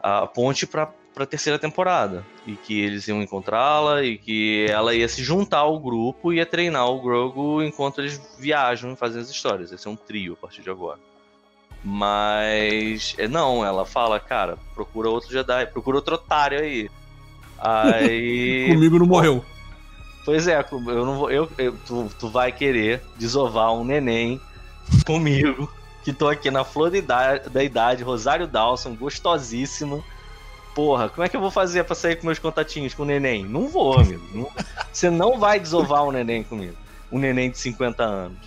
[SPEAKER 4] a ponte para para a terceira temporada e que eles iam encontrá-la e que ela ia se juntar ao grupo e ia treinar o Grogu enquanto eles viajam e fazem as histórias. Ia ser um trio a partir de agora. Mas é, não, ela fala, cara, procura outro Jedi, procura outro otário aí. Aí.
[SPEAKER 1] Comigo não morreu.
[SPEAKER 4] Pois é, eu não vou. Eu, eu, tu, tu vai querer desovar um neném comigo, que tô aqui na flor da idade, da idade Rosário Dawson, gostosíssima porra, como é que eu vou fazer pra sair com meus contatinhos com o neném? Não vou, amigo. Não, você não vai desovar um neném comigo. Um neném de 50 anos.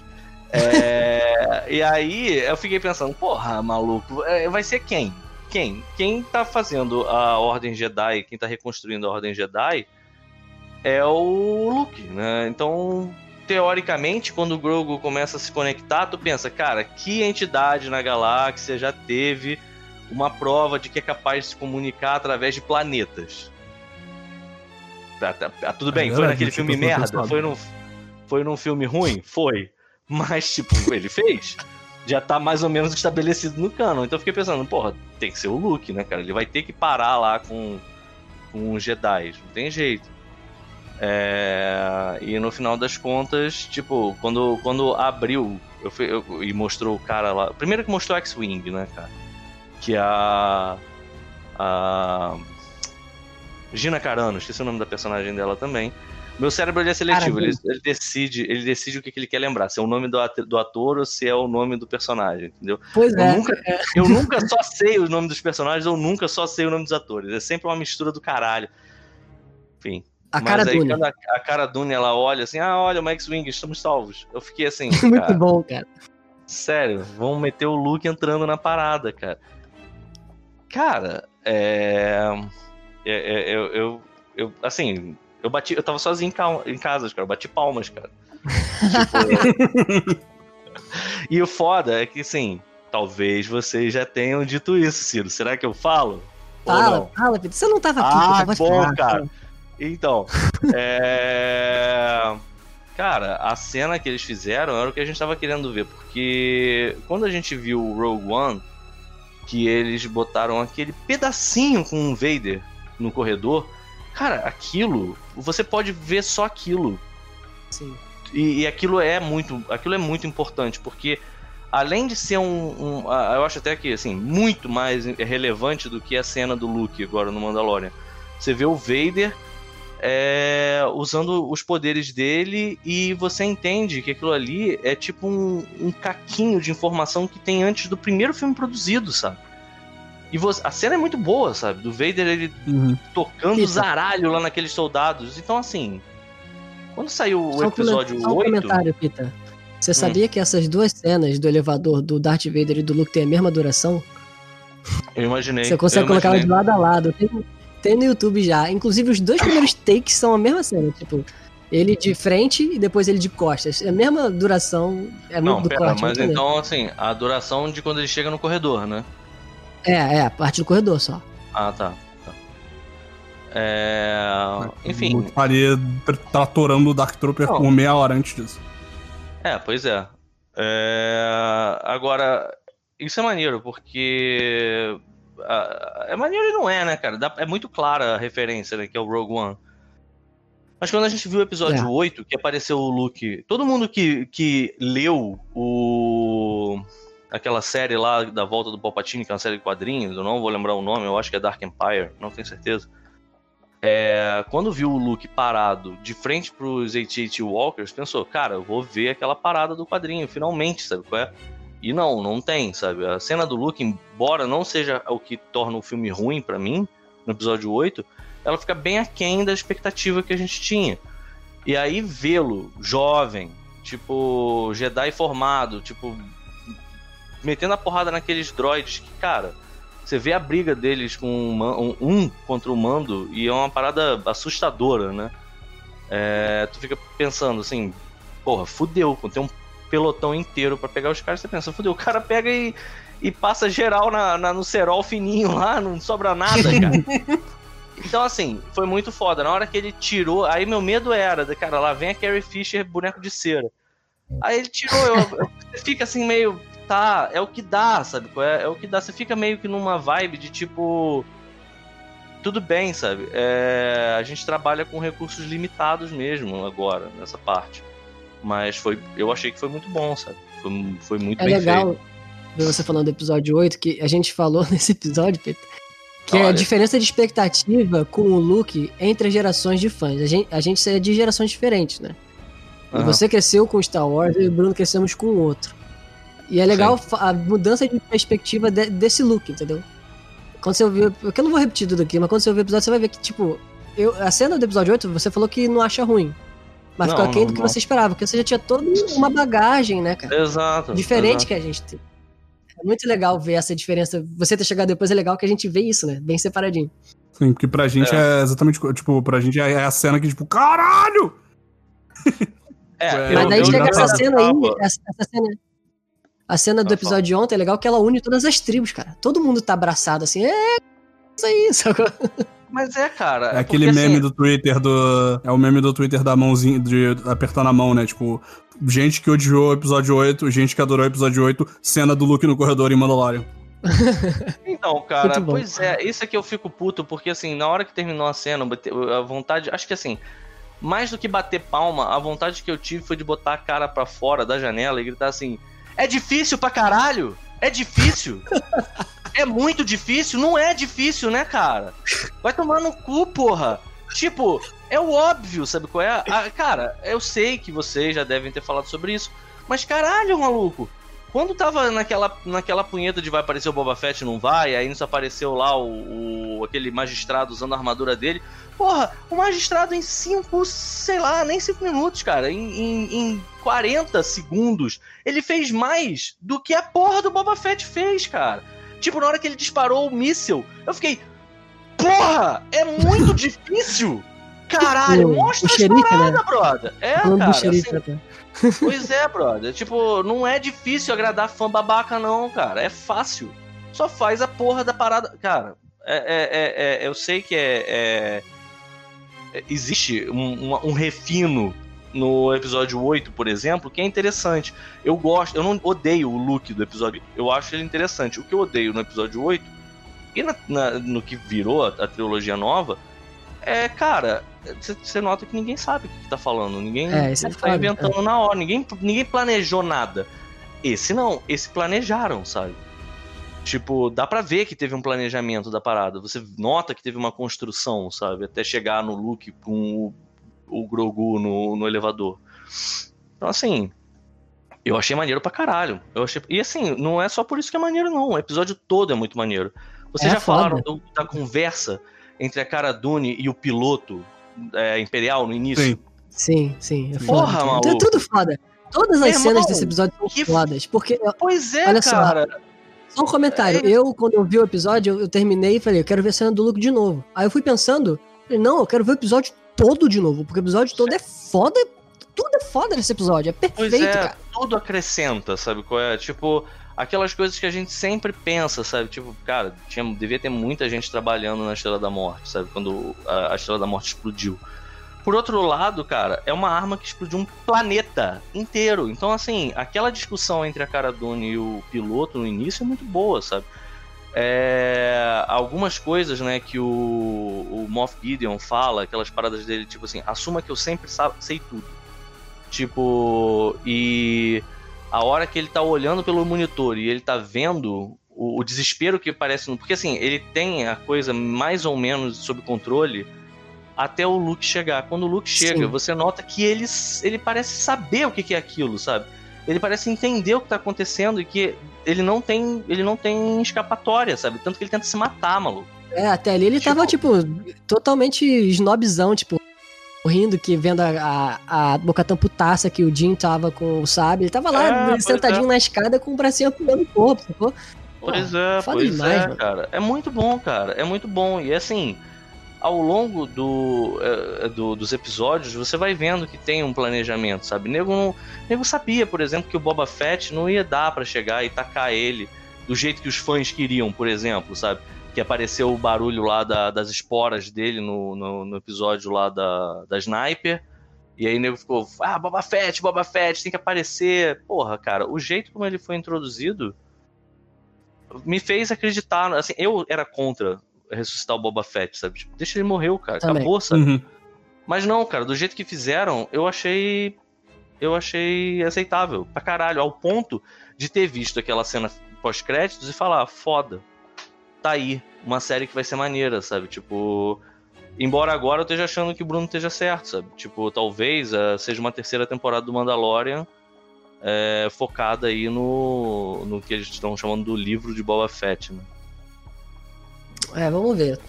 [SPEAKER 4] É, e aí eu fiquei pensando, porra, maluco, é, vai ser quem? Quem? Quem tá fazendo a Ordem Jedi, quem tá reconstruindo a Ordem Jedi é o Luke, né? Então, teoricamente, quando o Grogu começa a se conectar, tu pensa, cara, que entidade na galáxia já teve uma prova de que é capaz de se comunicar através de planetas. Tá, tá, tá tudo bem, é foi naquele filme merda, foi no, Foi num filme ruim? Foi. Mas, tipo, ele fez. Já tá mais ou menos estabelecido no canon. Então eu fiquei pensando, porra, tem que ser o Luke, né, cara? Ele vai ter que parar lá com, com os Jedi. Não tem jeito. É... E no final das contas, tipo, quando, quando abriu eu, fui, eu, e mostrou o cara lá. Primeiro que mostrou X-Wing, né, cara? Que a. A. Gina Carano, esqueci o nome da personagem dela também. Meu cérebro é seletivo, ele, ele, decide, ele decide o que, que, ele quer lembrar, se é o nome do ator, do ator ou se é o nome do personagem, entendeu?
[SPEAKER 2] Pois
[SPEAKER 4] eu
[SPEAKER 2] é.
[SPEAKER 4] Nunca,
[SPEAKER 2] é.
[SPEAKER 4] Eu nunca só sei o nome dos personagens ou nunca só sei o nome dos atores. É sempre uma mistura do caralho. Enfim.
[SPEAKER 2] A cara
[SPEAKER 4] aí,
[SPEAKER 2] Dune.
[SPEAKER 4] quando a, a, cara Dune ela olha assim, ah, olha, o Max Wing, estamos salvos. Eu fiquei assim.
[SPEAKER 2] Muito
[SPEAKER 4] cara,
[SPEAKER 2] bom, cara.
[SPEAKER 4] Sério, vão meter o Luke entrando na parada, cara. Cara, é. é, é eu, eu, eu, assim, eu bati, eu tava sozinho em, cal, em casa, cara, eu bati palmas, cara. tipo, e o foda é que, assim, talvez vocês já tenham dito isso, Ciro. Será que eu falo?
[SPEAKER 2] Fala, fala, Pedro. Você não tava aqui,
[SPEAKER 4] ah,
[SPEAKER 2] tava
[SPEAKER 4] bom, falar, cara. Então, é... Cara, a cena que eles fizeram era o que a gente tava querendo ver, porque quando a gente viu o Rogue One, que eles botaram aquele pedacinho com o Vader no corredor, cara, aquilo, você pode ver só aquilo.
[SPEAKER 2] Sim.
[SPEAKER 4] E, e aquilo é muito, aquilo é muito importante, porque além de ser um, um, eu acho até que assim muito mais relevante do que a cena do Luke agora no Mandalorian. Você vê o Vader é, usando os poderes dele e você entende que aquilo ali é tipo um, um, caquinho de informação que tem antes do primeiro filme produzido, sabe? E você, a cena é muito boa, sabe? Do Vader ele uhum. tocando Pita. zaralho lá naqueles soldados. Então, assim, quando saiu o
[SPEAKER 2] só
[SPEAKER 4] episódio
[SPEAKER 2] um
[SPEAKER 4] 8.
[SPEAKER 2] comentário, Pita. Você sabia hum. que essas duas cenas do elevador do Darth Vader e do Luke têm a mesma duração?
[SPEAKER 4] Eu imaginei.
[SPEAKER 2] Você consegue de lado a lado. Tem, tem no YouTube já. Inclusive, os dois primeiros takes são a mesma cena. Tipo, ele de frente e depois ele de costas. É a mesma duração. É
[SPEAKER 4] Não,
[SPEAKER 2] muito do
[SPEAKER 4] pera,
[SPEAKER 2] corte.
[SPEAKER 4] mas então, assim, a duração de quando ele chega no corredor, né?
[SPEAKER 2] É, é, a parte do corredor só.
[SPEAKER 4] Ah, tá. tá. É... Enfim.
[SPEAKER 1] Estaria tratorando o Dark Trooper
[SPEAKER 4] Não.
[SPEAKER 1] por meia hora antes disso.
[SPEAKER 4] É, pois é. é... Agora, isso é maneiro, porque. É maneiro não é, né, cara? Dá- É muito clara a referência, né, que é o Rogue One. Mas quando a gente viu o episódio
[SPEAKER 2] É.
[SPEAKER 4] 8, que apareceu o Luke. Todo mundo que, que leu o. Aquela série lá da volta do Palpatine, que é uma série de quadrinhos, eu não vou lembrar o nome, eu acho que é Dark Empire, não tenho certeza. É, quando viu o Luke parado de frente pros AT-AT Walkers, pensou, cara, eu vou ver aquela parada do quadrinho, finalmente, sabe qual é? E não, não tem, sabe? A cena do Luke, embora não seja o que torna o filme ruim pra mim, no episódio 8, ela fica bem aquém da expectativa que a gente tinha. E aí vê-lo jovem, tipo, Jedi formado, tipo, metendo a porrada naqueles droids que, cara, você vê a briga deles com um, um- um contra o mando e é uma parada assustadora, né? É, tu fica pensando assim, porra, fudeu, tem um pelotão inteiro pra pegar os caras, você pensa, fudeu, o cara pega e, e passa geral na, na- no cerol fininho lá, não sobra nada, cara. Então, assim, foi muito foda. Na hora que ele tirou, aí meu medo era, de, cara, lá vem a Carrie Fisher, boneco de cera. Aí ele tirou, eu, eu- você fica assim meio, tá, é o que dá, sabe? É, é o que dá. Você fica meio que numa vibe de tipo. Tudo bem, sabe? É, a gente trabalha com recursos limitados mesmo agora, nessa parte. Mas foi, eu achei que foi muito bom, sabe? Foi, foi muito
[SPEAKER 2] É
[SPEAKER 4] bem
[SPEAKER 2] legal
[SPEAKER 4] feito.
[SPEAKER 2] ver você falando do episódio 8, que a gente falou nesse episódio, Pedro, que é a
[SPEAKER 4] Olha.
[SPEAKER 2] diferença de expectativa com o Luke entre as gerações de fãs. A gente, a gente é de gerações diferentes, né? E
[SPEAKER 4] Aham.
[SPEAKER 2] você cresceu com Star Wars e o Bruno crescemos com outro. E é legal
[SPEAKER 4] Sim.
[SPEAKER 2] a mudança de perspectiva de- desse look, entendeu? Quando você ouviu. Porque eu não vou repetir tudo aqui, mas quando você ouvir o episódio, você vai ver que, tipo, eu, a cena do episódio 8, você falou que não acha ruim. Mas
[SPEAKER 4] Não,
[SPEAKER 2] ficou aquém
[SPEAKER 4] não,
[SPEAKER 2] do que
[SPEAKER 4] não.
[SPEAKER 2] você esperava, porque você já tinha toda uma bagagem, né, cara?
[SPEAKER 4] Exato.
[SPEAKER 2] Diferente
[SPEAKER 4] exato.
[SPEAKER 2] que a gente tem. É muito legal ver essa diferença. Você ter chegado depois é legal que a gente vê isso, né? Bem separadinho.
[SPEAKER 1] Sim, porque pra gente é, exatamente, tipo, pra gente é a cena que, tipo, caralho!
[SPEAKER 4] É,
[SPEAKER 2] Mas
[SPEAKER 4] eu-
[SPEAKER 2] daí
[SPEAKER 4] eu
[SPEAKER 2] chega essa cena aí, essa, essa cena. A cena do episódio de ontem é legal que ela une todas as tribos, cara. Todo mundo tá abraçado assim, é isso aí, sacou?
[SPEAKER 4] Mas é, cara.
[SPEAKER 1] É, é aquele porque, meme assim... do Twitter do. É o meme do Twitter da mãozinha, de apertando a mão, né? Tipo, gente que odiou o episódio 8, gente que adorou o episódio 8, cena do Luke no corredor em Mandalorian.
[SPEAKER 4] então, cara, pois é, isso é que eu fico puto, porque assim, na hora que terminou a cena, a vontade. Acho que assim, mais do que bater palma, a vontade que eu tive foi de botar a cara para fora da janela e gritar assim: É difícil pra caralho! É difícil! é muito difícil? Não é difícil, né, cara? Vai tomar no cu, porra! Tipo, é o óbvio, sabe qual é? Ah, cara, eu sei que vocês já devem ter falado sobre isso, mas caralho, maluco! Quando tava naquela, naquela punheta de vai aparecer o Boba Fett não vai, aí nos apareceu lá o, o, aquele magistrado usando a armadura dele. Porra, o magistrado em 5, sei lá, nem 5 minutos, cara. Em, em, em 40 segundos, ele fez mais do que a porra do Boba Fett fez, cara. Tipo, na hora que ele disparou o míssil, eu fiquei. Porra! É muito difícil! Caralho, mostra as paradas, né? brother. É, cara. Assim, Pois é, brother. Tipo, não é difícil agradar fã babaca, não, cara. É fácil. Só faz a porra da parada. Cara, é, é, é, é eu sei que é. é existe um, um, um, refino no episódio 8, por exemplo, que é interessante. Eu gosto, eu não odeio o look do episódio, eu acho ele interessante. O que eu odeio no episódio 8 e na, na, no que virou a, a trilogia nova é, cara, você nota que ninguém sabe o que, que tá falando. Ninguém é, tá foda, inventando é. na hora. Ninguém, ninguém planejou nada. Esse não, esse planejaram, sabe? Tipo, dá pra ver que teve um planejamento da parada. Você nota que teve uma construção, sabe? Até chegar no look com o, o Grogu no, no elevador. Então, assim, eu achei maneiro pra caralho. Eu achei... E assim, não é só por isso que é maneiro, não. O episódio todo é muito maneiro. Vocês é já foda. falaram do, da conversa entre a Cara Dune e o piloto é, Imperial no início?
[SPEAKER 2] Sim. Sim, sim.
[SPEAKER 4] É Porra, foda. maluco.
[SPEAKER 2] É tudo foda. Todas as cenas desse episódio são que... fodas. Porque.
[SPEAKER 4] Pois é, olha cara.
[SPEAKER 2] Só, só um comentário. É... Eu, quando eu vi o episódio, eu, terminei e falei, eu quero ver a cena do Luke de novo. Aí eu fui pensando, falei, não, eu quero ver o episódio todo de novo, porque o episódio todo é foda. Tudo é foda nesse episódio. É perfeito, pois é, cara.
[SPEAKER 4] Tudo acrescenta, sabe qual é? Tipo, aquelas coisas que a gente sempre pensa, sabe? Tipo, cara, tinha, devia ter muita gente trabalhando na Estrela da Morte, sabe? Quando a, a Estrela da Morte explodiu. Por outro lado, cara, é uma arma que explodiu um planeta inteiro. Então, assim, aquela discussão entre a Cara Dune e o piloto no início é muito boa, sabe? É, algumas coisas, né, que o, o Moff Gideon fala, aquelas paradas dele, tipo assim, assuma que eu sempre sei tudo. Tipo, e a hora que ele tá olhando pelo monitor e ele tá vendo o, o desespero que parece. Porque assim, ele tem a coisa mais ou menos sob controle até o Luke chegar. Quando o Luke chega, Sim. você nota que ele, ele parece saber o que, que é aquilo, sabe? Ele parece entender o que tá acontecendo e que ele não tem, ele não tem escapatória, sabe? Tanto que ele tenta se matar, maluco.
[SPEAKER 2] É, até ali ele tipo... tava, tipo, totalmente snobzão, tipo, rindo que vendo a, a, a Bocatã putaça que o Jim tava com o Sabe. Ele tava lá, é, sentadinho é. na escada com o bracinho pulando o corpo, sacou?
[SPEAKER 4] Pois é, pois demais, é, mano. cara. É muito bom, cara. É muito bom. E assim, ao longo do, é, do, dos episódios, você vai vendo que tem um planejamento, sabe? Nego, não, nego sabia, por exemplo, que o Boba Fett não ia dar para chegar e tacar ele do jeito que os fãs queriam, por exemplo, sabe? que apareceu o barulho lá da, das esporas dele no, no, no, episódio lá da, da Sniper. E aí o nego ficou, ah, Boba Fett, Boba Fett, tem que aparecer. Porra, cara, o jeito como ele foi introduzido me fez acreditar. Assim, eu era contra ressuscitar o Boba Fett, sabe? Tipo, deixa ele morrer, cara, Também. acabou, sabe? Uhum. Mas não, cara, do jeito que fizeram, eu achei. Eu achei aceitável pra caralho, ao ponto de ter visto aquela cena pós-créditos e falar, foda, tá aí, uma série que vai ser maneira, sabe? Tipo, embora agora eu esteja achando que o Bruno esteja certo, sabe? Tipo, talvez uh, seja uma terceira temporada do Mandalorian é, focada aí no, no que eles estão chamando do livro de Boba Fett, né?
[SPEAKER 2] É, vamos ver.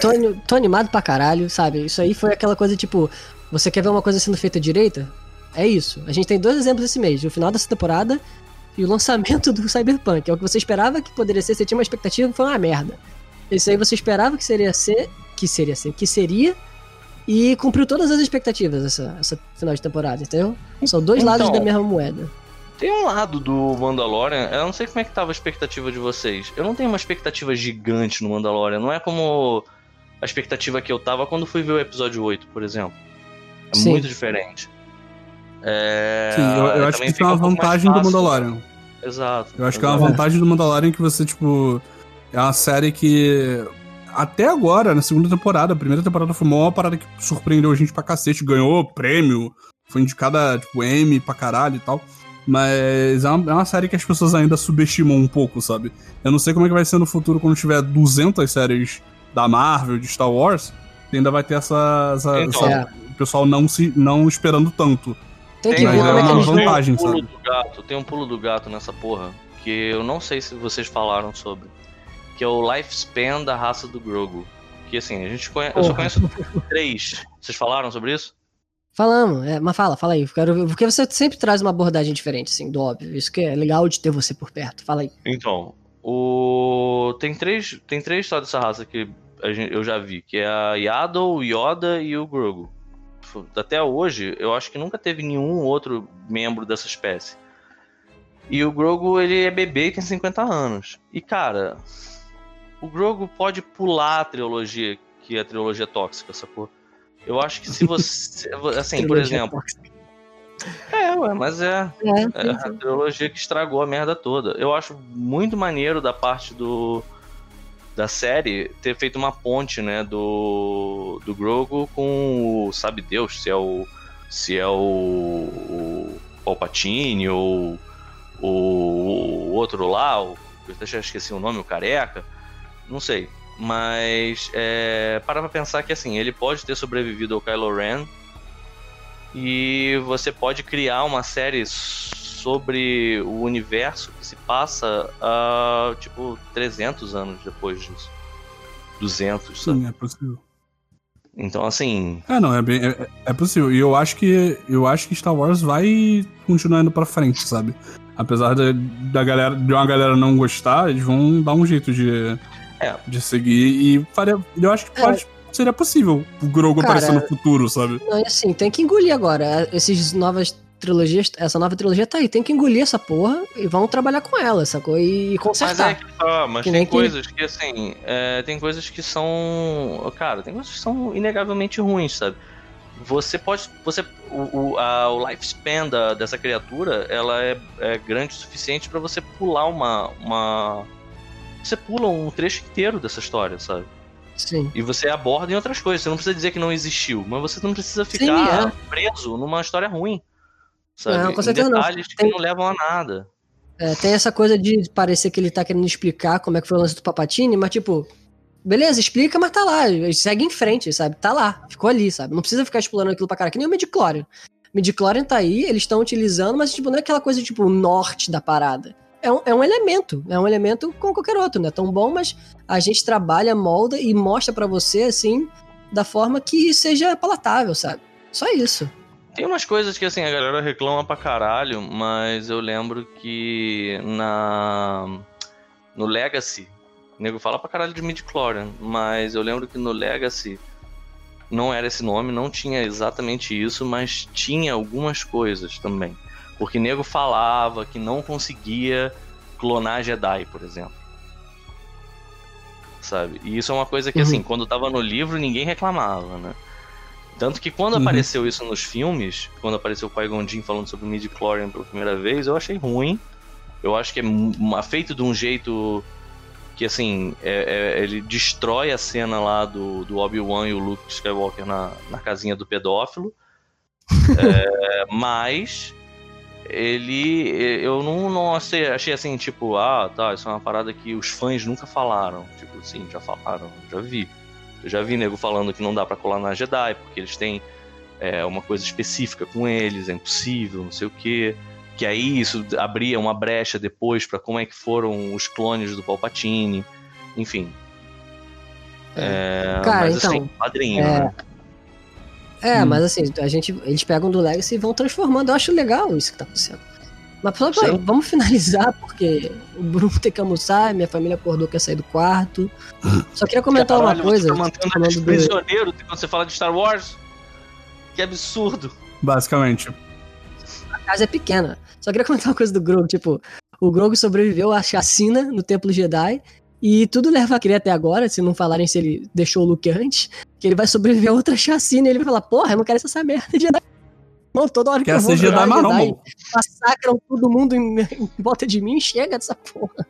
[SPEAKER 2] Tô, tô animado pra caralho, sabe? Isso aí foi aquela coisa tipo, você quer ver uma coisa sendo feita direita? É isso. A gente tem dois exemplos esse mês. O final dessa temporada e o lançamento do Cyberpunk. É o que você esperava que poderia ser, você tinha uma expectativa foi uma merda. Isso aí você esperava que seria ser, que seria ser, que seria, e cumpriu todas as expectativas essa, essa final de temporada, entendeu? São dois então, lados da mesma moeda.
[SPEAKER 4] Tem um lado do Mandalorian, eu não sei como é que tava a expectativa de vocês. Eu não tenho uma expectativa gigante no Mandalorian, não é como a expectativa que eu tava quando fui ver o episódio 8, por exemplo. É Sim. muito diferente.
[SPEAKER 1] É... Sim, eu, eu acho que isso é uma vantagem do Mandalorian.
[SPEAKER 4] Exato.
[SPEAKER 1] Eu acho que é uma vantagem do Mandalorian que você, tipo. É uma série que. Até agora, na segunda temporada, a primeira temporada foi uma parada que surpreendeu a gente pra cacete, ganhou prêmio, foi indicada, tipo, M pra caralho e tal. Mas é uma, é uma, série que as pessoas ainda subestimam um pouco, sabe? Eu não sei como é que vai ser no futuro quando tiver 200 séries da Marvel, de Star Wars. Ainda vai ter essa. essa, então, essa é. O pessoal não, se, não esperando tanto.
[SPEAKER 4] Tem que ver é uma vantagem, tem um pulo sabe? do gato, tem um pulo do gato nessa porra que eu não sei se vocês falaram sobre, que é o lifespan da raça do Grogu. Que assim, a gente conhece, eu só conheço três. Vocês falaram sobre isso?
[SPEAKER 2] Falamos, é, mas fala, fala aí. Quero, porque você sempre traz uma abordagem diferente, assim, do óbvio. Isso que é legal de ter você por perto. Fala aí.
[SPEAKER 4] Então, o... tem três tem três só dessa raça que gente, eu já vi, que é a Yaddle, o Yoda e o Grogu até hoje, eu acho que nunca teve nenhum outro membro dessa espécie. E o Grogu, ele é bebê e tem 50 anos. E, cara, o Grogu pode pular a trilogia, que é a trilogia tóxica, sacou? Eu acho que se você. Assim, por exemplo. É, ué, mas é, é, é a trilogia que estragou a merda toda. Eu acho muito maneiro da parte do da série ter feito uma ponte, né, do, do Grogu com o sabe Deus, se é o se é o, o Palpatine ou o, o outro lá, o, eu já esqueci o nome, o Careca, não sei. Mas é, para pra pensar que assim, ele pode ter sobrevivido ao Kylo Ren e você pode criar uma série sobre o universo que se passa uh, tipo 300 anos depois disso. 200, sabe?
[SPEAKER 1] Sim, é possível.
[SPEAKER 4] Então, assim.
[SPEAKER 1] É, não, é, bem, é, é, possível. E eu acho que eu acho que Star Wars vai continuar indo pra frente, sabe? Apesar de, da galera, de uma galera não gostar, eles vão dar um jeito de, é. de seguir. E faria, eu acho que pode, é. seria possível o Grogu Cara, aparecer no futuro, sabe?
[SPEAKER 2] Não, assim, tem que engolir agora. Esses novas trilogia, essa nova trilogia tá aí, tem que engolir essa porra e vão trabalhar com ela, sacou? E, consertar.
[SPEAKER 4] Mas é que tá, mas que tem coisas que, que assim, é, tem coisas que são. Cara, tem coisas que são inegavelmente ruins, sabe? Você pode. Você, o, o, a, o lifespan da, dessa criatura ela é, é grande o suficiente para você pular uma, uma. Você pula um trecho inteiro dessa história, sabe?
[SPEAKER 2] Sim.
[SPEAKER 4] E você aborda em outras coisas. Você não precisa dizer que não existiu, mas você não precisa ficar Sim, é. preso numa história ruim. Sabe? Não, com certeza detalhes não. Tem... que não levam a nada.
[SPEAKER 2] É, tem essa coisa de parecer que ele tá querendo explicar como é que foi o lance do Papatini, mas tipo, beleza, explica, mas tá lá, segue em frente, sabe? Tá lá, ficou ali, sabe? Não precisa ficar explorando aquilo pra cara, que nem o Midichlorian. Midichlorian tá aí, eles estão utilizando, mas tipo, não é aquela coisa tipo o norte da parada. É um, é um elemento, é um elemento como qualquer outro, não é tão bom, mas a gente trabalha, molda e mostra para você, assim, da forma que seja palatável, sabe? Só isso.
[SPEAKER 4] Tem umas coisas que assim a galera reclama pra caralho, mas eu lembro que na no Legacy, o nego fala pra caralho de midichlorian, mas eu lembro que no Legacy não era esse nome, não tinha exatamente isso, mas tinha algumas coisas também. Porque nego falava que não conseguia clonar Jedi, por exemplo. Sabe? E isso é uma coisa que, assim, uhum. assim, quando tava no livro, ninguém reclamava, né? Tanto que quando uhum. apareceu isso nos filmes, quando apareceu o Qui-Gon Jinn falando sobre o midi-chlorian pela primeira vez, eu achei ruim. Eu acho que é feito de um jeito que, assim, é, é, ele destrói a cena lá do, do Obi-Wan e o Luke Skywalker na, na casinha do pedófilo. é, mas ele eu não, não achei, achei assim tipo ah tá isso é uma parada que os fãs nunca falaram tipo sim já falaram já vi eu já vi nego falando que não dá para colar na Jedi, porque eles têm é, uma coisa específica com eles, é impossível, não sei o quê. Que aí isso abria uma brecha depois para como é que foram os clones do Palpatine, enfim.
[SPEAKER 2] É, Cara, mas assim, então, assim,
[SPEAKER 4] padrinho, é... né?
[SPEAKER 2] É, hum. mas assim, a gente, eles pegam do Legacy e vão transformando. Eu acho legal isso que tá acontecendo. Mas só pra, vamos finalizar, porque o Bruno tem que almoçar, minha família acordou, quer sair do quarto. Só queria comentar Caralho, uma coisa. Você tá
[SPEAKER 4] mantendo do... prisioneiro quando você fala de Star Wars? Que absurdo.
[SPEAKER 1] Basicamente.
[SPEAKER 2] A casa é pequena. Só queria comentar uma coisa do Grogu, tipo, o Grogu sobreviveu à chacina no Templo Jedi E tudo leva a crer até agora, se não falarem se ele deixou o Luke antes, que ele vai sobreviver a outra chacina e ele vai falar, porra, eu não quero essa merda de Jedi. Não, toda hora que
[SPEAKER 1] Quer eu vou Jedi, Jedi
[SPEAKER 2] massacram todo mundo em, em volta de mim, chega dessa porra.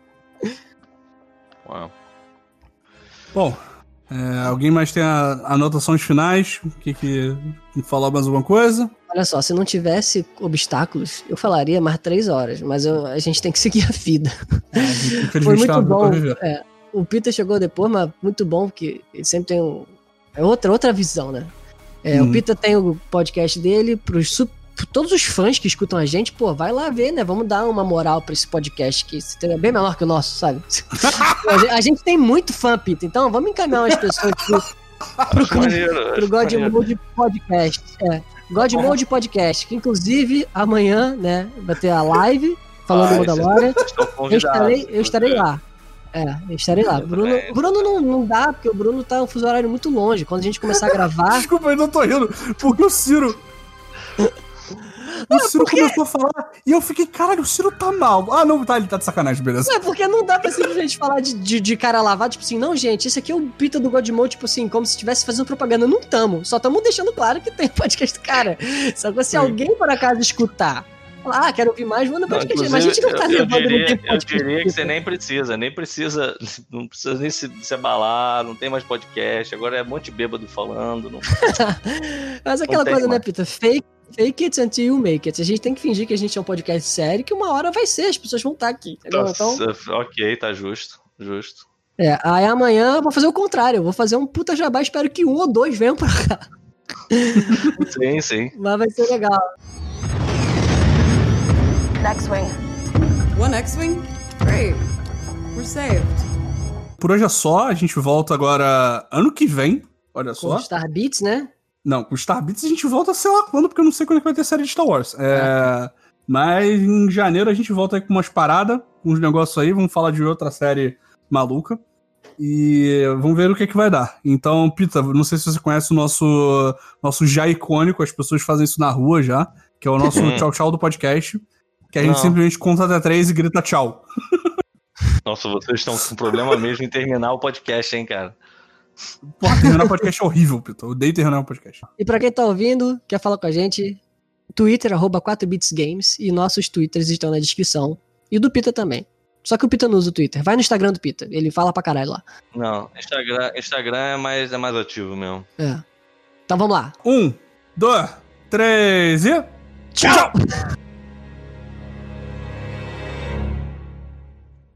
[SPEAKER 1] Uau. Bom, é, alguém mais tem a, anotações finais? Que, que falar mais alguma coisa?
[SPEAKER 2] Olha só, se não tivesse obstáculos, eu falaria mais três horas, mas eu, a gente tem que seguir a vida. É, Foi muito bom. É, o Peter chegou depois, mas muito bom, porque ele sempre tem um, é outra, outra visão, né? É, uhum. O Peter tem o podcast dele pros todos os fãs que escutam a gente, pô, vai lá ver, né? Vamos dar uma moral pra esse podcast que é bem menor que o nosso, sabe? a gente tem muito fã, Peter, então vamos encaminhar umas pessoas pro, pro, maneiro, pro God Mode Podcast. É, God Mode Podcast, que inclusive amanhã, né, vai ter a live falando ah, do Mandalorian. Eu estarei, eu estarei lá. É, eu estarei lá. Bruno, Bruno não, não dá, porque o Bruno tá um fuso horário muito longe. Quando a gente começar a gravar.
[SPEAKER 1] Desculpa, eu não tô rindo, porque o Ciro. O Ciro porque... começou a falar e eu fiquei, caralho, o Ciro tá mal. Ah, não, tá, ele tá de sacanagem, beleza.
[SPEAKER 2] Não, é porque não dá pra simplesmente falar de, de, de, cara lavado, tipo assim, não, gente, esse aqui é o Pita do Godmode, tipo assim, como se estivesse fazendo propaganda. Não tamo, só tamo deixando claro que tem podcast do cara. Só que se Sim. alguém por acaso escutar ah, quero ouvir mais, manda podcast. Mas a gente não tá eu, levando diria,
[SPEAKER 4] Eu diria que você nem precisa, nem precisa, não precisa nem se, se abalar, não tem mais podcast, agora é um monte de bêbado falando. Não...
[SPEAKER 2] Mas aquela coisa, né, mais. né, Pita? Fake Fake it until you make it. A gente tem que fingir que a gente é um podcast sério, que uma hora vai ser, as pessoas vão estar aqui. Nossa,
[SPEAKER 4] então, ok, tá justo, justo.
[SPEAKER 2] É, aí amanhã eu vou fazer o contrário, eu vou fazer um puta jabá, espero que um ou dois venham pra cá.
[SPEAKER 4] Sim, sim.
[SPEAKER 2] Mas vai ser legal.
[SPEAKER 3] X-Wing. One X-Wing? Great. We're saved.
[SPEAKER 1] Por hoje é só, a gente volta agora ano que vem. Olha
[SPEAKER 2] Com
[SPEAKER 1] só.
[SPEAKER 2] Star Beats, né?
[SPEAKER 1] Não, com Star Beats a gente volta sei lá quando, porque eu não sei quando é que vai ter série de Star Wars. É, é. Mas em janeiro a gente volta aí com umas paradas, uns negócios aí, vamos falar de outra série maluca. E vamos ver o que, é que vai dar. Então, Pita, não sei se você conhece o nosso, nosso já icônico, as pessoas fazem isso na rua já, que é o nosso tchau tchau do podcast. Que a gente Não. simplesmente conta até três e grita tchau.
[SPEAKER 4] Nossa, vocês estão com problema mesmo em terminar o podcast, hein, cara?
[SPEAKER 1] Porra, terminar o podcast é horrível, Pito. Odeio terminar o podcast.
[SPEAKER 2] E pra quem tá ouvindo, quer falar com a gente, Twitter, arroba 4bitsgames, e nossos Twitters estão na descrição. E do Pita também. Só que o Pita não usa o Twitter. Vai no Instagram do Pita. Ele fala pra caralho lá.
[SPEAKER 4] Não, Instagram, Instagram é, mais, é mais ativo mesmo.
[SPEAKER 2] É. Então vamos lá.
[SPEAKER 1] Um, dois, três e. Tchau! Tchau.